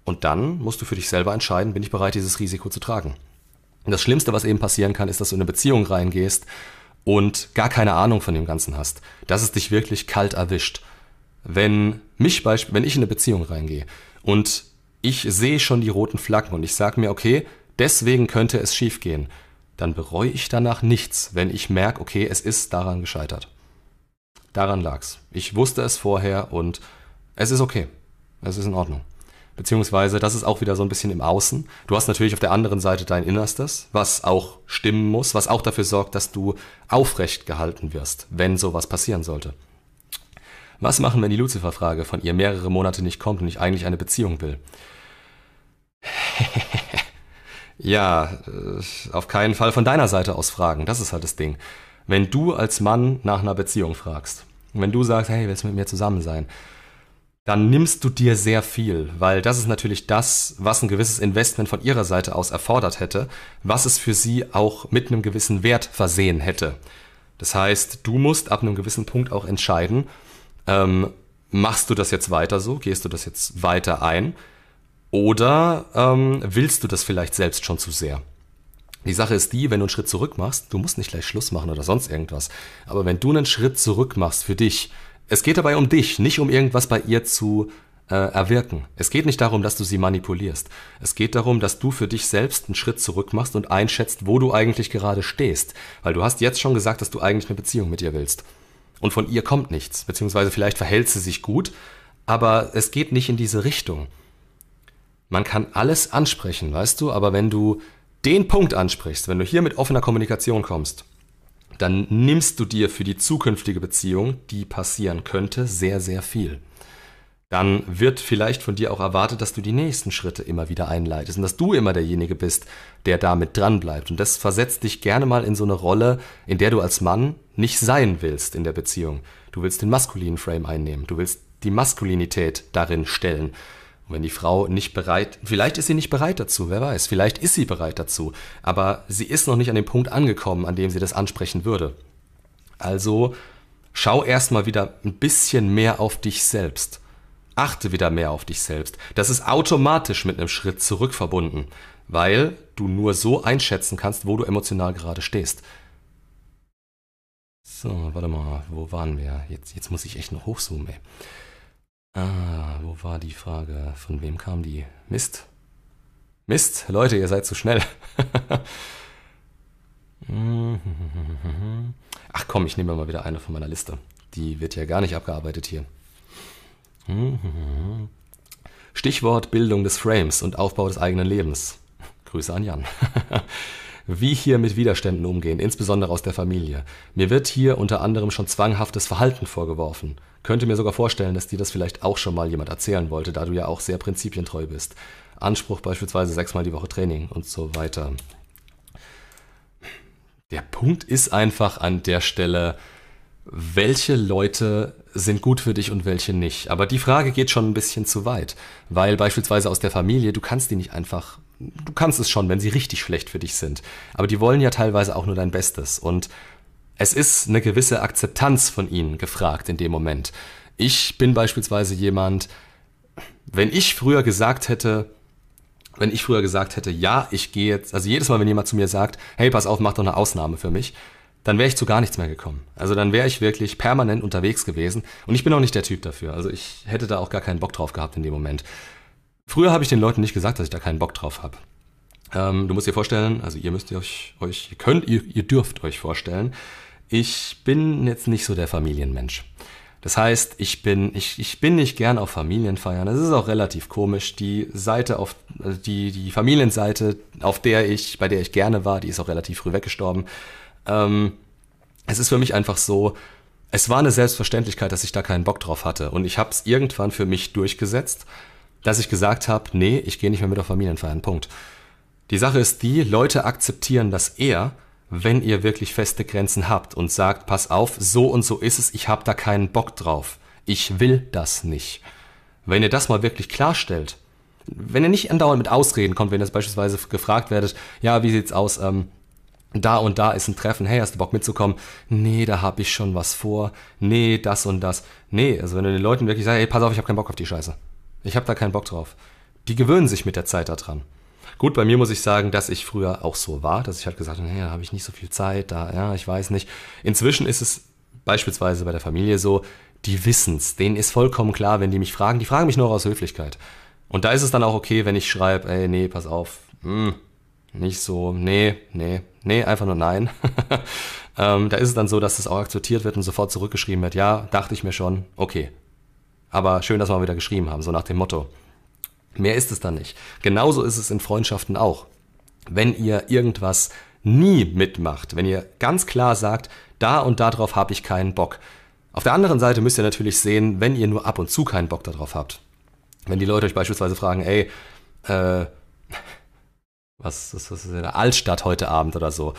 Und dann musst du für dich selber entscheiden, bin ich bereit, dieses Risiko zu tragen. Und das Schlimmste, was eben passieren kann, ist, dass du in eine Beziehung reingehst und gar keine Ahnung von dem Ganzen hast. Dass es dich wirklich kalt erwischt. Wenn mich Beispiel, wenn ich in eine Beziehung reingehe und ich sehe schon die roten Flaggen und ich sage mir, okay, deswegen könnte es schiefgehen, dann bereue ich danach nichts, wenn ich merke, okay, es ist daran gescheitert. Daran lag's. Ich wusste es vorher und es ist okay. Es ist in Ordnung. Beziehungsweise, das ist auch wieder so ein bisschen im Außen. Du hast natürlich auf der anderen Seite dein Innerstes, was auch stimmen muss, was auch dafür sorgt, dass du aufrecht gehalten wirst, wenn sowas passieren sollte. Was machen, wenn die Lucifer-Frage von ihr mehrere Monate nicht kommt und ich eigentlich eine Beziehung will? ja, äh, auf keinen Fall von deiner Seite aus fragen. Das ist halt das Ding. Wenn du als Mann nach einer Beziehung fragst, wenn du sagst, hey, willst du mit mir zusammen sein? dann nimmst du dir sehr viel, weil das ist natürlich das, was ein gewisses Investment von ihrer Seite aus erfordert hätte, was es für sie auch mit einem gewissen Wert versehen hätte. Das heißt, du musst ab einem gewissen Punkt auch entscheiden, ähm, machst du das jetzt weiter so, gehst du das jetzt weiter ein oder ähm, willst du das vielleicht selbst schon zu sehr? Die Sache ist die, wenn du einen Schritt zurück machst, du musst nicht gleich Schluss machen oder sonst irgendwas, aber wenn du einen Schritt zurück machst für dich, es geht dabei um dich, nicht um irgendwas bei ihr zu äh, erwirken. Es geht nicht darum, dass du sie manipulierst. Es geht darum, dass du für dich selbst einen Schritt zurück machst und einschätzt, wo du eigentlich gerade stehst. Weil du hast jetzt schon gesagt, dass du eigentlich eine Beziehung mit ihr willst. Und von ihr kommt nichts. Beziehungsweise vielleicht verhält sie sich gut, aber es geht nicht in diese Richtung. Man kann alles ansprechen, weißt du, aber wenn du den Punkt ansprichst, wenn du hier mit offener Kommunikation kommst, dann nimmst du dir für die zukünftige Beziehung, die passieren könnte, sehr, sehr viel. Dann wird vielleicht von dir auch erwartet, dass du die nächsten Schritte immer wieder einleitest und dass du immer derjenige bist, der damit dran bleibt. Und das versetzt dich gerne mal in so eine Rolle, in der du als Mann nicht sein willst in der Beziehung. Du willst den maskulinen Frame einnehmen, du willst die Maskulinität darin stellen. Und wenn die Frau nicht bereit, vielleicht ist sie nicht bereit dazu, wer weiß, vielleicht ist sie bereit dazu, aber sie ist noch nicht an dem Punkt angekommen, an dem sie das ansprechen würde. Also schau erstmal wieder ein bisschen mehr auf dich selbst. Achte wieder mehr auf dich selbst. Das ist automatisch mit einem Schritt zurück verbunden, weil du nur so einschätzen kannst, wo du emotional gerade stehst. So, warte mal, wo waren wir? Jetzt, jetzt muss ich echt noch hochzoomen, ey. Ah, wo war die Frage? Von wem kam die? Mist. Mist, Leute, ihr seid zu schnell. Ach komm, ich nehme mal wieder eine von meiner Liste. Die wird ja gar nicht abgearbeitet hier. Stichwort Bildung des Frames und Aufbau des eigenen Lebens. Grüße an Jan. wie hier mit Widerständen umgehen, insbesondere aus der Familie. Mir wird hier unter anderem schon zwanghaftes Verhalten vorgeworfen. Könnte mir sogar vorstellen, dass dir das vielleicht auch schon mal jemand erzählen wollte, da du ja auch sehr prinzipientreu bist. Anspruch beispielsweise sechsmal die Woche Training und so weiter. Der Punkt ist einfach an der Stelle, welche Leute sind gut für dich und welche nicht. Aber die Frage geht schon ein bisschen zu weit, weil beispielsweise aus der Familie, du kannst die nicht einfach du kannst es schon, wenn sie richtig schlecht für dich sind. Aber die wollen ja teilweise auch nur dein Bestes. Und es ist eine gewisse Akzeptanz von ihnen gefragt in dem Moment. Ich bin beispielsweise jemand, wenn ich früher gesagt hätte, wenn ich früher gesagt hätte, ja, ich gehe jetzt, also jedes Mal, wenn jemand zu mir sagt, hey, pass auf, mach doch eine Ausnahme für mich, dann wäre ich zu gar nichts mehr gekommen. Also dann wäre ich wirklich permanent unterwegs gewesen und ich bin auch nicht der Typ dafür. Also ich hätte da auch gar keinen Bock drauf gehabt in dem Moment. Früher habe ich den Leuten nicht gesagt, dass ich da keinen Bock drauf habe. Ähm, du musst dir vorstellen, also ihr müsst euch, euch ihr könnt, ihr, ihr dürft euch vorstellen, ich bin jetzt nicht so der Familienmensch. Das heißt, ich bin, ich, ich bin nicht gern auf Familienfeiern. Das ist auch relativ komisch. Die Seite auf, also die, die Familienseite, auf der ich, bei der ich gerne war, die ist auch relativ früh weggestorben. Ähm, es ist für mich einfach so, es war eine Selbstverständlichkeit, dass ich da keinen Bock drauf hatte. Und ich habe es irgendwann für mich durchgesetzt, dass ich gesagt habe, nee, ich gehe nicht mehr mit auf Familienfeiern. Punkt. Die Sache ist die, Leute akzeptieren das eher, wenn ihr wirklich feste Grenzen habt und sagt, pass auf, so und so ist es, ich habe da keinen Bock drauf. Ich will das nicht. Wenn ihr das mal wirklich klarstellt, wenn ihr nicht andauernd mit Ausreden kommt, wenn ihr beispielsweise gefragt werdet, ja, wie sieht's aus, ähm, da und da ist ein Treffen, hey, hast du Bock mitzukommen? Nee, da habe ich schon was vor. Nee, das und das. Nee, also wenn du den Leuten wirklich sagst, hey, pass auf, ich habe keinen Bock auf die Scheiße. Ich habe da keinen Bock drauf. Die gewöhnen sich mit der Zeit daran. Gut, bei mir muss ich sagen, dass ich früher auch so war, dass ich halt gesagt habe, nee, da habe ich nicht so viel Zeit, da, ja, ich weiß nicht. Inzwischen ist es beispielsweise bei der Familie so, die wissen's, denen ist vollkommen klar, wenn die mich fragen, die fragen mich nur aus Höflichkeit. Und da ist es dann auch okay, wenn ich schreibe, ey, nee, pass auf, hm, nicht so, nee, nee, nee, einfach nur nein. ähm, da ist es dann so, dass das auch akzeptiert wird und sofort zurückgeschrieben wird, ja, dachte ich mir schon, okay. Aber schön, dass wir mal wieder geschrieben haben, so nach dem Motto. Mehr ist es dann nicht. Genauso ist es in Freundschaften auch. Wenn ihr irgendwas nie mitmacht, wenn ihr ganz klar sagt, da und darauf habe ich keinen Bock. Auf der anderen Seite müsst ihr natürlich sehen, wenn ihr nur ab und zu keinen Bock darauf habt. Wenn die Leute euch beispielsweise fragen, ey, äh, was ist das in der Altstadt heute Abend oder so.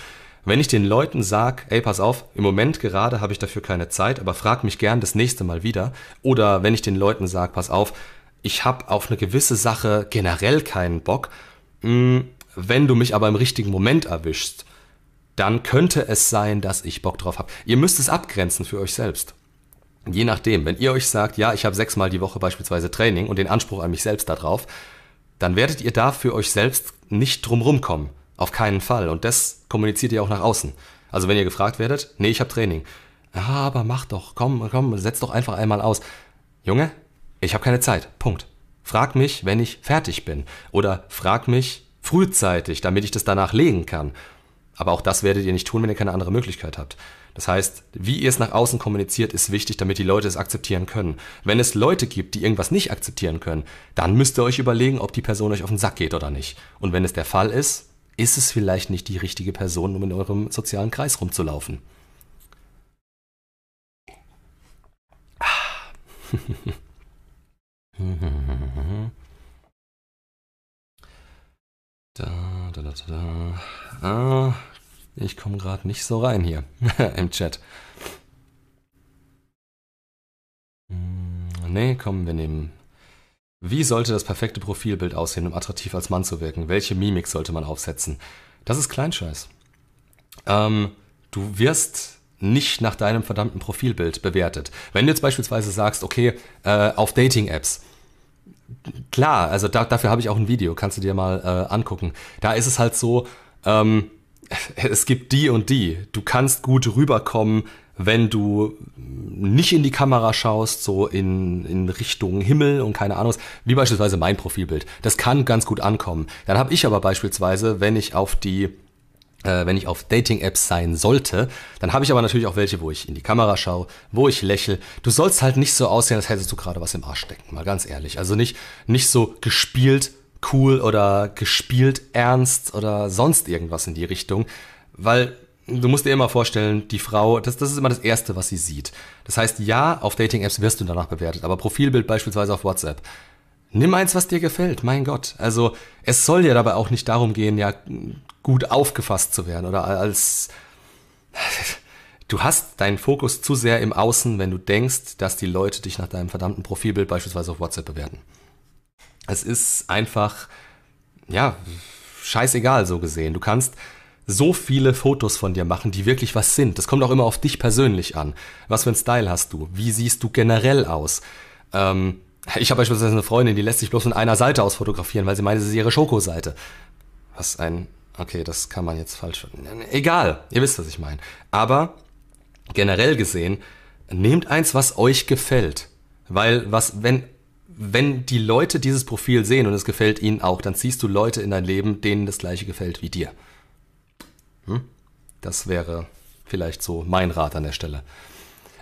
Wenn ich den Leuten sag, ey, pass auf, im Moment gerade habe ich dafür keine Zeit, aber frag mich gern das nächste Mal wieder. Oder wenn ich den Leuten sag, pass auf, ich habe auf eine gewisse Sache generell keinen Bock. Hm, wenn du mich aber im richtigen Moment erwischst, dann könnte es sein, dass ich Bock drauf habe. Ihr müsst es abgrenzen für euch selbst. Je nachdem, wenn ihr euch sagt, ja, ich habe sechsmal die Woche beispielsweise Training und den Anspruch an mich selbst darauf, dann werdet ihr da für euch selbst nicht drumrum kommen. Auf keinen Fall. Und das kommuniziert ihr auch nach außen. Also wenn ihr gefragt werdet, nee, ich habe Training. Ja, aber mach doch, komm, komm, setz doch einfach einmal aus. Junge, ich habe keine Zeit. Punkt. Frag mich, wenn ich fertig bin. Oder frag mich frühzeitig, damit ich das danach legen kann. Aber auch das werdet ihr nicht tun, wenn ihr keine andere Möglichkeit habt. Das heißt, wie ihr es nach außen kommuniziert, ist wichtig, damit die Leute es akzeptieren können. Wenn es Leute gibt, die irgendwas nicht akzeptieren können, dann müsst ihr euch überlegen, ob die Person euch auf den Sack geht oder nicht. Und wenn es der Fall ist, ist es vielleicht nicht die richtige Person, um in eurem sozialen Kreis rumzulaufen. Da, da, da, da. Ah, ich komme gerade nicht so rein hier im Chat. Hm, nee, komm, wir nehmen. Wie sollte das perfekte Profilbild aussehen, um attraktiv als Mann zu wirken? Welche Mimik sollte man aufsetzen? Das ist Kleinscheiß. Ähm, du wirst nicht nach deinem verdammten Profilbild bewertet. Wenn du jetzt beispielsweise sagst, okay, äh, auf Dating-Apps, klar, also da, dafür habe ich auch ein Video, kannst du dir mal äh, angucken. Da ist es halt so, ähm, es gibt die und die. Du kannst gut rüberkommen, wenn du nicht in die Kamera schaust, so in, in Richtung Himmel und keine Ahnung, wie beispielsweise mein Profilbild. Das kann ganz gut ankommen. Dann habe ich aber beispielsweise, wenn ich auf die äh, wenn ich auf Dating-Apps sein sollte, dann habe ich aber natürlich auch welche, wo ich in die Kamera schaue, wo ich lächle. Du sollst halt nicht so aussehen, als hättest du gerade was im Arsch stecken, mal ganz ehrlich. Also nicht, nicht so gespielt cool oder gespielt ernst oder sonst irgendwas in die Richtung, weil du musst dir immer vorstellen, die Frau, das, das ist immer das Erste, was sie sieht. Das heißt, ja, auf Dating-Apps wirst du danach bewertet, aber Profilbild beispielsweise auf WhatsApp. Nimm eins, was dir gefällt, mein Gott. Also es soll ja dabei auch nicht darum gehen, ja gut aufgefasst zu werden oder als du hast deinen Fokus zu sehr im Außen, wenn du denkst, dass die Leute dich nach deinem verdammten Profilbild beispielsweise auf WhatsApp bewerten. Es ist einfach ja scheißegal so gesehen. Du kannst so viele Fotos von dir machen, die wirklich was sind. Das kommt auch immer auf dich persönlich an. Was für ein Style hast du? Wie siehst du generell aus? Ähm, ich habe beispielsweise eine Freundin, die lässt sich bloß von einer Seite aus fotografieren, weil sie meint, es ist ihre Schokoseite. Was ein Okay, das kann man jetzt falsch. Egal, ihr wisst, was ich meine. Aber generell gesehen, nehmt eins, was euch gefällt. Weil was, wenn, wenn die Leute dieses Profil sehen und es gefällt ihnen auch, dann ziehst du Leute in dein Leben, denen das gleiche gefällt wie dir. Hm? Das wäre vielleicht so mein Rat an der Stelle.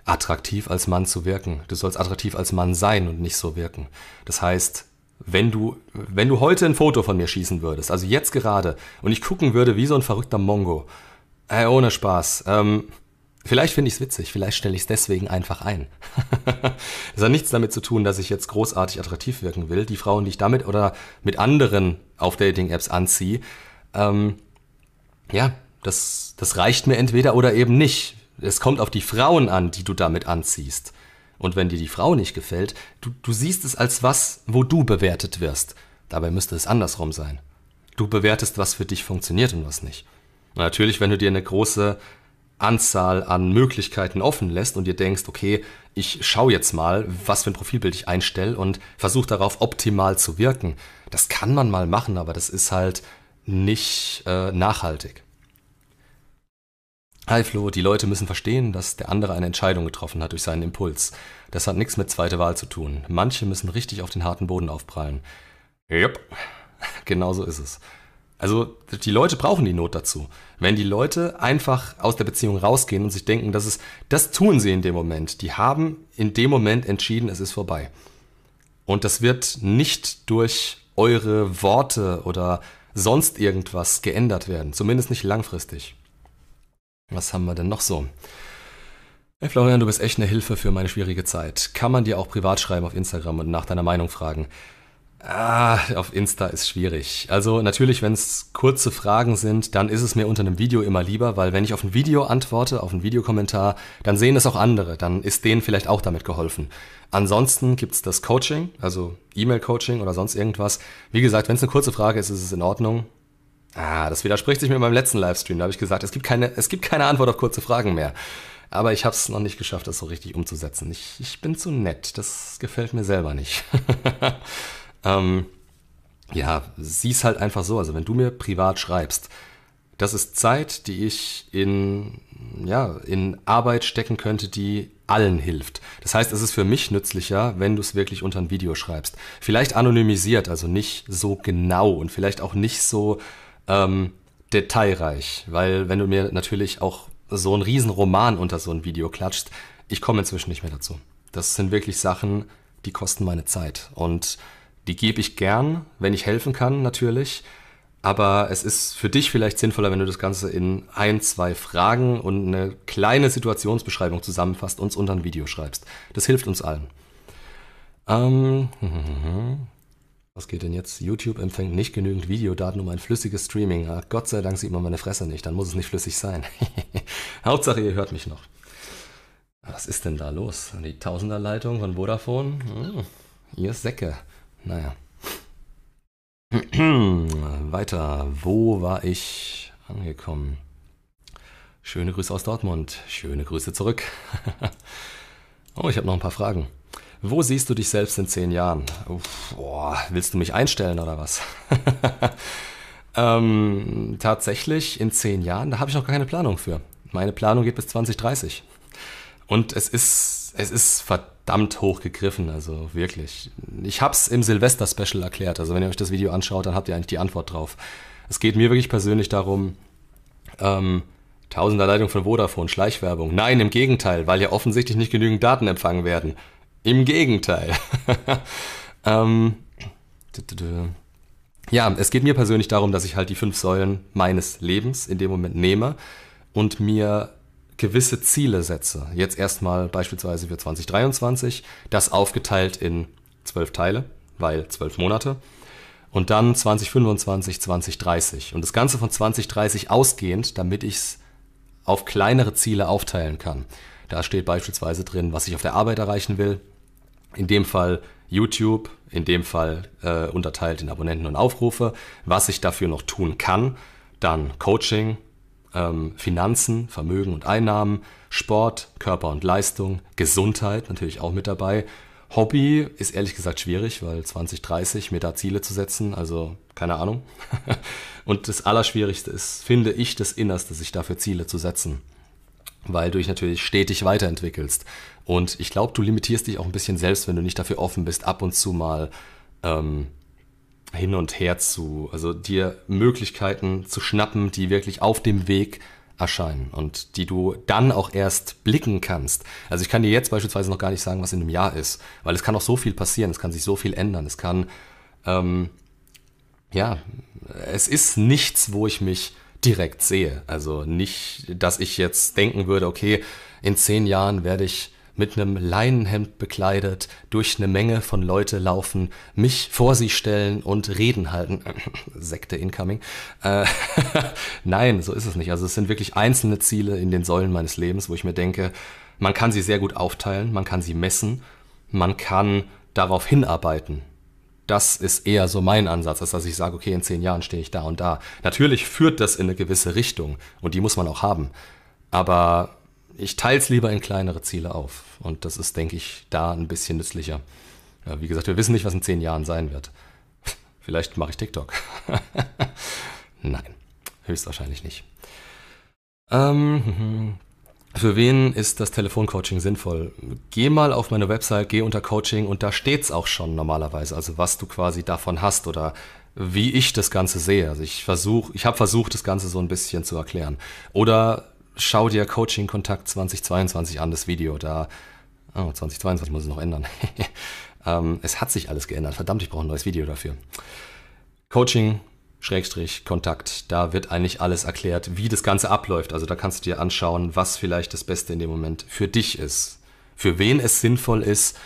Attraktiv als Mann zu wirken. Du sollst attraktiv als Mann sein und nicht so wirken. Das heißt, wenn du, wenn du heute ein Foto von mir schießen würdest, also jetzt gerade, und ich gucken würde wie so ein verrückter Mongo, äh, ohne Spaß, ähm, Vielleicht finde ich es witzig, vielleicht stelle ich es deswegen einfach ein. Es hat nichts damit zu tun, dass ich jetzt großartig attraktiv wirken will. Die Frauen, die ich damit oder mit anderen auf Dating-Apps anziehe, ähm, ja, das, das reicht mir entweder oder eben nicht. Es kommt auf die Frauen an, die du damit anziehst. Und wenn dir die Frau nicht gefällt, du, du siehst es als was, wo du bewertet wirst. Dabei müsste es andersrum sein. Du bewertest, was für dich funktioniert und was nicht. Natürlich, wenn du dir eine große Anzahl an Möglichkeiten offen lässt und dir denkst, okay, ich schaue jetzt mal, was für ein Profilbild ich einstelle und versuche darauf optimal zu wirken. Das kann man mal machen, aber das ist halt nicht äh, nachhaltig. Hi Flo, die Leute müssen verstehen, dass der andere eine Entscheidung getroffen hat durch seinen Impuls. Das hat nichts mit zweite Wahl zu tun. Manche müssen richtig auf den harten Boden aufprallen. Jupp, genau so ist es. Also die Leute brauchen die Not dazu. Wenn die Leute einfach aus der Beziehung rausgehen und sich denken, dass es, das tun sie in dem Moment. Die haben in dem Moment entschieden, es ist vorbei. Und das wird nicht durch eure Worte oder sonst irgendwas geändert werden. Zumindest nicht langfristig. Was haben wir denn noch so? Hey Florian, du bist echt eine Hilfe für meine schwierige Zeit. Kann man dir auch privat schreiben auf Instagram und nach deiner Meinung fragen? Ah, auf Insta ist schwierig. Also natürlich, wenn es kurze Fragen sind, dann ist es mir unter einem Video immer lieber, weil wenn ich auf ein Video antworte, auf einen Videokommentar, dann sehen es auch andere, dann ist denen vielleicht auch damit geholfen. Ansonsten gibt's das Coaching, also E-Mail-Coaching oder sonst irgendwas. Wie gesagt, wenn es eine kurze Frage ist, ist es in Ordnung. Ah, das widerspricht sich mit meinem letzten Livestream. Da habe ich gesagt, es gibt keine, es gibt keine Antwort auf kurze Fragen mehr. Aber ich habe es noch nicht geschafft, das so richtig umzusetzen. Ich, ich bin zu nett. Das gefällt mir selber nicht. Ähm, ja, sieh's halt einfach so. Also wenn du mir privat schreibst, das ist Zeit, die ich in, ja, in Arbeit stecken könnte, die allen hilft. Das heißt, es ist für mich nützlicher, wenn du es wirklich unter ein Video schreibst. Vielleicht anonymisiert, also nicht so genau und vielleicht auch nicht so ähm, detailreich, weil wenn du mir natürlich auch so einen Riesenroman unter so ein Video klatscht, ich komme inzwischen nicht mehr dazu. Das sind wirklich Sachen, die kosten meine Zeit und die gebe ich gern, wenn ich helfen kann, natürlich. Aber es ist für dich vielleicht sinnvoller, wenn du das Ganze in ein, zwei Fragen und eine kleine Situationsbeschreibung zusammenfasst und unter ein Video schreibst. Das hilft uns allen. Ähm, was geht denn jetzt? YouTube empfängt nicht genügend Videodaten um ein flüssiges Streaming. Ach, Gott sei Dank sieht man meine Fresse nicht, dann muss es nicht flüssig sein. Hauptsache, ihr hört mich noch. Was ist denn da los? Die Tausenderleitung von Vodafone? Hm, ihr Säcke. Naja. Weiter. Wo war ich angekommen? Schöne Grüße aus Dortmund. Schöne Grüße zurück. oh, ich habe noch ein paar Fragen. Wo siehst du dich selbst in zehn Jahren? Uff, boah, willst du mich einstellen oder was? ähm, tatsächlich in zehn Jahren, da habe ich noch keine Planung für. Meine Planung geht bis 2030. Und es ist, es ist verdammt hoch gegriffen, also wirklich. Ich habe es im Silvester-Special erklärt, also wenn ihr euch das Video anschaut, dann habt ihr eigentlich die Antwort drauf. Es geht mir wirklich persönlich darum, ähm, Tausenderleitung von Vodafone, Schleichwerbung. Nein, im Gegenteil, weil ja offensichtlich nicht genügend Daten empfangen werden. Im Gegenteil. ähm, ja, es geht mir persönlich darum, dass ich halt die fünf Säulen meines Lebens in dem Moment nehme und mir gewisse Ziele setze, jetzt erstmal beispielsweise für 2023, das aufgeteilt in zwölf Teile, weil zwölf Monate, und dann 2025, 2030. Und das Ganze von 2030 ausgehend, damit ich es auf kleinere Ziele aufteilen kann. Da steht beispielsweise drin, was ich auf der Arbeit erreichen will. In dem Fall YouTube, in dem Fall äh, unterteilt in Abonnenten und Aufrufe, was ich dafür noch tun kann. Dann Coaching, ähm, Finanzen, Vermögen und Einnahmen, Sport, Körper und Leistung, Gesundheit natürlich auch mit dabei. Hobby ist ehrlich gesagt schwierig, weil 2030 mir da Ziele zu setzen, also keine Ahnung. und das Allerschwierigste ist, finde ich, das Innerste, sich dafür Ziele zu setzen. Weil du dich natürlich stetig weiterentwickelst. Und ich glaube, du limitierst dich auch ein bisschen selbst, wenn du nicht dafür offen bist, ab und zu mal ähm, hin und her zu, also dir Möglichkeiten zu schnappen, die wirklich auf dem Weg erscheinen und die du dann auch erst blicken kannst. Also ich kann dir jetzt beispielsweise noch gar nicht sagen, was in einem Jahr ist, weil es kann auch so viel passieren, es kann sich so viel ändern, es kann, ähm, ja, es ist nichts, wo ich mich direkt sehe. Also nicht, dass ich jetzt denken würde, okay, in zehn Jahren werde ich mit einem Leinenhemd bekleidet durch eine Menge von Leute laufen, mich vor sie stellen und Reden halten. Sekte incoming. Äh, Nein, so ist es nicht. Also es sind wirklich einzelne Ziele in den Säulen meines Lebens, wo ich mir denke, man kann sie sehr gut aufteilen, man kann sie messen, man kann darauf hinarbeiten. Das ist eher so mein Ansatz, als dass ich sage, okay, in zehn Jahren stehe ich da und da. Natürlich führt das in eine gewisse Richtung und die muss man auch haben. Aber ich teile es lieber in kleinere Ziele auf. Und das ist, denke ich, da ein bisschen nützlicher. Ja, wie gesagt, wir wissen nicht, was in zehn Jahren sein wird. Vielleicht mache ich TikTok. Nein, höchstwahrscheinlich nicht. Ähm, für wen ist das Telefoncoaching sinnvoll? Geh mal auf meine Website, geh unter Coaching und da steht's auch schon normalerweise, also was du quasi davon hast oder wie ich das Ganze sehe. Also ich versuche, ich habe versucht, das Ganze so ein bisschen zu erklären. Oder schau dir Coaching Kontakt 2022 an, das Video. Da, oh, 2022 muss es noch ändern. ähm, es hat sich alles geändert. Verdammt, ich brauche ein neues Video dafür. Coaching Schrägstrich Kontakt. Da wird eigentlich alles erklärt, wie das Ganze abläuft. Also da kannst du dir anschauen, was vielleicht das Beste in dem Moment für dich ist. Für wen es sinnvoll ist.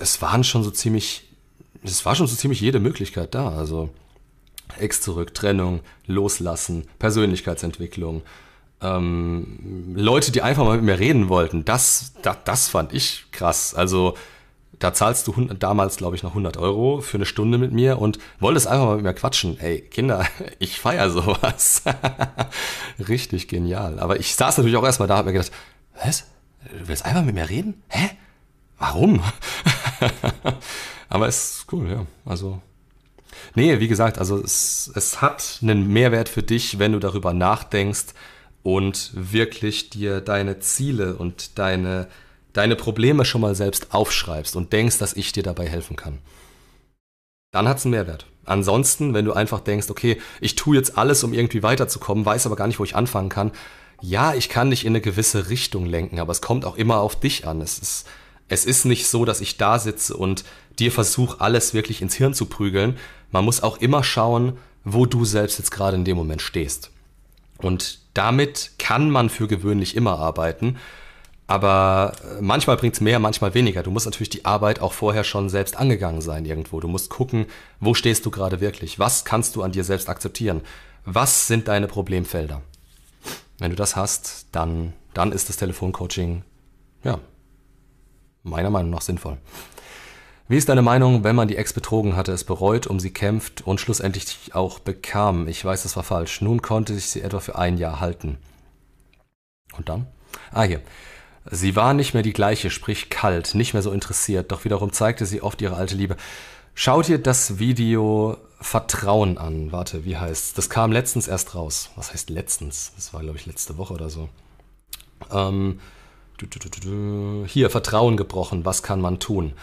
Es waren schon so ziemlich, es war schon so ziemlich jede Möglichkeit da. Also Ex zurück, Trennung, Loslassen, Persönlichkeitsentwicklung, ähm, Leute, die einfach mal mit mir reden wollten. Das, das, das fand ich krass. Also da zahlst du damals, glaube ich, noch 100 Euro für eine Stunde mit mir und wolltest einfach mal mit mir quatschen. Ey, Kinder, ich feier sowas. Richtig genial. Aber ich saß natürlich auch erstmal da und hab mir gedacht, was? Du willst einfach mit mir reden? Hä? Warum? Aber es ist cool, ja. Also, nee, wie gesagt, also es, es hat einen Mehrwert für dich, wenn du darüber nachdenkst und wirklich dir deine Ziele und deine deine Probleme schon mal selbst aufschreibst und denkst, dass ich dir dabei helfen kann, dann hat es einen Mehrwert. Ansonsten, wenn du einfach denkst, okay, ich tue jetzt alles, um irgendwie weiterzukommen, weiß aber gar nicht, wo ich anfangen kann, ja, ich kann dich in eine gewisse Richtung lenken, aber es kommt auch immer auf dich an. Es ist, es ist nicht so, dass ich da sitze und dir versuche, alles wirklich ins Hirn zu prügeln. Man muss auch immer schauen, wo du selbst jetzt gerade in dem Moment stehst. Und damit kann man für gewöhnlich immer arbeiten. Aber äh, manchmal bringt es mehr, manchmal weniger. Du musst natürlich die Arbeit auch vorher schon selbst angegangen sein irgendwo. Du musst gucken, wo stehst du gerade wirklich? Was kannst du an dir selbst akzeptieren? Was sind deine Problemfelder? Wenn du das hast, dann, dann ist das Telefoncoaching, ja, meiner Meinung nach sinnvoll. Wie ist deine Meinung, wenn man die Ex betrogen hatte, es bereut, um sie kämpft und schlussendlich auch bekam? Ich weiß, das war falsch. Nun konnte ich sie etwa für ein Jahr halten. Und dann? Ah, hier. Sie war nicht mehr die gleiche, sprich kalt, nicht mehr so interessiert, doch wiederum zeigte sie oft ihre alte Liebe. Schau dir das Video Vertrauen an. Warte, wie heißt's? Das kam letztens erst raus. Was heißt letztens? Das war, glaube ich, letzte Woche oder so. Ähm, hier, Vertrauen gebrochen. Was kann man tun?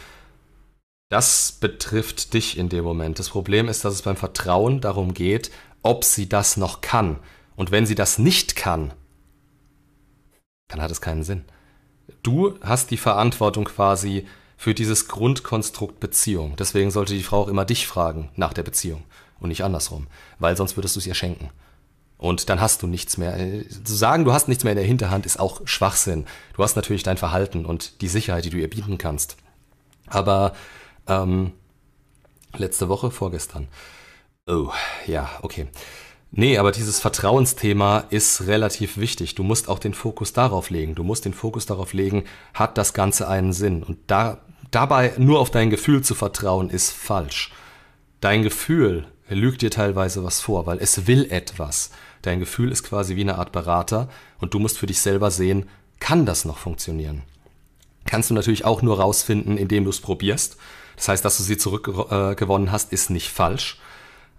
Das betrifft dich in dem Moment. Das Problem ist, dass es beim Vertrauen darum geht, ob sie das noch kann. Und wenn sie das nicht kann, dann hat es keinen Sinn du hast die Verantwortung quasi für dieses Grundkonstrukt Beziehung. Deswegen sollte die Frau auch immer dich fragen nach der Beziehung und nicht andersrum, weil sonst würdest du es ihr schenken. Und dann hast du nichts mehr. Zu sagen, du hast nichts mehr in der Hinterhand, ist auch Schwachsinn. Du hast natürlich dein Verhalten und die Sicherheit, die du ihr bieten kannst. Aber ähm, letzte Woche, vorgestern. Oh, ja, okay. Nee, aber dieses Vertrauensthema ist relativ wichtig. Du musst auch den Fokus darauf legen. Du musst den Fokus darauf legen, hat das Ganze einen Sinn? Und da, dabei nur auf dein Gefühl zu vertrauen, ist falsch. Dein Gefühl lügt dir teilweise was vor, weil es will etwas. Dein Gefühl ist quasi wie eine Art Berater und du musst für dich selber sehen, kann das noch funktionieren? Kannst du natürlich auch nur rausfinden, indem du es probierst. Das heißt, dass du sie zurückgewonnen äh, hast, ist nicht falsch.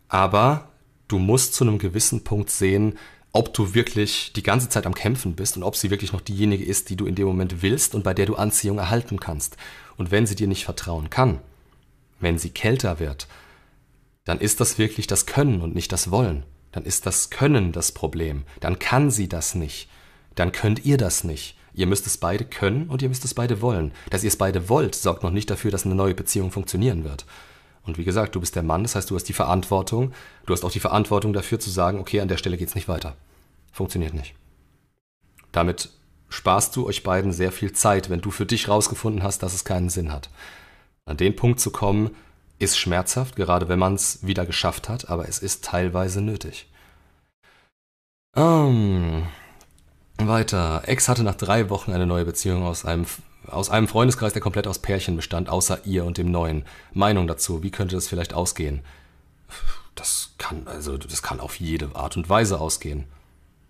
Aber du musst zu einem gewissen Punkt sehen, ob du wirklich die ganze Zeit am Kämpfen bist und ob sie wirklich noch diejenige ist, die du in dem Moment willst und bei der du Anziehung erhalten kannst. Und wenn sie dir nicht vertrauen kann, wenn sie kälter wird, dann ist das wirklich das Können und nicht das Wollen. Dann ist das Können das Problem. Dann kann sie das nicht. Dann könnt ihr das nicht. Ihr müsst es beide können und ihr müsst es beide wollen. Dass ihr es beide wollt, sorgt noch nicht dafür, dass eine neue Beziehung funktionieren wird. Und wie gesagt, du bist der Mann, das heißt, du hast die Verantwortung. Du hast auch die Verantwortung dafür zu sagen, okay, an der Stelle geht's nicht weiter. Funktioniert nicht. Damit sparst du euch beiden sehr viel Zeit, wenn du für dich rausgefunden hast, dass es keinen Sinn hat. An den Punkt zu kommen, ist schmerzhaft, gerade wenn man es wieder geschafft hat, aber es ist teilweise nötig. Um, weiter. Ex hatte nach drei Wochen eine neue Beziehung aus einem, aus einem Freundeskreis, der komplett aus Pärchen bestand, außer ihr und dem neuen. Meinung dazu, wie könnte das vielleicht ausgehen? Das kann, also, das kann auf jede Art und Weise ausgehen.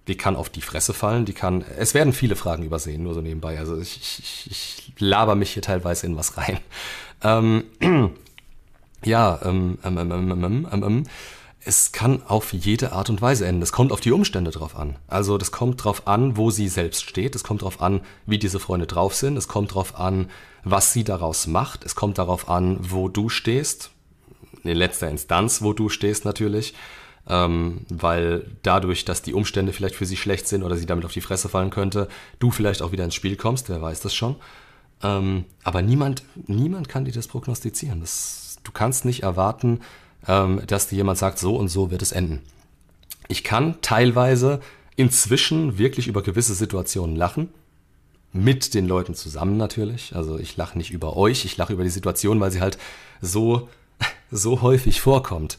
Die kann auf die Fresse fallen, die kann. Es werden viele Fragen übersehen, nur so nebenbei. Also ich, ich, ich laber mich hier teilweise in was rein. Ähm, ja, ähm, ähm, ähm, ähm, ähm, ähm, ähm es kann auf jede Art und Weise enden. Es kommt auf die Umstände drauf an. Also das kommt drauf an, wo sie selbst steht. Es kommt drauf an, wie diese Freunde drauf sind. Es kommt drauf an, was sie daraus macht. Es kommt darauf an, wo du stehst. In letzter Instanz, wo du stehst natürlich. Ähm, weil dadurch, dass die Umstände vielleicht für sie schlecht sind oder sie damit auf die Fresse fallen könnte, du vielleicht auch wieder ins Spiel kommst. Wer weiß das schon. Ähm, aber niemand, niemand kann dir das prognostizieren. Das, du kannst nicht erwarten, ähm, dass dir jemand sagt, so und so wird es enden. Ich kann teilweise inzwischen wirklich über gewisse Situationen lachen. Mit den Leuten zusammen natürlich. Also ich lache nicht über euch, ich lache über die Situation, weil sie halt so, so häufig vorkommt.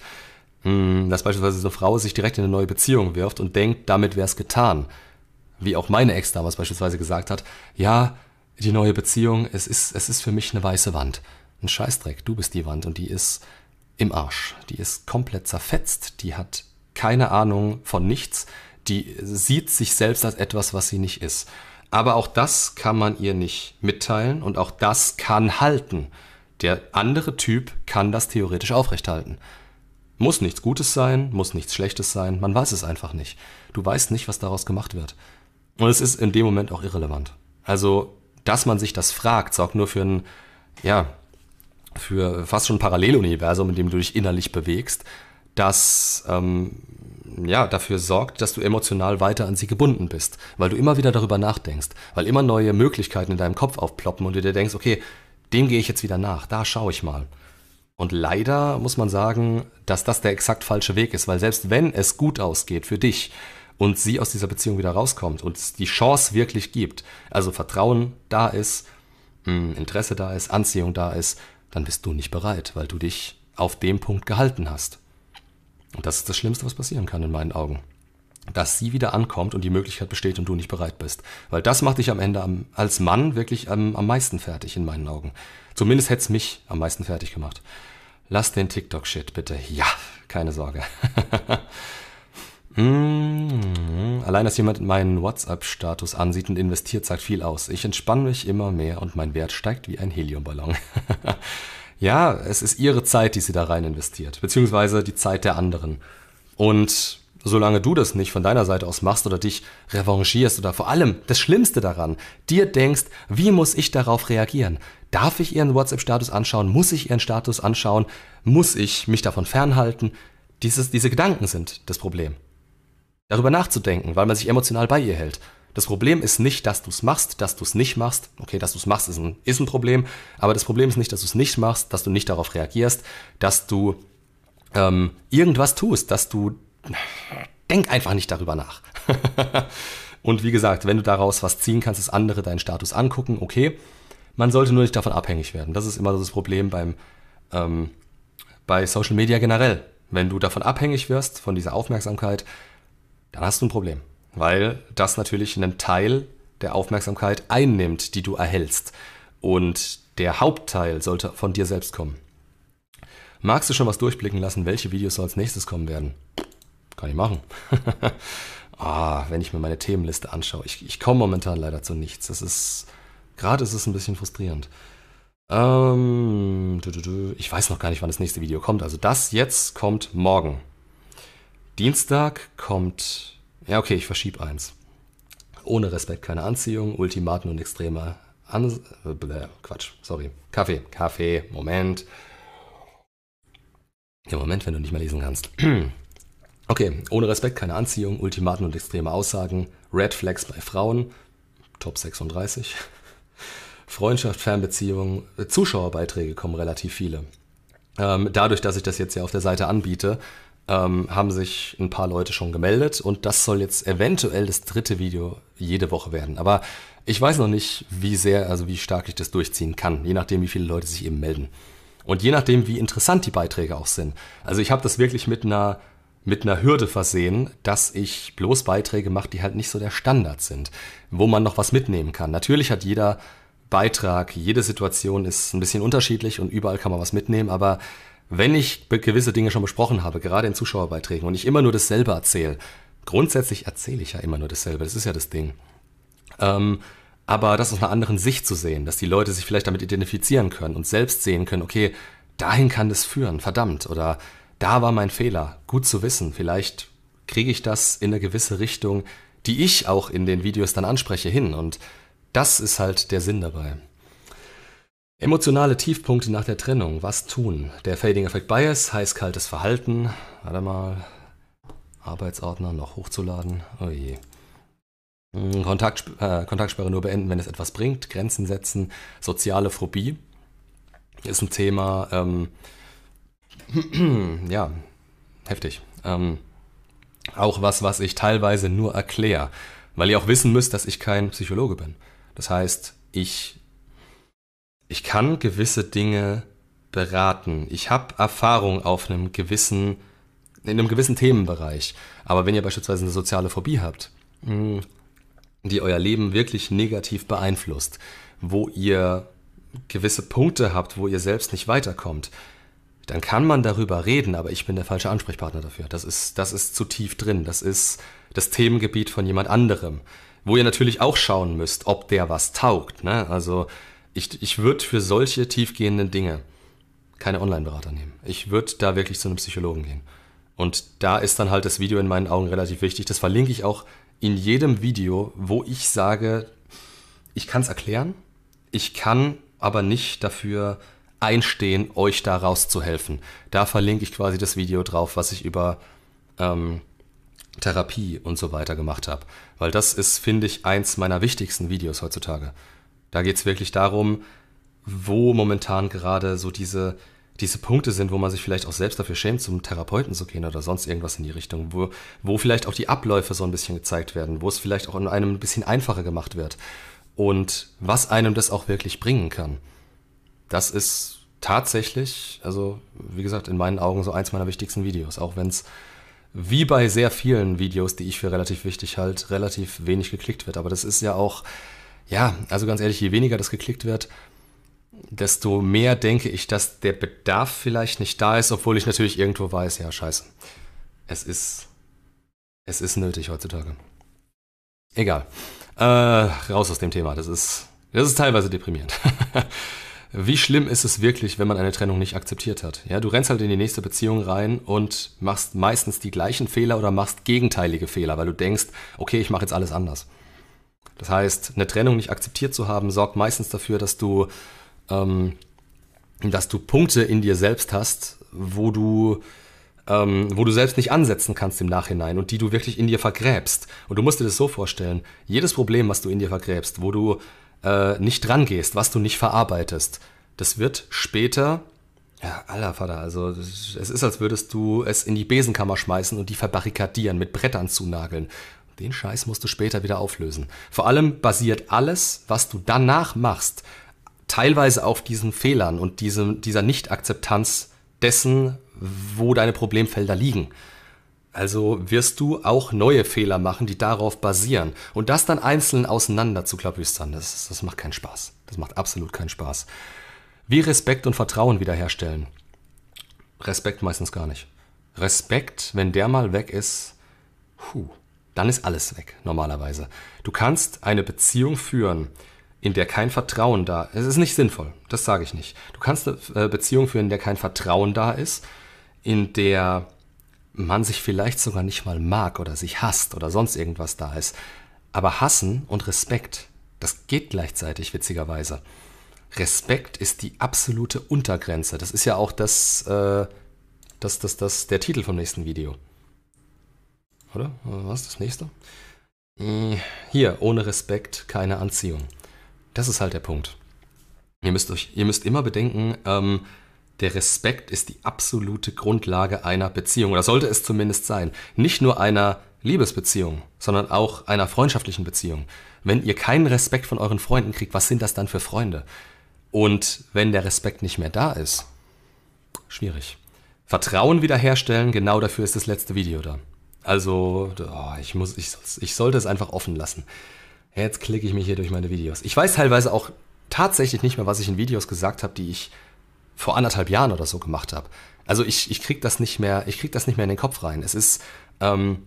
Hm, dass beispielsweise eine Frau sich direkt in eine neue Beziehung wirft und denkt, damit wäre es getan. Wie auch meine Ex damals beispielsweise gesagt hat, ja, die neue Beziehung, es ist, es ist für mich eine weiße Wand. Ein Scheißdreck, du bist die Wand und die ist im Arsch. Die ist komplett zerfetzt, die hat keine Ahnung von nichts, die sieht sich selbst als etwas, was sie nicht ist. Aber auch das kann man ihr nicht mitteilen und auch das kann halten. Der andere Typ kann das theoretisch aufrechthalten. Muss nichts Gutes sein, muss nichts Schlechtes sein, man weiß es einfach nicht. Du weißt nicht, was daraus gemacht wird. Und es ist in dem Moment auch irrelevant. Also, dass man sich das fragt, sorgt nur für ein, ja, für fast schon ein Paralleluniversum, in dem du dich innerlich bewegst, das ähm, ja, dafür sorgt, dass du emotional weiter an sie gebunden bist, weil du immer wieder darüber nachdenkst, weil immer neue Möglichkeiten in deinem Kopf aufploppen und du dir denkst, okay, dem gehe ich jetzt wieder nach, da schaue ich mal. Und leider muss man sagen, dass das der exakt falsche Weg ist, weil selbst wenn es gut ausgeht für dich und sie aus dieser Beziehung wieder rauskommt und es die Chance wirklich gibt, also Vertrauen da ist, hm, Interesse da ist, Anziehung da ist, dann bist du nicht bereit, weil du dich auf dem Punkt gehalten hast. Und das ist das Schlimmste, was passieren kann in meinen Augen. Dass sie wieder ankommt und die Möglichkeit besteht und du nicht bereit bist. Weil das macht dich am Ende am, als Mann wirklich am, am meisten fertig in meinen Augen. Zumindest hätte es mich am meisten fertig gemacht. Lass den TikTok-Shit bitte. Ja, keine Sorge. mmh, allein, dass jemand meinen WhatsApp-Status ansieht und investiert, sagt viel aus. Ich entspanne mich immer mehr und mein Wert steigt wie ein Heliumballon. ja, es ist ihre Zeit, die sie da rein investiert, beziehungsweise die Zeit der anderen. Und solange du das nicht von deiner Seite aus machst oder dich revanchierst oder vor allem das Schlimmste daran, dir denkst, wie muss ich darauf reagieren? Darf ich ihren WhatsApp-Status anschauen? Muss ich ihren Status anschauen? Muss ich mich davon fernhalten? Dieses, diese Gedanken sind das Problem darüber nachzudenken, weil man sich emotional bei ihr hält. Das Problem ist nicht, dass du es machst, dass du es nicht machst. Okay, dass du es machst, ist ein, ist ein Problem. Aber das Problem ist nicht, dass du es nicht machst, dass du nicht darauf reagierst, dass du ähm, irgendwas tust, dass du. Denk einfach nicht darüber nach. Und wie gesagt, wenn du daraus was ziehen kannst, dass andere deinen Status angucken, okay. Man sollte nur nicht davon abhängig werden. Das ist immer das Problem beim, ähm, bei Social Media generell. Wenn du davon abhängig wirst, von dieser Aufmerksamkeit, dann hast du ein Problem. Weil das natürlich einen Teil der Aufmerksamkeit einnimmt, die du erhältst. Und der Hauptteil sollte von dir selbst kommen. Magst du schon was durchblicken lassen, welche Videos als nächstes kommen werden? Kann ich machen. ah, wenn ich mir meine Themenliste anschaue. Ich, ich komme momentan leider zu nichts. Das ist, gerade ist es ein bisschen frustrierend. Ähm, ich weiß noch gar nicht, wann das nächste Video kommt. Also das jetzt kommt morgen. Dienstag kommt. Ja, okay, ich verschiebe eins. Ohne Respekt keine Anziehung, Ultimaten und extremer An äh, Quatsch, sorry. Kaffee, Kaffee, Moment. Ja, Moment, wenn du nicht mehr lesen kannst. Okay, ohne Respekt keine Anziehung, Ultimaten und extreme Aussagen, Red Flags bei Frauen, Top 36. Freundschaft, Fernbeziehung, Zuschauerbeiträge kommen relativ viele. Ähm, dadurch, dass ich das jetzt ja auf der Seite anbiete, ähm, haben sich ein paar Leute schon gemeldet und das soll jetzt eventuell das dritte Video jede Woche werden. Aber ich weiß noch nicht, wie sehr, also wie stark ich das durchziehen kann, je nachdem, wie viele Leute sich eben melden. Und je nachdem, wie interessant die Beiträge auch sind. Also ich habe das wirklich mit einer, mit einer Hürde versehen, dass ich bloß Beiträge mache, die halt nicht so der Standard sind, wo man noch was mitnehmen kann. Natürlich hat jeder Beitrag, jede Situation ist ein bisschen unterschiedlich und überall kann man was mitnehmen, aber wenn ich gewisse Dinge schon besprochen habe, gerade in Zuschauerbeiträgen, und ich immer nur dasselbe erzähle, grundsätzlich erzähle ich ja immer nur dasselbe, das ist ja das Ding. Ähm, aber das aus einer anderen Sicht zu sehen, dass die Leute sich vielleicht damit identifizieren können und selbst sehen können, okay, dahin kann das führen, verdammt, oder da war mein Fehler, gut zu wissen, vielleicht kriege ich das in eine gewisse Richtung, die ich auch in den Videos dann anspreche, hin und das ist halt der Sinn dabei. Emotionale Tiefpunkte nach der Trennung. Was tun? Der Fading Effect Bias, heiß-kaltes Verhalten. Warte mal. Arbeitsordner noch hochzuladen. Oh je. Hm, Kontakt, äh, Kontaktsperre nur beenden, wenn es etwas bringt. Grenzen setzen. Soziale Phobie ist ein Thema. Ähm, ja, heftig. Ähm, auch was, was ich teilweise nur erkläre, weil ihr auch wissen müsst, dass ich kein Psychologe bin. Das heißt, ich ich kann gewisse Dinge beraten. Ich habe Erfahrung auf einem gewissen, in einem gewissen Themenbereich. Aber wenn ihr beispielsweise eine soziale Phobie habt, hm, die euer Leben wirklich negativ beeinflusst, wo ihr gewisse Punkte habt, wo ihr selbst nicht weiterkommt, dann kann man darüber reden, aber ich bin der falsche Ansprechpartner dafür. Das ist, das ist zu tief drin. Das ist das Themengebiet von jemand anderem, wo ihr natürlich auch schauen müsst, ob der was taugt. Ne? Also ich, ich würde für solche tiefgehenden Dinge keine Online-Berater nehmen. Ich würde da wirklich zu einem Psychologen gehen. Und da ist dann halt das Video in meinen Augen relativ wichtig. Das verlinke ich auch in jedem Video, wo ich sage, ich kann es erklären, ich kann aber nicht dafür einstehen, euch da rauszuhelfen. Da verlinke ich quasi das Video drauf, was ich über ähm, Therapie und so weiter gemacht habe. Weil das ist, finde ich, eins meiner wichtigsten Videos heutzutage. Da geht es wirklich darum, wo momentan gerade so diese, diese Punkte sind, wo man sich vielleicht auch selbst dafür schämt, zum Therapeuten zu gehen oder sonst irgendwas in die Richtung, wo, wo vielleicht auch die Abläufe so ein bisschen gezeigt werden, wo es vielleicht auch in einem ein bisschen einfacher gemacht wird und was einem das auch wirklich bringen kann. Das ist tatsächlich, also wie gesagt, in meinen Augen so eins meiner wichtigsten Videos, auch wenn es wie bei sehr vielen Videos, die ich für relativ wichtig halte, relativ wenig geklickt wird. Aber das ist ja auch ja, also ganz ehrlich, je weniger das geklickt wird, desto mehr denke ich, dass der Bedarf vielleicht nicht da ist, obwohl ich natürlich irgendwo weiß, ja, scheiße. Es ist, es ist nötig heutzutage. Egal. Äh, raus aus dem Thema. Das ist, das ist teilweise deprimierend. Wie schlimm ist es wirklich, wenn man eine Trennung nicht akzeptiert hat? Ja, du rennst halt in die nächste Beziehung rein und machst meistens die gleichen Fehler oder machst gegenteilige Fehler, weil du denkst, okay, ich mache jetzt alles anders. Das heißt, eine Trennung nicht akzeptiert zu haben, sorgt meistens dafür, dass du, ähm, dass du Punkte in dir selbst hast, wo du, ähm, wo du selbst nicht ansetzen kannst im Nachhinein und die du wirklich in dir vergräbst. Und du musst dir das so vorstellen, jedes Problem, was du in dir vergräbst, wo du äh, nicht dran gehst, was du nicht verarbeitest, das wird später ja, aller Vater, also es ist, als würdest du es in die Besenkammer schmeißen und die verbarrikadieren, mit Brettern zunageln. Den Scheiß musst du später wieder auflösen. Vor allem basiert alles, was du danach machst, teilweise auf diesen Fehlern und diesem, dieser Nicht-Akzeptanz dessen, wo deine Problemfelder liegen. Also wirst du auch neue Fehler machen, die darauf basieren. Und das dann einzeln auseinander zu klabüstern, das, das macht keinen Spaß. Das macht absolut keinen Spaß. Wie Respekt und Vertrauen wiederherstellen? Respekt meistens gar nicht. Respekt, wenn der mal weg ist, puh, dann ist alles weg, normalerweise. Du kannst eine Beziehung führen, in der kein Vertrauen da ist. Es ist nicht sinnvoll, das sage ich nicht. Du kannst eine äh, Beziehung führen, in der kein Vertrauen da ist, in der man sich vielleicht sogar nicht mal mag oder sich hasst oder sonst irgendwas da ist. Aber hassen und Respekt, das geht gleichzeitig, witzigerweise. Respekt ist die absolute Untergrenze. Das ist ja auch das, äh, das, das, das, der Titel vom nächsten Video. Oder? Was das nächste? Äh, hier, ohne Respekt keine Anziehung. Das ist halt der Punkt. Ihr müsst, euch, ihr müsst immer bedenken, ähm, der Respekt ist die absolute Grundlage einer Beziehung oder sollte es zumindest sein. Nicht nur einer Liebesbeziehung, sondern auch einer freundschaftlichen Beziehung. Wenn ihr keinen Respekt von euren Freunden kriegt, was sind das dann für Freunde? Und wenn der Respekt nicht mehr da ist, schwierig. Vertrauen wiederherstellen, genau dafür ist das letzte Video da. Also, oh, ich, muss, ich, ich sollte es einfach offen lassen. Jetzt klicke ich mich hier durch meine Videos. Ich weiß teilweise auch tatsächlich nicht mehr, was ich in Videos gesagt habe, die ich vor anderthalb Jahren oder so gemacht habe. Also ich, ich krieg das nicht mehr, ich krieg das nicht mehr in den Kopf rein. Es ist, ähm,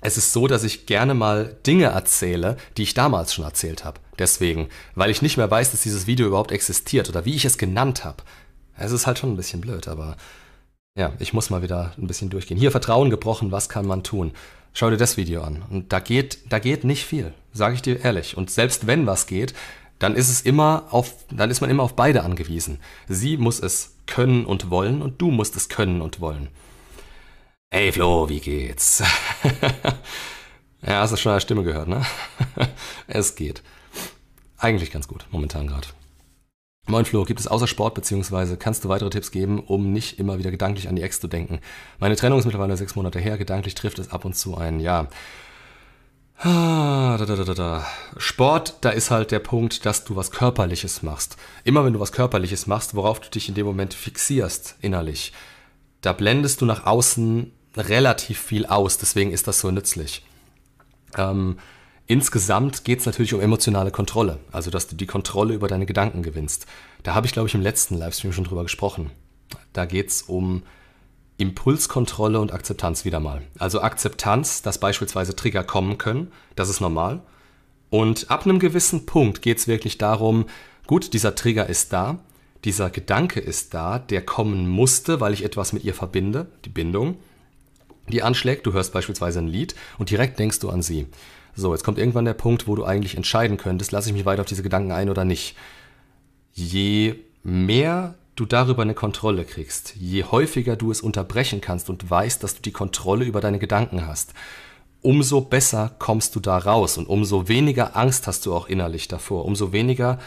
es ist so, dass ich gerne mal Dinge erzähle, die ich damals schon erzählt habe. Deswegen, weil ich nicht mehr weiß, dass dieses Video überhaupt existiert oder wie ich es genannt habe. Es ist halt schon ein bisschen blöd, aber ja, ich muss mal wieder ein bisschen durchgehen. Hier Vertrauen gebrochen, was kann man tun? Schau dir das Video an. Und da geht, da geht nicht viel, sage ich dir ehrlich. Und selbst wenn was geht, dann ist es immer auf, dann ist man immer auf beide angewiesen. Sie muss es können und wollen und du musst es können und wollen. Hey Flo, wie geht's? ja, hast du schon eine Stimme gehört, ne? es geht. Eigentlich ganz gut, momentan gerade. Moin Flo, gibt es außer Sport beziehungsweise kannst du weitere Tipps geben, um nicht immer wieder gedanklich an die Ex zu denken? Meine Trennung ist mittlerweile sechs Monate her, gedanklich trifft es ab und zu ein, ja. Ah, da, da, da, da. Sport, da ist halt der Punkt, dass du was Körperliches machst. Immer wenn du was Körperliches machst, worauf du dich in dem Moment fixierst, innerlich, da blendest du nach außen relativ viel aus, deswegen ist das so nützlich. Ähm, Insgesamt geht es natürlich um emotionale Kontrolle, also dass du die Kontrolle über deine Gedanken gewinnst. Da habe ich, glaube ich, im letzten Livestream schon drüber gesprochen. Da geht es um Impulskontrolle und Akzeptanz wieder mal. Also Akzeptanz, dass beispielsweise Trigger kommen können, das ist normal. Und ab einem gewissen Punkt geht es wirklich darum, gut, dieser Trigger ist da, dieser Gedanke ist da, der kommen musste, weil ich etwas mit ihr verbinde, die Bindung, die anschlägt. Du hörst beispielsweise ein Lied und direkt denkst du an sie. So, jetzt kommt irgendwann der Punkt, wo du eigentlich entscheiden könntest, lasse ich mich weiter auf diese Gedanken ein oder nicht. Je mehr du darüber eine Kontrolle kriegst, je häufiger du es unterbrechen kannst und weißt, dass du die Kontrolle über deine Gedanken hast, umso besser kommst du da raus und umso weniger Angst hast du auch innerlich davor, umso weniger,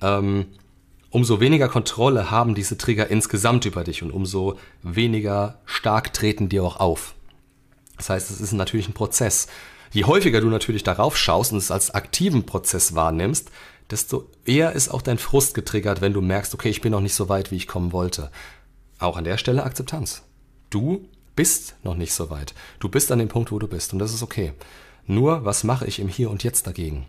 ähm, umso weniger Kontrolle haben diese Trigger insgesamt über dich und umso weniger stark treten dir auch auf. Das heißt, es ist natürlich ein Prozess. Je häufiger du natürlich darauf schaust und es als aktiven Prozess wahrnimmst, desto eher ist auch dein Frust getriggert, wenn du merkst, okay, ich bin noch nicht so weit, wie ich kommen wollte. Auch an der Stelle Akzeptanz. Du bist noch nicht so weit. Du bist an dem Punkt, wo du bist und das ist okay. Nur, was mache ich im Hier und Jetzt dagegen?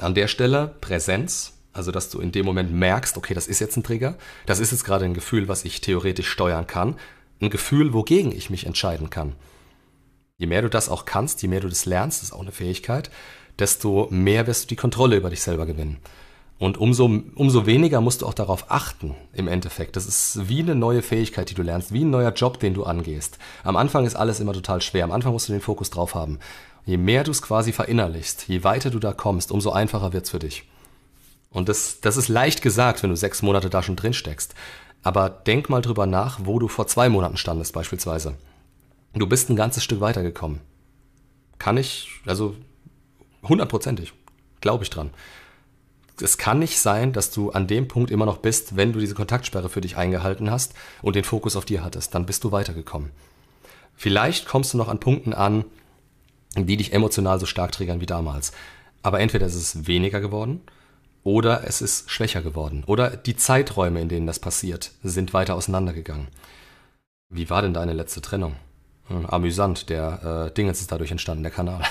An der Stelle Präsenz, also dass du in dem Moment merkst, okay, das ist jetzt ein Trigger, das ist jetzt gerade ein Gefühl, was ich theoretisch steuern kann, ein Gefühl, wogegen ich mich entscheiden kann. Je mehr du das auch kannst, je mehr du das lernst, das ist auch eine Fähigkeit, desto mehr wirst du die Kontrolle über dich selber gewinnen. Und umso, umso weniger musst du auch darauf achten, im Endeffekt. Das ist wie eine neue Fähigkeit, die du lernst, wie ein neuer Job, den du angehst. Am Anfang ist alles immer total schwer. Am Anfang musst du den Fokus drauf haben. Je mehr du es quasi verinnerlichst, je weiter du da kommst, umso einfacher wird's für dich. Und das, das ist leicht gesagt, wenn du sechs Monate da schon drin steckst. Aber denk mal drüber nach, wo du vor zwei Monaten standest, beispielsweise. Du bist ein ganzes Stück weitergekommen. Kann ich, also hundertprozentig, glaube ich dran. Es kann nicht sein, dass du an dem Punkt immer noch bist, wenn du diese Kontaktsperre für dich eingehalten hast und den Fokus auf dir hattest. Dann bist du weitergekommen. Vielleicht kommst du noch an Punkten an, die dich emotional so stark triggern wie damals. Aber entweder ist es weniger geworden oder es ist schwächer geworden. Oder die Zeiträume, in denen das passiert, sind weiter auseinandergegangen. Wie war denn deine letzte Trennung? Hm, amüsant, der äh, Dingens ist dadurch entstanden, der Kanal.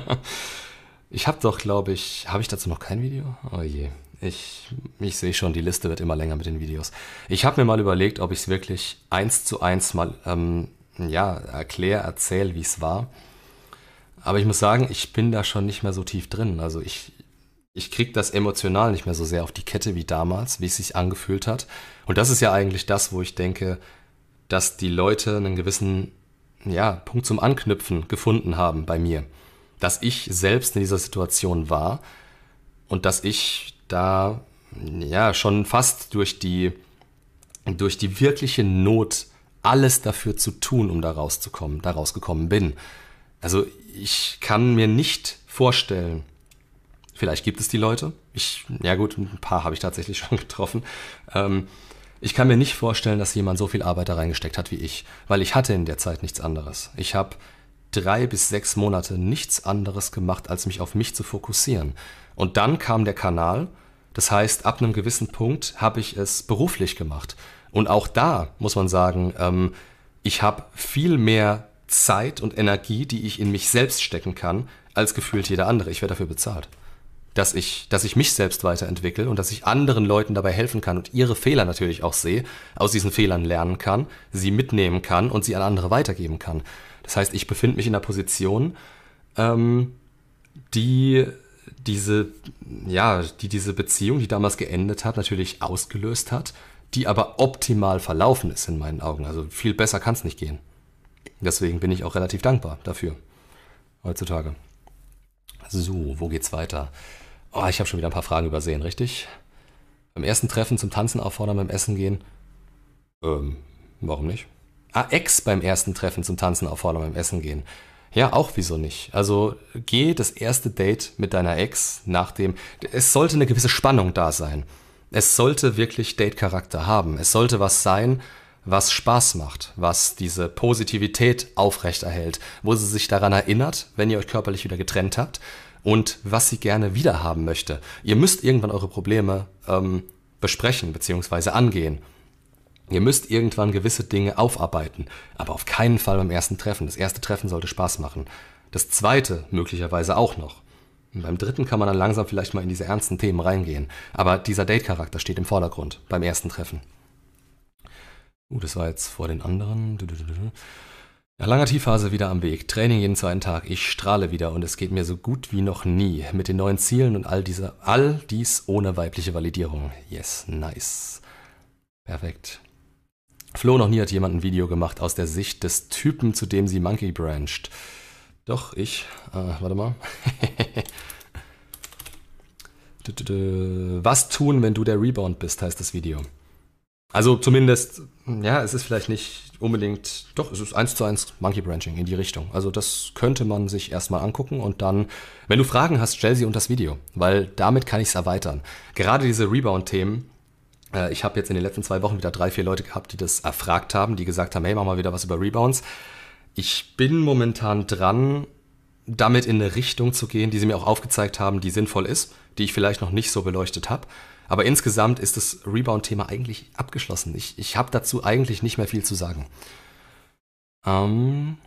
ich habe doch, glaube ich, habe ich dazu noch kein Video? Oh je, ich, ich sehe schon, die Liste wird immer länger mit den Videos. Ich habe mir mal überlegt, ob ich es wirklich eins zu eins mal ähm, ja, erkläre, erzähle, wie es war. Aber ich muss sagen, ich bin da schon nicht mehr so tief drin. Also ich, ich krieg das emotional nicht mehr so sehr auf die Kette wie damals, wie es sich angefühlt hat. Und das ist ja eigentlich das, wo ich denke, dass die Leute einen gewissen ja, Punkt zum Anknüpfen gefunden haben bei mir. Dass ich selbst in dieser Situation war und dass ich da ja schon fast durch die, durch die wirkliche Not alles dafür zu tun, um da rauszukommen, da rausgekommen bin. Also ich kann mir nicht vorstellen, vielleicht gibt es die Leute, ich, ja gut, ein paar habe ich tatsächlich schon getroffen, ähm, ich kann mir nicht vorstellen, dass jemand so viel Arbeit da reingesteckt hat wie ich, weil ich hatte in der Zeit nichts anderes. Ich habe drei bis sechs Monate nichts anderes gemacht, als mich auf mich zu fokussieren. Und dann kam der Kanal. Das heißt, ab einem gewissen Punkt habe ich es beruflich gemacht. Und auch da muss man sagen, ähm, ich habe viel mehr Zeit und Energie, die ich in mich selbst stecken kann, als gefühlt jeder andere. Ich werde dafür bezahlt. Dass ich, dass ich mich selbst weiterentwickle und dass ich anderen Leuten dabei helfen kann und ihre Fehler natürlich auch sehe, aus diesen Fehlern lernen kann, sie mitnehmen kann und sie an andere weitergeben kann. Das heißt, ich befinde mich in einer Position, ähm, die diese, ja, die diese Beziehung, die damals geendet hat, natürlich ausgelöst hat, die aber optimal verlaufen ist in meinen Augen. Also viel besser kann es nicht gehen. Deswegen bin ich auch relativ dankbar dafür. Heutzutage. So, wo geht's weiter? Oh, ich habe schon wieder ein paar Fragen übersehen, richtig? Beim ersten Treffen zum Tanzen auffordern, beim Essen gehen? Ähm, warum nicht? Ah, Ex beim ersten Treffen zum Tanzen auffordern, beim Essen gehen. Ja, auch wieso nicht? Also geh das erste Date mit deiner Ex nach dem. Es sollte eine gewisse Spannung da sein. Es sollte wirklich Date-Charakter haben. Es sollte was sein, was Spaß macht, was diese Positivität aufrechterhält, wo sie sich daran erinnert, wenn ihr euch körperlich wieder getrennt habt und was sie gerne wiederhaben möchte. Ihr müsst irgendwann eure Probleme ähm, besprechen bzw. angehen. Ihr müsst irgendwann gewisse Dinge aufarbeiten, aber auf keinen Fall beim ersten Treffen. Das erste Treffen sollte Spaß machen. Das zweite möglicherweise auch noch. Und beim dritten kann man dann langsam vielleicht mal in diese ernsten Themen reingehen. Aber dieser Date-Charakter steht im Vordergrund beim ersten Treffen. Uh, das war jetzt vor den anderen. Nach langer Tiefphase wieder am Weg. Training jeden zweiten Tag. Ich strahle wieder und es geht mir so gut wie noch nie. Mit den neuen Zielen und all dieser, all dies ohne weibliche Validierung. Yes, nice. Perfekt. Flo noch nie hat jemand ein Video gemacht aus der Sicht des Typen, zu dem sie Monkey brancht. Doch, ich. Äh, warte mal. Was tun, wenn du der Rebound bist, heißt das Video. Also zumindest, ja, es ist vielleicht nicht unbedingt, doch, es ist eins zu eins Monkey Branching in die Richtung. Also das könnte man sich erstmal angucken und dann, wenn du Fragen hast, stell sie unter das Video, weil damit kann ich es erweitern. Gerade diese Rebound-Themen, äh, ich habe jetzt in den letzten zwei Wochen wieder drei, vier Leute gehabt, die das erfragt haben, die gesagt haben, hey, mach mal wieder was über Rebounds. Ich bin momentan dran, damit in eine Richtung zu gehen, die sie mir auch aufgezeigt haben, die sinnvoll ist, die ich vielleicht noch nicht so beleuchtet habe. Aber insgesamt ist das Rebound-Thema eigentlich abgeschlossen. Ich, ich habe dazu eigentlich nicht mehr viel zu sagen. Ähm,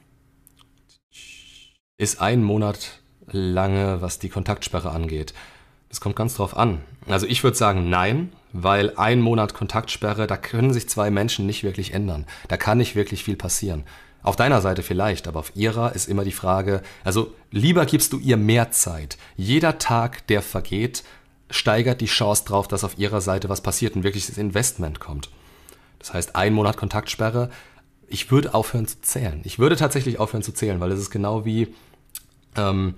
ist ein Monat lange, was die Kontaktsperre angeht. Das kommt ganz drauf an. Also ich würde sagen nein, weil ein Monat Kontaktsperre, da können sich zwei Menschen nicht wirklich ändern. Da kann nicht wirklich viel passieren. Auf deiner Seite vielleicht, aber auf ihrer ist immer die Frage, also lieber gibst du ihr mehr Zeit. Jeder Tag, der vergeht, steigert die Chance drauf, dass auf ihrer Seite was passiert und wirkliches Investment kommt. Das heißt, ein Monat Kontaktsperre, ich würde aufhören zu zählen. Ich würde tatsächlich aufhören zu zählen, weil es ist genau wie ähm,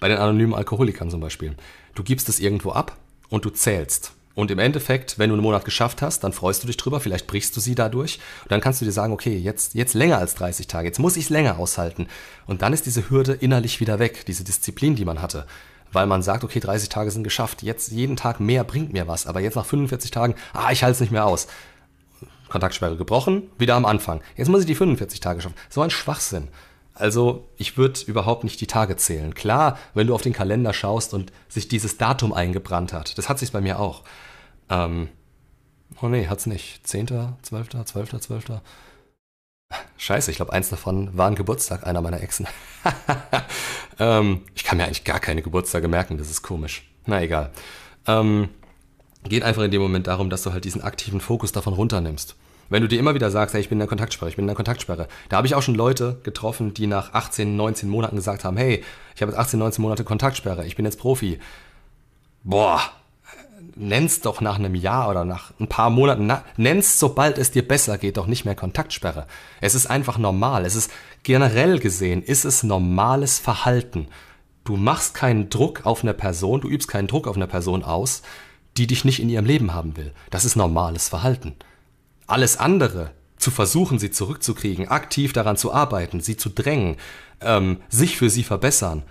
bei den anonymen Alkoholikern zum Beispiel. Du gibst es irgendwo ab und du zählst. Und im Endeffekt, wenn du einen Monat geschafft hast, dann freust du dich drüber, vielleicht brichst du sie dadurch. Und dann kannst du dir sagen, okay, jetzt, jetzt länger als 30 Tage, jetzt muss ich es länger aushalten. Und dann ist diese Hürde innerlich wieder weg, diese Disziplin, die man hatte. Weil man sagt, okay, 30 Tage sind geschafft, jetzt jeden Tag mehr bringt mir was. Aber jetzt nach 45 Tagen, ah, ich halte es nicht mehr aus. Kontaktsperre gebrochen, wieder am Anfang. Jetzt muss ich die 45 Tage schaffen. So ein Schwachsinn. Also ich würde überhaupt nicht die Tage zählen. Klar, wenn du auf den Kalender schaust und sich dieses Datum eingebrannt hat, das hat sich bei mir auch. Ähm, oh nee, hat's nicht. 10., 12., 12., 12. Scheiße, ich glaube, eins davon war ein Geburtstag einer meiner Exen. ähm, ich kann mir eigentlich gar keine Geburtstage merken, das ist komisch. Na egal. Ähm, geht einfach in dem Moment darum, dass du halt diesen aktiven Fokus davon runternimmst. Wenn du dir immer wieder sagst, hey, ich bin in der Kontaktsperre, ich bin in der Kontaktsperre. Da habe ich auch schon Leute getroffen, die nach 18, 19 Monaten gesagt haben, hey, ich habe jetzt 18, 19 Monate Kontaktsperre, ich bin jetzt Profi. Boah, nenn's doch nach einem Jahr oder nach ein paar Monaten, nenn's sobald es dir besser geht, doch nicht mehr Kontaktsperre. Es ist einfach normal. Es ist generell gesehen, ist es normales Verhalten. Du machst keinen Druck auf eine Person, du übst keinen Druck auf eine Person aus, die dich nicht in ihrem Leben haben will. Das ist normales Verhalten. Alles andere, zu versuchen, sie zurückzukriegen, aktiv daran zu arbeiten, sie zu drängen, ähm, sich für sie verbessern,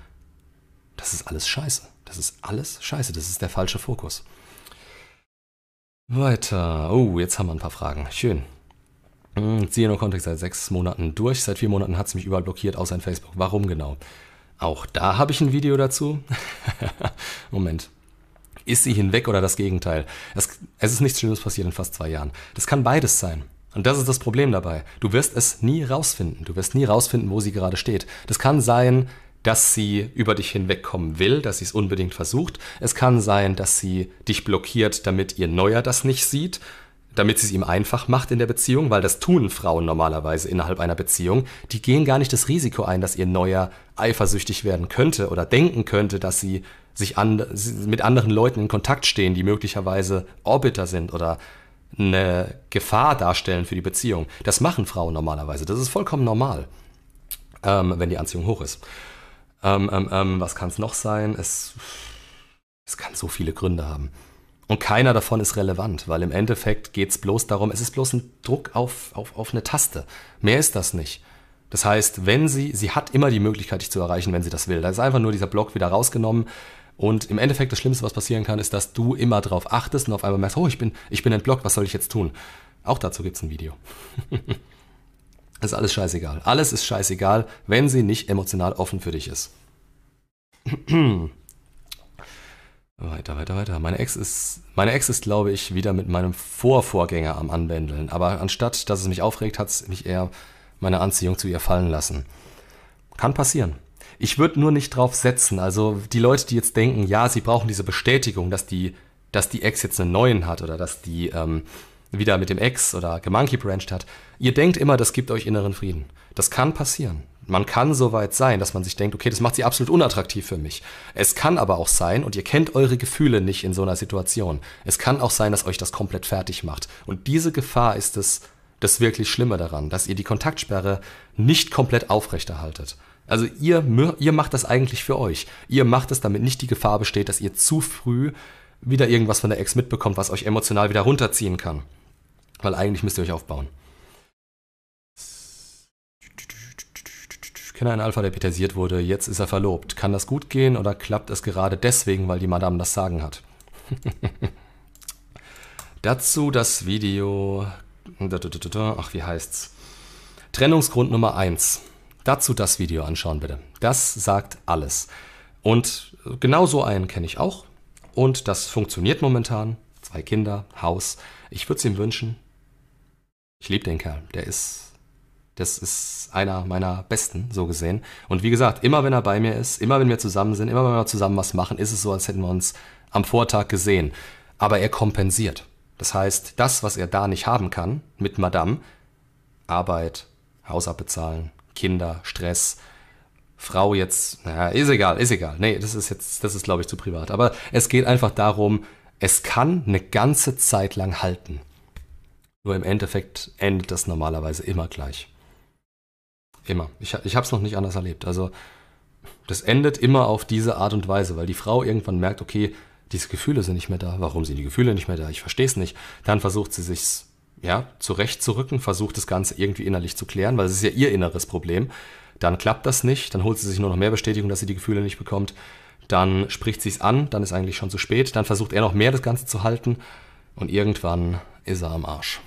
das ist alles scheiße. Das ist alles scheiße. Das ist der falsche Fokus. Weiter. Oh, jetzt haben wir ein paar Fragen. Schön. Hm, ziehe nur Kontext seit sechs Monaten durch. Seit vier Monaten hat es mich überall blockiert, außer in Facebook. Warum genau? Auch da habe ich ein Video dazu. Moment. Ist sie hinweg oder das Gegenteil? Es, es ist nichts Schlimmes passiert in fast zwei Jahren. Das kann beides sein. Und das ist das Problem dabei. Du wirst es nie rausfinden. Du wirst nie rausfinden, wo sie gerade steht. Das kann sein, dass sie über dich hinwegkommen will, dass sie es unbedingt versucht. Es kann sein, dass sie dich blockiert, damit ihr Neuer das nicht sieht, damit sie es ihm einfach macht in der Beziehung, weil das tun Frauen normalerweise innerhalb einer Beziehung. Die gehen gar nicht das Risiko ein, dass ihr Neuer eifersüchtig werden könnte oder denken könnte, dass sie sich an, mit anderen Leuten in Kontakt stehen, die möglicherweise Orbiter sind oder eine Gefahr darstellen für die Beziehung. Das machen Frauen normalerweise. Das ist vollkommen normal, ähm, wenn die Anziehung hoch ist. Ähm, ähm, ähm was kann es noch sein? Es, es kann so viele Gründe haben. Und keiner davon ist relevant, weil im Endeffekt geht es bloß darum, es ist bloß ein Druck auf, auf, auf eine Taste. Mehr ist das nicht. Das heißt, wenn sie, sie hat immer die Möglichkeit, dich zu erreichen, wenn sie das will. Da ist einfach nur dieser Block wieder rausgenommen. Und im Endeffekt das Schlimmste, was passieren kann, ist, dass du immer darauf achtest und auf einmal merkst, oh, ich bin, ich bin entblockt, was soll ich jetzt tun? Auch dazu gibt's ein Video. ist alles scheißegal. Alles ist scheißegal, wenn sie nicht emotional offen für dich ist. weiter, weiter, weiter. Meine Ex ist, meine Ex ist, glaube ich, wieder mit meinem Vorvorgänger am Anbändeln. Aber anstatt, dass es mich aufregt, hat es mich eher meine Anziehung zu ihr fallen lassen. Kann passieren. Ich würde nur nicht drauf setzen. Also die Leute, die jetzt denken, ja, sie brauchen diese Bestätigung, dass die, dass die Ex jetzt einen neuen hat oder dass die ähm, wieder mit dem Ex oder gemonkey branched hat. Ihr denkt immer, das gibt euch inneren Frieden. Das kann passieren. Man kann so weit sein, dass man sich denkt, okay, das macht sie absolut unattraktiv für mich. Es kann aber auch sein, und ihr kennt eure Gefühle nicht in so einer Situation. Es kann auch sein, dass euch das komplett fertig macht. Und diese Gefahr ist es, das wirklich Schlimme daran, dass ihr die Kontaktsperre nicht komplett aufrechterhaltet. Also ihr, ihr macht das eigentlich für euch. Ihr macht es, damit nicht die Gefahr besteht, dass ihr zu früh wieder irgendwas von der Ex mitbekommt, was euch emotional wieder runterziehen kann. Weil eigentlich müsst ihr euch aufbauen. Ich kenne einen Alpha, der petersiert wurde, jetzt ist er verlobt. Kann das gut gehen oder klappt es gerade deswegen, weil die Madame das Sagen hat? Dazu das Video. Ach, wie heißt's? Trennungsgrund Nummer 1. Dazu das Video anschauen bitte. Das sagt alles. Und genau so einen kenne ich auch. Und das funktioniert momentan. Zwei Kinder, Haus. Ich würde es ihm wünschen. Ich liebe den Kerl. Der ist, das ist einer meiner besten, so gesehen. Und wie gesagt, immer wenn er bei mir ist, immer wenn wir zusammen sind, immer wenn wir zusammen was machen, ist es so, als hätten wir uns am Vortag gesehen. Aber er kompensiert. Das heißt, das, was er da nicht haben kann mit Madame, Arbeit, Haus abbezahlen, Kinder, Stress, Frau jetzt, naja, ist egal, ist egal. Nee, das ist jetzt, das ist glaube ich zu privat. Aber es geht einfach darum, es kann eine ganze Zeit lang halten. Nur im Endeffekt endet das normalerweise immer gleich. Immer. Ich, ich habe es noch nicht anders erlebt. Also das endet immer auf diese Art und Weise, weil die Frau irgendwann merkt, okay, diese Gefühle sind nicht mehr da. Warum sind die Gefühle nicht mehr da? Ich verstehe es nicht. Dann versucht sie sich's ja, zurechtzurücken, versucht das Ganze irgendwie innerlich zu klären, weil es ist ja ihr inneres Problem. Dann klappt das nicht, dann holt sie sich nur noch mehr Bestätigung, dass sie die Gefühle nicht bekommt. Dann spricht sie es an, dann ist eigentlich schon zu spät. Dann versucht er noch mehr das Ganze zu halten und irgendwann ist er am Arsch.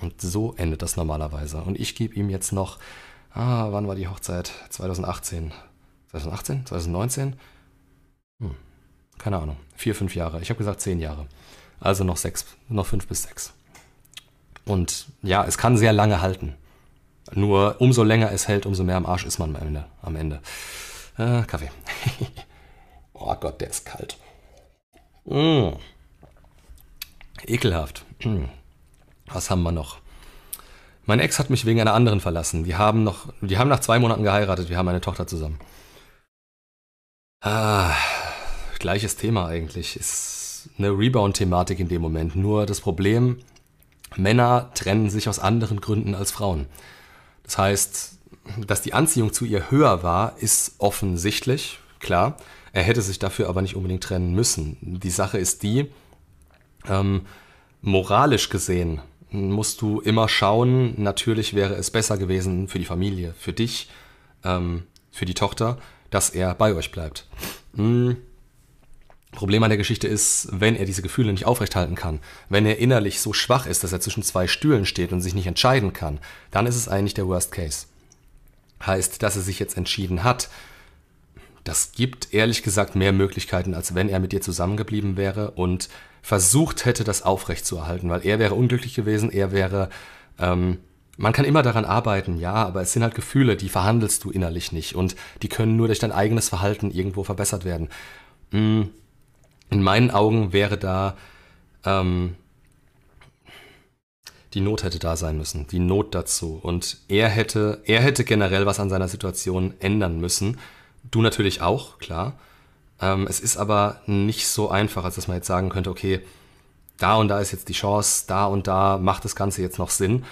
Und so endet das normalerweise. Und ich gebe ihm jetzt noch, ah, wann war die Hochzeit? 2018. 2018? 2019? Hm, keine Ahnung. Vier, fünf Jahre. Ich habe gesagt zehn Jahre. Also noch sechs, noch fünf bis sechs. Und ja, es kann sehr lange halten. Nur umso länger es hält, umso mehr am Arsch ist man am Ende. Am Ende. Äh, Kaffee. oh Gott, der ist kalt. Mm. Ekelhaft. Mm. Was haben wir noch? Mein Ex hat mich wegen einer anderen verlassen. Wir haben noch, wir haben nach zwei Monaten geheiratet. Wir haben eine Tochter zusammen. Ah, gleiches Thema eigentlich. Ist eine Rebound-Thematik in dem Moment. Nur das Problem, Männer trennen sich aus anderen Gründen als Frauen. Das heißt, dass die Anziehung zu ihr höher war, ist offensichtlich, klar. Er hätte sich dafür aber nicht unbedingt trennen müssen. Die Sache ist die, ähm, moralisch gesehen musst du immer schauen, natürlich wäre es besser gewesen für die Familie, für dich, ähm, für die Tochter, dass er bei euch bleibt. Hm. Problem an der Geschichte ist, wenn er diese Gefühle nicht aufrechthalten kann, wenn er innerlich so schwach ist, dass er zwischen zwei Stühlen steht und sich nicht entscheiden kann, dann ist es eigentlich der Worst Case. Heißt, dass er sich jetzt entschieden hat, das gibt ehrlich gesagt mehr Möglichkeiten, als wenn er mit dir zusammengeblieben wäre und versucht hätte, das aufrechtzuerhalten, weil er wäre unglücklich gewesen, er wäre, ähm, man kann immer daran arbeiten, ja, aber es sind halt Gefühle, die verhandelst du innerlich nicht und die können nur durch dein eigenes Verhalten irgendwo verbessert werden. Mm, in meinen Augen wäre da ähm, die Not hätte da sein müssen, die Not dazu. Und er hätte, er hätte generell was an seiner Situation ändern müssen. Du natürlich auch, klar. Ähm, es ist aber nicht so einfach, als dass man jetzt sagen könnte, okay, da und da ist jetzt die Chance, da und da macht das Ganze jetzt noch Sinn.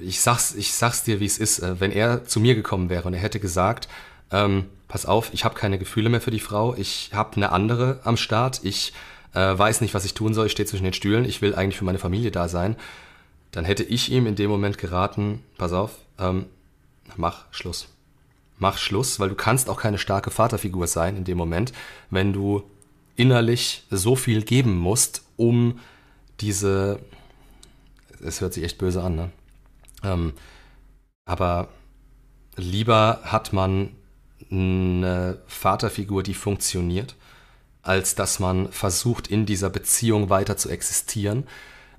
Ich sag's, ich sag's dir, wie es ist. Äh, wenn er zu mir gekommen wäre und er hätte gesagt, ähm, pass auf, ich habe keine Gefühle mehr für die Frau, ich habe eine andere am Start, ich äh, weiß nicht, was ich tun soll, ich stehe zwischen den Stühlen, ich will eigentlich für meine Familie da sein, dann hätte ich ihm in dem Moment geraten, pass auf, ähm, mach Schluss mach Schluss, weil du kannst auch keine starke Vaterfigur sein in dem Moment, wenn du innerlich so viel geben musst, um diese, es hört sich echt böse an, ne? Ähm, aber lieber hat man eine Vaterfigur, die funktioniert, als dass man versucht, in dieser Beziehung weiter zu existieren.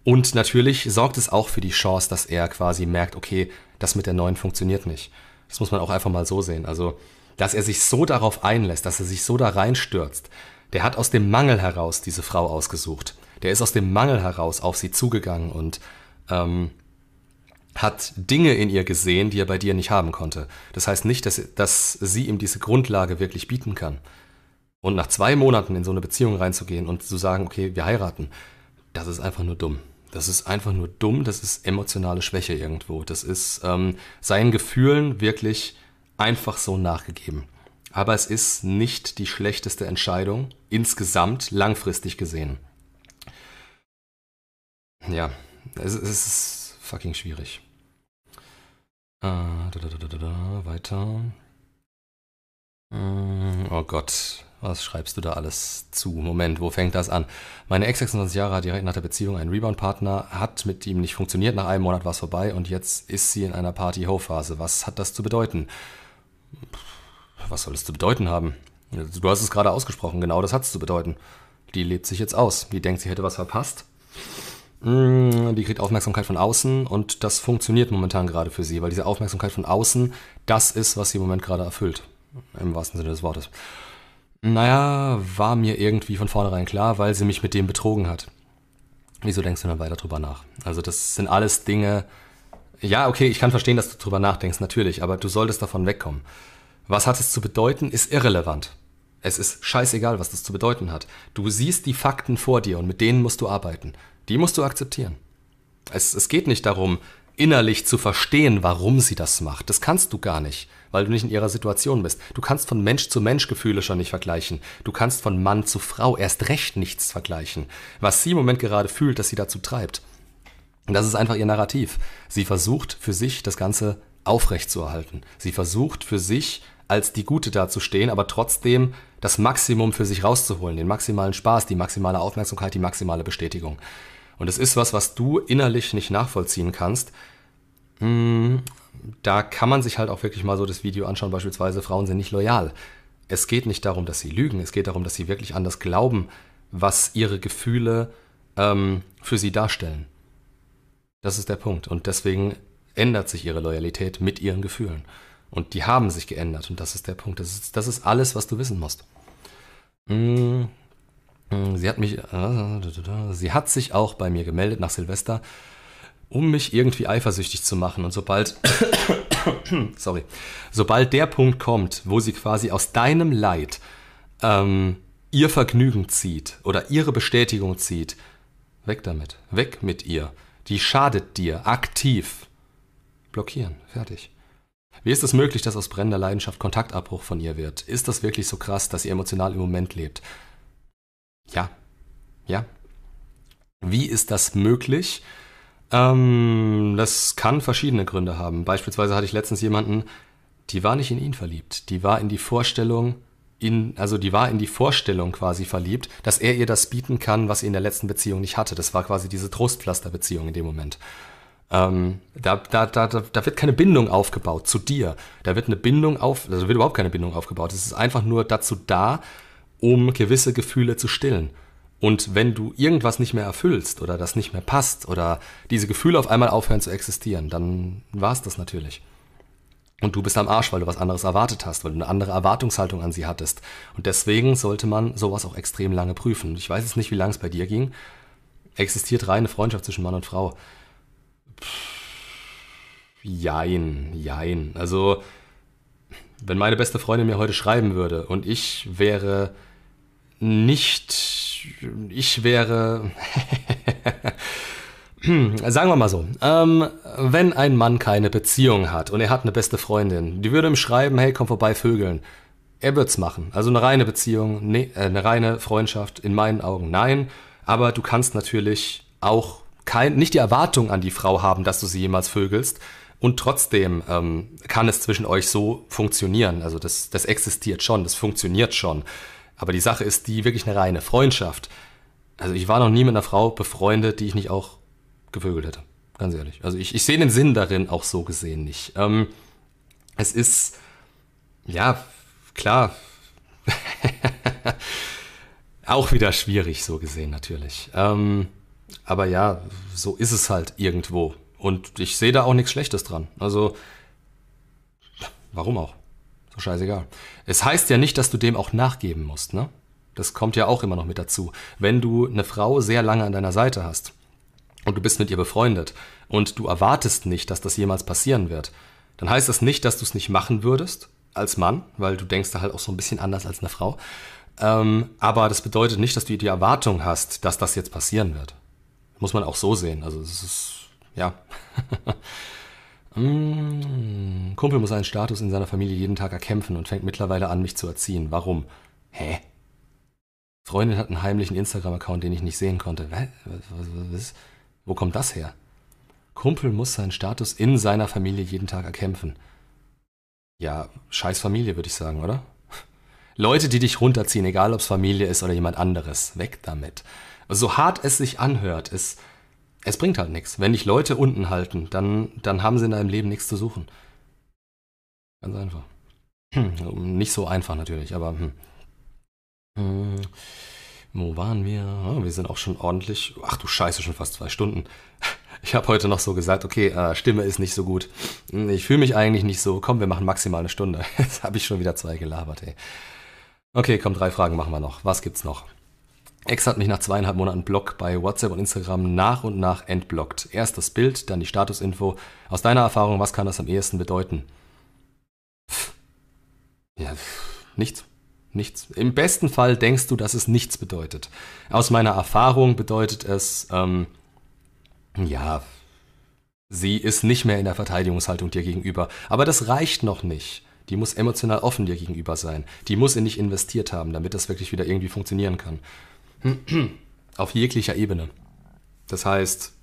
Und natürlich sorgt es auch für die Chance, dass er quasi merkt, okay, das mit der neuen funktioniert nicht. Das muss man auch einfach mal so sehen. Also, dass er sich so darauf einlässt, dass er sich so da reinstürzt. Der hat aus dem Mangel heraus diese Frau ausgesucht. Der ist aus dem Mangel heraus auf sie zugegangen und ähm, hat Dinge in ihr gesehen, die er bei dir nicht haben konnte. Das heißt nicht, dass, dass sie ihm diese Grundlage wirklich bieten kann. Und nach zwei Monaten in so eine Beziehung reinzugehen und zu sagen, okay, wir heiraten, das ist einfach nur dumm. Das ist einfach nur dumm, das ist emotionale Schwäche irgendwo. Das ist ähm, seinen Gefühlen wirklich einfach so nachgegeben. Aber es ist nicht die schlechteste Entscheidung, insgesamt langfristig gesehen. Ja, es, es ist fucking schwierig. Äh, da, da, da, weiter. Mm, oh Gott, was schreibst du da alles zu? Moment, wo fängt das an? Meine Ex 26 Jahre hat direkt nach der Beziehung einen Rebound-Partner, hat mit ihm nicht funktioniert, nach einem Monat war es vorbei und jetzt ist sie in einer Party-Ho-Phase. Was hat das zu bedeuten? Was soll es zu bedeuten haben? Du hast es gerade ausgesprochen, genau das hat es zu bedeuten. Die lebt sich jetzt aus. Die denkt, sie hätte was verpasst. Mm, die kriegt Aufmerksamkeit von außen und das funktioniert momentan gerade für sie, weil diese Aufmerksamkeit von außen das ist, was sie im Moment gerade erfüllt. Im wahrsten Sinne des Wortes. Naja, war mir irgendwie von vornherein klar, weil sie mich mit dem betrogen hat. Wieso denkst du dann weiter drüber nach? Also das sind alles Dinge. Ja, okay, ich kann verstehen, dass du drüber nachdenkst, natürlich, aber du solltest davon wegkommen. Was hat es zu bedeuten, ist irrelevant. Es ist scheißegal, was das zu bedeuten hat. Du siehst die Fakten vor dir und mit denen musst du arbeiten. Die musst du akzeptieren. Es, es geht nicht darum, innerlich zu verstehen, warum sie das macht. Das kannst du gar nicht weil du nicht in ihrer Situation bist. Du kannst von Mensch zu Mensch Gefühle schon nicht vergleichen. Du kannst von Mann zu Frau erst recht nichts vergleichen. Was sie im Moment gerade fühlt, dass sie dazu treibt. Und das ist einfach ihr Narrativ. Sie versucht für sich das Ganze aufrechtzuerhalten. Sie versucht für sich als die Gute dazustehen, aber trotzdem das Maximum für sich rauszuholen, den maximalen Spaß, die maximale Aufmerksamkeit, die maximale Bestätigung. Und es ist was, was du innerlich nicht nachvollziehen kannst. Hm, da kann man sich halt auch wirklich mal so das Video anschauen, beispielsweise Frauen sind nicht loyal. Es geht nicht darum, dass sie lügen, es geht darum, dass sie wirklich an das glauben, was ihre Gefühle ähm, für sie darstellen. Das ist der Punkt. Und deswegen ändert sich ihre Loyalität mit ihren Gefühlen. Und die haben sich geändert. Und das ist der Punkt. Das ist, das ist alles, was du wissen musst. Mm, mm, sie hat mich, äh, sie hat sich auch bei mir gemeldet nach Silvester um mich irgendwie eifersüchtig zu machen. Und sobald, sorry, sobald der Punkt kommt, wo sie quasi aus deinem Leid ähm, ihr Vergnügen zieht oder ihre Bestätigung zieht, weg damit, weg mit ihr. Die schadet dir aktiv. Blockieren, fertig. Wie ist es möglich, dass aus brennender Leidenschaft Kontaktabbruch von ihr wird? Ist das wirklich so krass, dass sie emotional im Moment lebt? Ja, ja. Wie ist das möglich? Ähm, das kann verschiedene Gründe haben. Beispielsweise hatte ich letztens jemanden, die war nicht in ihn verliebt. Die war in die Vorstellung in, also die war in die Vorstellung quasi verliebt, dass er ihr das bieten kann, was sie in der letzten Beziehung nicht hatte. Das war quasi diese Trostpflasterbeziehung in dem Moment. Ähm, da, da, da, da wird keine Bindung aufgebaut zu dir. Da wird eine Bindung auf, also wird überhaupt keine Bindung aufgebaut. Es ist einfach nur dazu da, um gewisse Gefühle zu stillen. Und wenn du irgendwas nicht mehr erfüllst oder das nicht mehr passt oder diese Gefühle auf einmal aufhören zu existieren, dann war es das natürlich. Und du bist am Arsch, weil du was anderes erwartet hast, weil du eine andere Erwartungshaltung an sie hattest. Und deswegen sollte man sowas auch extrem lange prüfen. Ich weiß jetzt nicht, wie lange es bei dir ging. Existiert reine Freundschaft zwischen Mann und Frau? Jein, jein. Also, wenn meine beste Freundin mir heute schreiben würde und ich wäre nicht, ich wäre, sagen wir mal so, ähm, wenn ein Mann keine Beziehung hat und er hat eine beste Freundin, die würde ihm schreiben, hey, komm vorbei, Vögeln. Er wird's machen. Also eine reine Beziehung, nee, äh, eine reine Freundschaft, in meinen Augen nein. Aber du kannst natürlich auch kein, nicht die Erwartung an die Frau haben, dass du sie jemals vögelst. Und trotzdem ähm, kann es zwischen euch so funktionieren. Also das, das existiert schon, das funktioniert schon. Aber die Sache ist die wirklich eine reine Freundschaft. Also ich war noch nie mit einer Frau befreundet, die ich nicht auch gevögelt hätte. Ganz ehrlich. Also ich, ich sehe den Sinn darin auch so gesehen nicht. Ähm, es ist, ja, klar, auch wieder schwierig so gesehen natürlich. Ähm, aber ja, so ist es halt irgendwo. Und ich sehe da auch nichts Schlechtes dran. Also, warum auch? Scheißegal. Es heißt ja nicht, dass du dem auch nachgeben musst, ne? Das kommt ja auch immer noch mit dazu. Wenn du eine Frau sehr lange an deiner Seite hast und du bist mit ihr befreundet und du erwartest nicht, dass das jemals passieren wird, dann heißt das nicht, dass du es nicht machen würdest als Mann, weil du denkst da halt auch so ein bisschen anders als eine Frau. Ähm, aber das bedeutet nicht, dass du die Erwartung hast, dass das jetzt passieren wird. Muss man auch so sehen. Also es ist, ja. mm, Kumpel muss seinen Status in seiner Familie jeden Tag erkämpfen und fängt mittlerweile an, mich zu erziehen. Warum? Hä? Freundin hat einen heimlichen Instagram-Account, den ich nicht sehen konnte. Was, was, was, Wo kommt das her? Kumpel muss seinen Status in seiner Familie jeden Tag erkämpfen. Ja, scheiß Familie, würde ich sagen, oder? Leute, die dich runterziehen, egal ob es Familie ist oder jemand anderes, weg damit. So hart es sich anhört, es, es bringt halt nichts. Wenn dich Leute unten halten, dann, dann haben sie in deinem Leben nichts zu suchen. Ganz einfach. Hm, nicht so einfach natürlich, aber hm. Hm, wo waren wir? Oh, wir sind auch schon ordentlich. Ach du Scheiße, schon fast zwei Stunden. Ich habe heute noch so gesagt, okay, äh, Stimme ist nicht so gut. Hm, ich fühle mich eigentlich nicht so. Komm, wir machen maximal eine Stunde. Jetzt habe ich schon wieder zwei gelabert, ey. Okay, komm, drei Fragen machen wir noch. Was gibt's noch? Ex hat mich nach zweieinhalb Monaten Block bei WhatsApp und Instagram nach und nach entblockt. Erst das Bild, dann die Statusinfo. Aus deiner Erfahrung, was kann das am ehesten bedeuten? Ja, nichts. Nichts. Im besten Fall denkst du, dass es nichts bedeutet. Aus meiner Erfahrung bedeutet es, ähm, ja, sie ist nicht mehr in der Verteidigungshaltung dir gegenüber. Aber das reicht noch nicht. Die muss emotional offen dir gegenüber sein. Die muss in dich investiert haben, damit das wirklich wieder irgendwie funktionieren kann. Auf jeglicher Ebene. Das heißt,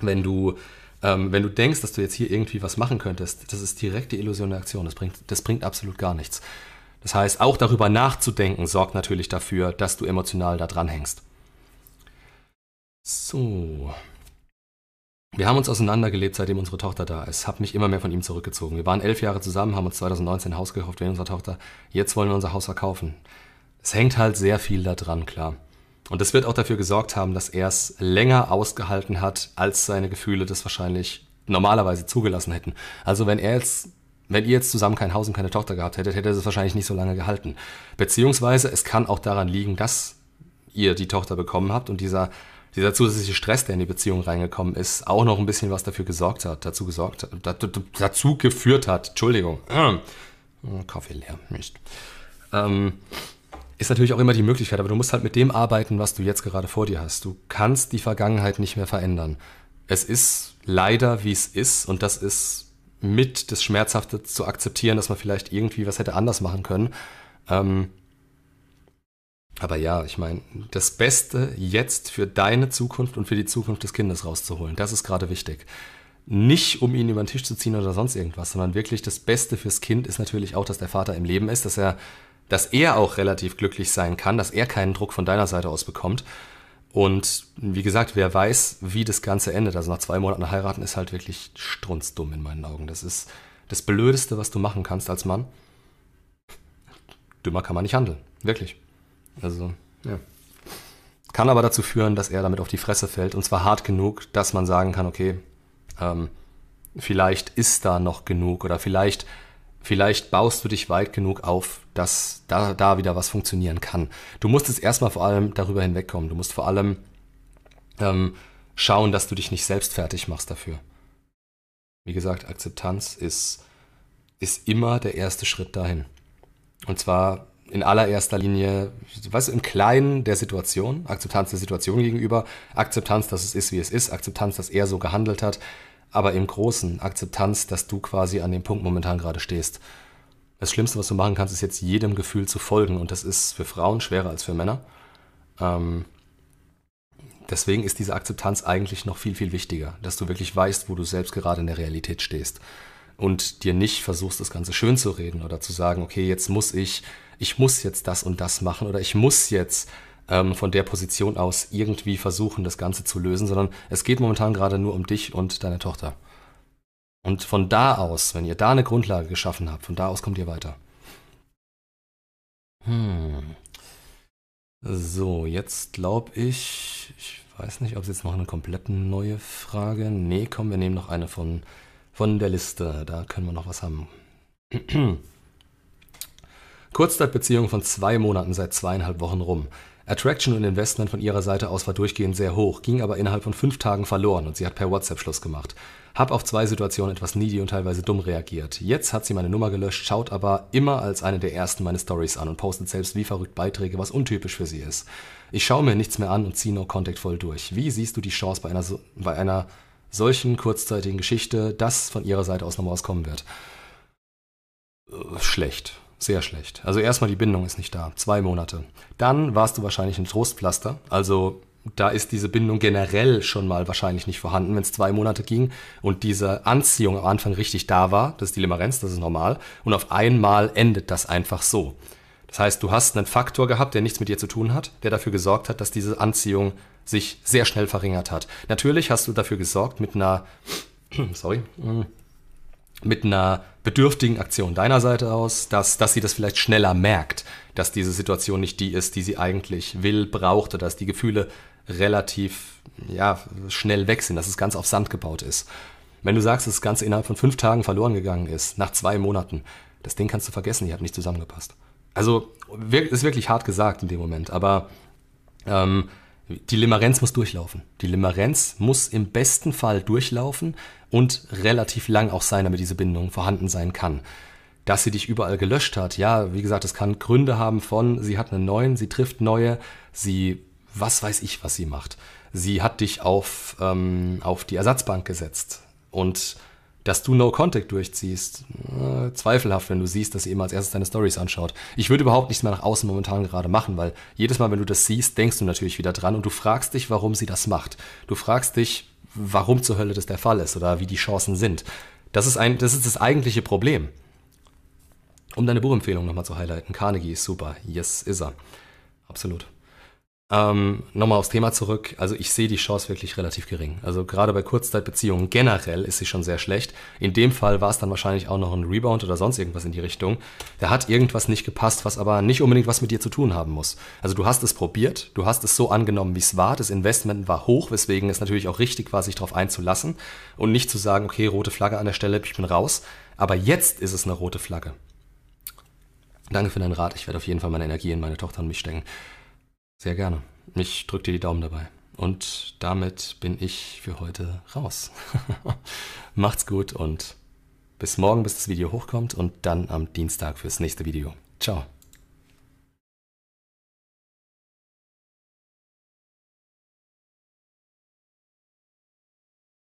wenn du, ähm, wenn du denkst, dass du jetzt hier irgendwie was machen könntest, das ist direkte Illusion der Aktion. Das bringt, das bringt absolut gar nichts. Das heißt, auch darüber nachzudenken sorgt natürlich dafür, dass du emotional da dran hängst. So. Wir haben uns auseinandergelebt, seitdem unsere Tochter da ist. Hab mich immer mehr von ihm zurückgezogen. Wir waren elf Jahre zusammen, haben uns 2019 ein Haus gekauft wegen unserer Tochter. Jetzt wollen wir unser Haus verkaufen. Es hängt halt sehr viel da dran, klar. Und das wird auch dafür gesorgt haben, dass er es länger ausgehalten hat, als seine Gefühle das wahrscheinlich normalerweise zugelassen hätten. Also wenn er jetzt, wenn ihr jetzt zusammen kein Haus und keine Tochter gehabt hättet, hätte er es wahrscheinlich nicht so lange gehalten. Beziehungsweise es kann auch daran liegen, dass ihr die Tochter bekommen habt und dieser, dieser zusätzliche Stress, der in die Beziehung reingekommen ist, auch noch ein bisschen was dafür gesorgt hat, dazu gesorgt hat, dazu geführt hat, Entschuldigung, Kaffee leer, nicht. Ähm, ist natürlich auch immer die Möglichkeit, aber du musst halt mit dem arbeiten, was du jetzt gerade vor dir hast. Du kannst die Vergangenheit nicht mehr verändern. Es ist leider, wie es ist, und das ist mit das Schmerzhafte zu akzeptieren, dass man vielleicht irgendwie was hätte anders machen können. Ähm, aber ja, ich meine, das Beste jetzt für deine Zukunft und für die Zukunft des Kindes rauszuholen, das ist gerade wichtig. Nicht, um ihn über den Tisch zu ziehen oder sonst irgendwas, sondern wirklich das Beste fürs Kind ist natürlich auch, dass der Vater im Leben ist, dass er dass er auch relativ glücklich sein kann, dass er keinen Druck von deiner Seite aus bekommt. Und wie gesagt, wer weiß, wie das Ganze endet. Also nach zwei Monaten heiraten ist halt wirklich strunzdumm in meinen Augen. Das ist das Blödeste, was du machen kannst als Mann. Dümmer kann man nicht handeln. Wirklich. Also, ja. Kann aber dazu führen, dass er damit auf die Fresse fällt. Und zwar hart genug, dass man sagen kann, okay, ähm, vielleicht ist da noch genug oder vielleicht Vielleicht baust du dich weit genug auf, dass da, da wieder was funktionieren kann. Du musst jetzt erstmal vor allem darüber hinwegkommen. Du musst vor allem ähm, schauen, dass du dich nicht selbst fertig machst dafür. Wie gesagt, Akzeptanz ist, ist immer der erste Schritt dahin. Und zwar in allererster Linie, du, im Kleinen der Situation, Akzeptanz der Situation gegenüber, Akzeptanz, dass es ist, wie es ist, Akzeptanz, dass er so gehandelt hat, aber im Großen Akzeptanz, dass du quasi an dem Punkt momentan gerade stehst. Das Schlimmste, was du machen kannst, ist jetzt jedem Gefühl zu folgen und das ist für Frauen schwerer als für Männer. Ähm, deswegen ist diese Akzeptanz eigentlich noch viel, viel wichtiger, dass du wirklich weißt, wo du selbst gerade in der Realität stehst und dir nicht versuchst, das Ganze schön zu reden oder zu sagen, okay, jetzt muss ich, ich muss jetzt das und das machen oder ich muss jetzt ähm, von der Position aus irgendwie versuchen, das Ganze zu lösen, sondern es geht momentan gerade nur um dich und deine Tochter. Und von da aus, wenn ihr da eine Grundlage geschaffen habt, von da aus kommt ihr weiter. Hm. So, jetzt glaube ich, ich weiß nicht, ob es jetzt noch eine komplett neue Frage. Nee, komm, wir nehmen noch eine von, von der Liste. Da können wir noch was haben. Kurzzeitbeziehung von zwei Monaten seit zweieinhalb Wochen rum. Attraction und Investment von ihrer Seite aus war durchgehend sehr hoch, ging aber innerhalb von fünf Tagen verloren und sie hat per WhatsApp Schluss gemacht. Hab auf zwei Situationen etwas needy und teilweise dumm reagiert. Jetzt hat sie meine Nummer gelöscht, schaut aber immer als eine der ersten meine Stories an und postet selbst wie verrückt Beiträge, was untypisch für sie ist. Ich schaue mir nichts mehr an und ziehe No Contact voll durch. Wie siehst du die Chance bei einer, bei einer solchen kurzzeitigen Geschichte, dass von ihrer Seite aus nochmal was kommen wird? Äh, schlecht. Sehr schlecht. Also erstmal die Bindung ist nicht da. Zwei Monate. Dann warst du wahrscheinlich ein Trostpflaster. Also da ist diese Bindung generell schon mal wahrscheinlich nicht vorhanden, wenn es zwei Monate ging und diese Anziehung am Anfang richtig da war. Das ist die Limerenz, das ist normal. Und auf einmal endet das einfach so. Das heißt, du hast einen Faktor gehabt, der nichts mit dir zu tun hat, der dafür gesorgt hat, dass diese Anziehung sich sehr schnell verringert hat. Natürlich hast du dafür gesorgt mit einer, sorry, mit einer bedürftigen Aktion deiner Seite aus, dass, dass sie das vielleicht schneller merkt, dass diese Situation nicht die ist, die sie eigentlich will, braucht oder dass die Gefühle relativ ja, schnell weg sind, dass es ganz auf Sand gebaut ist. Wenn du sagst, dass das Ganze innerhalb von fünf Tagen verloren gegangen ist, nach zwei Monaten, das Ding kannst du vergessen, die hat nicht zusammengepasst. Also ist wirklich hart gesagt in dem Moment, aber ähm, die Limerenz muss durchlaufen. Die Limerenz muss im besten Fall durchlaufen und relativ lang auch sein, damit diese Bindung vorhanden sein kann. Dass sie dich überall gelöscht hat, ja, wie gesagt, es kann Gründe haben von, sie hat einen neuen, sie trifft neue, sie, was weiß ich, was sie macht. Sie hat dich auf, ähm, auf die Ersatzbank gesetzt und dass du No Contact durchziehst, äh, zweifelhaft, wenn du siehst, dass sie immer als erstes deine Stories anschaut. Ich würde überhaupt nichts mehr nach außen momentan gerade machen, weil jedes Mal, wenn du das siehst, denkst du natürlich wieder dran und du fragst dich, warum sie das macht. Du fragst dich, warum zur Hölle das der Fall ist oder wie die Chancen sind. Das ist, ein, das, ist das eigentliche Problem. Um deine Buchempfehlung nochmal zu highlighten. Carnegie ist super. Yes, ist er. Absolut. Ähm, Nochmal aufs Thema zurück. Also ich sehe die Chance wirklich relativ gering. Also gerade bei Kurzzeitbeziehungen generell ist sie schon sehr schlecht. In dem Fall war es dann wahrscheinlich auch noch ein Rebound oder sonst irgendwas in die Richtung. Da hat irgendwas nicht gepasst, was aber nicht unbedingt was mit dir zu tun haben muss. Also du hast es probiert, du hast es so angenommen, wie es war. Das Investment war hoch, weswegen es natürlich auch richtig war, sich darauf einzulassen und nicht zu sagen, okay, rote Flagge an der Stelle, ich bin raus. Aber jetzt ist es eine rote Flagge. Danke für deinen Rat. Ich werde auf jeden Fall meine Energie in meine Tochter und mich stecken. Sehr gerne. Ich drücke dir die Daumen dabei. Und damit bin ich für heute raus. Macht's gut und bis morgen, bis das Video hochkommt und dann am Dienstag fürs nächste Video. Ciao.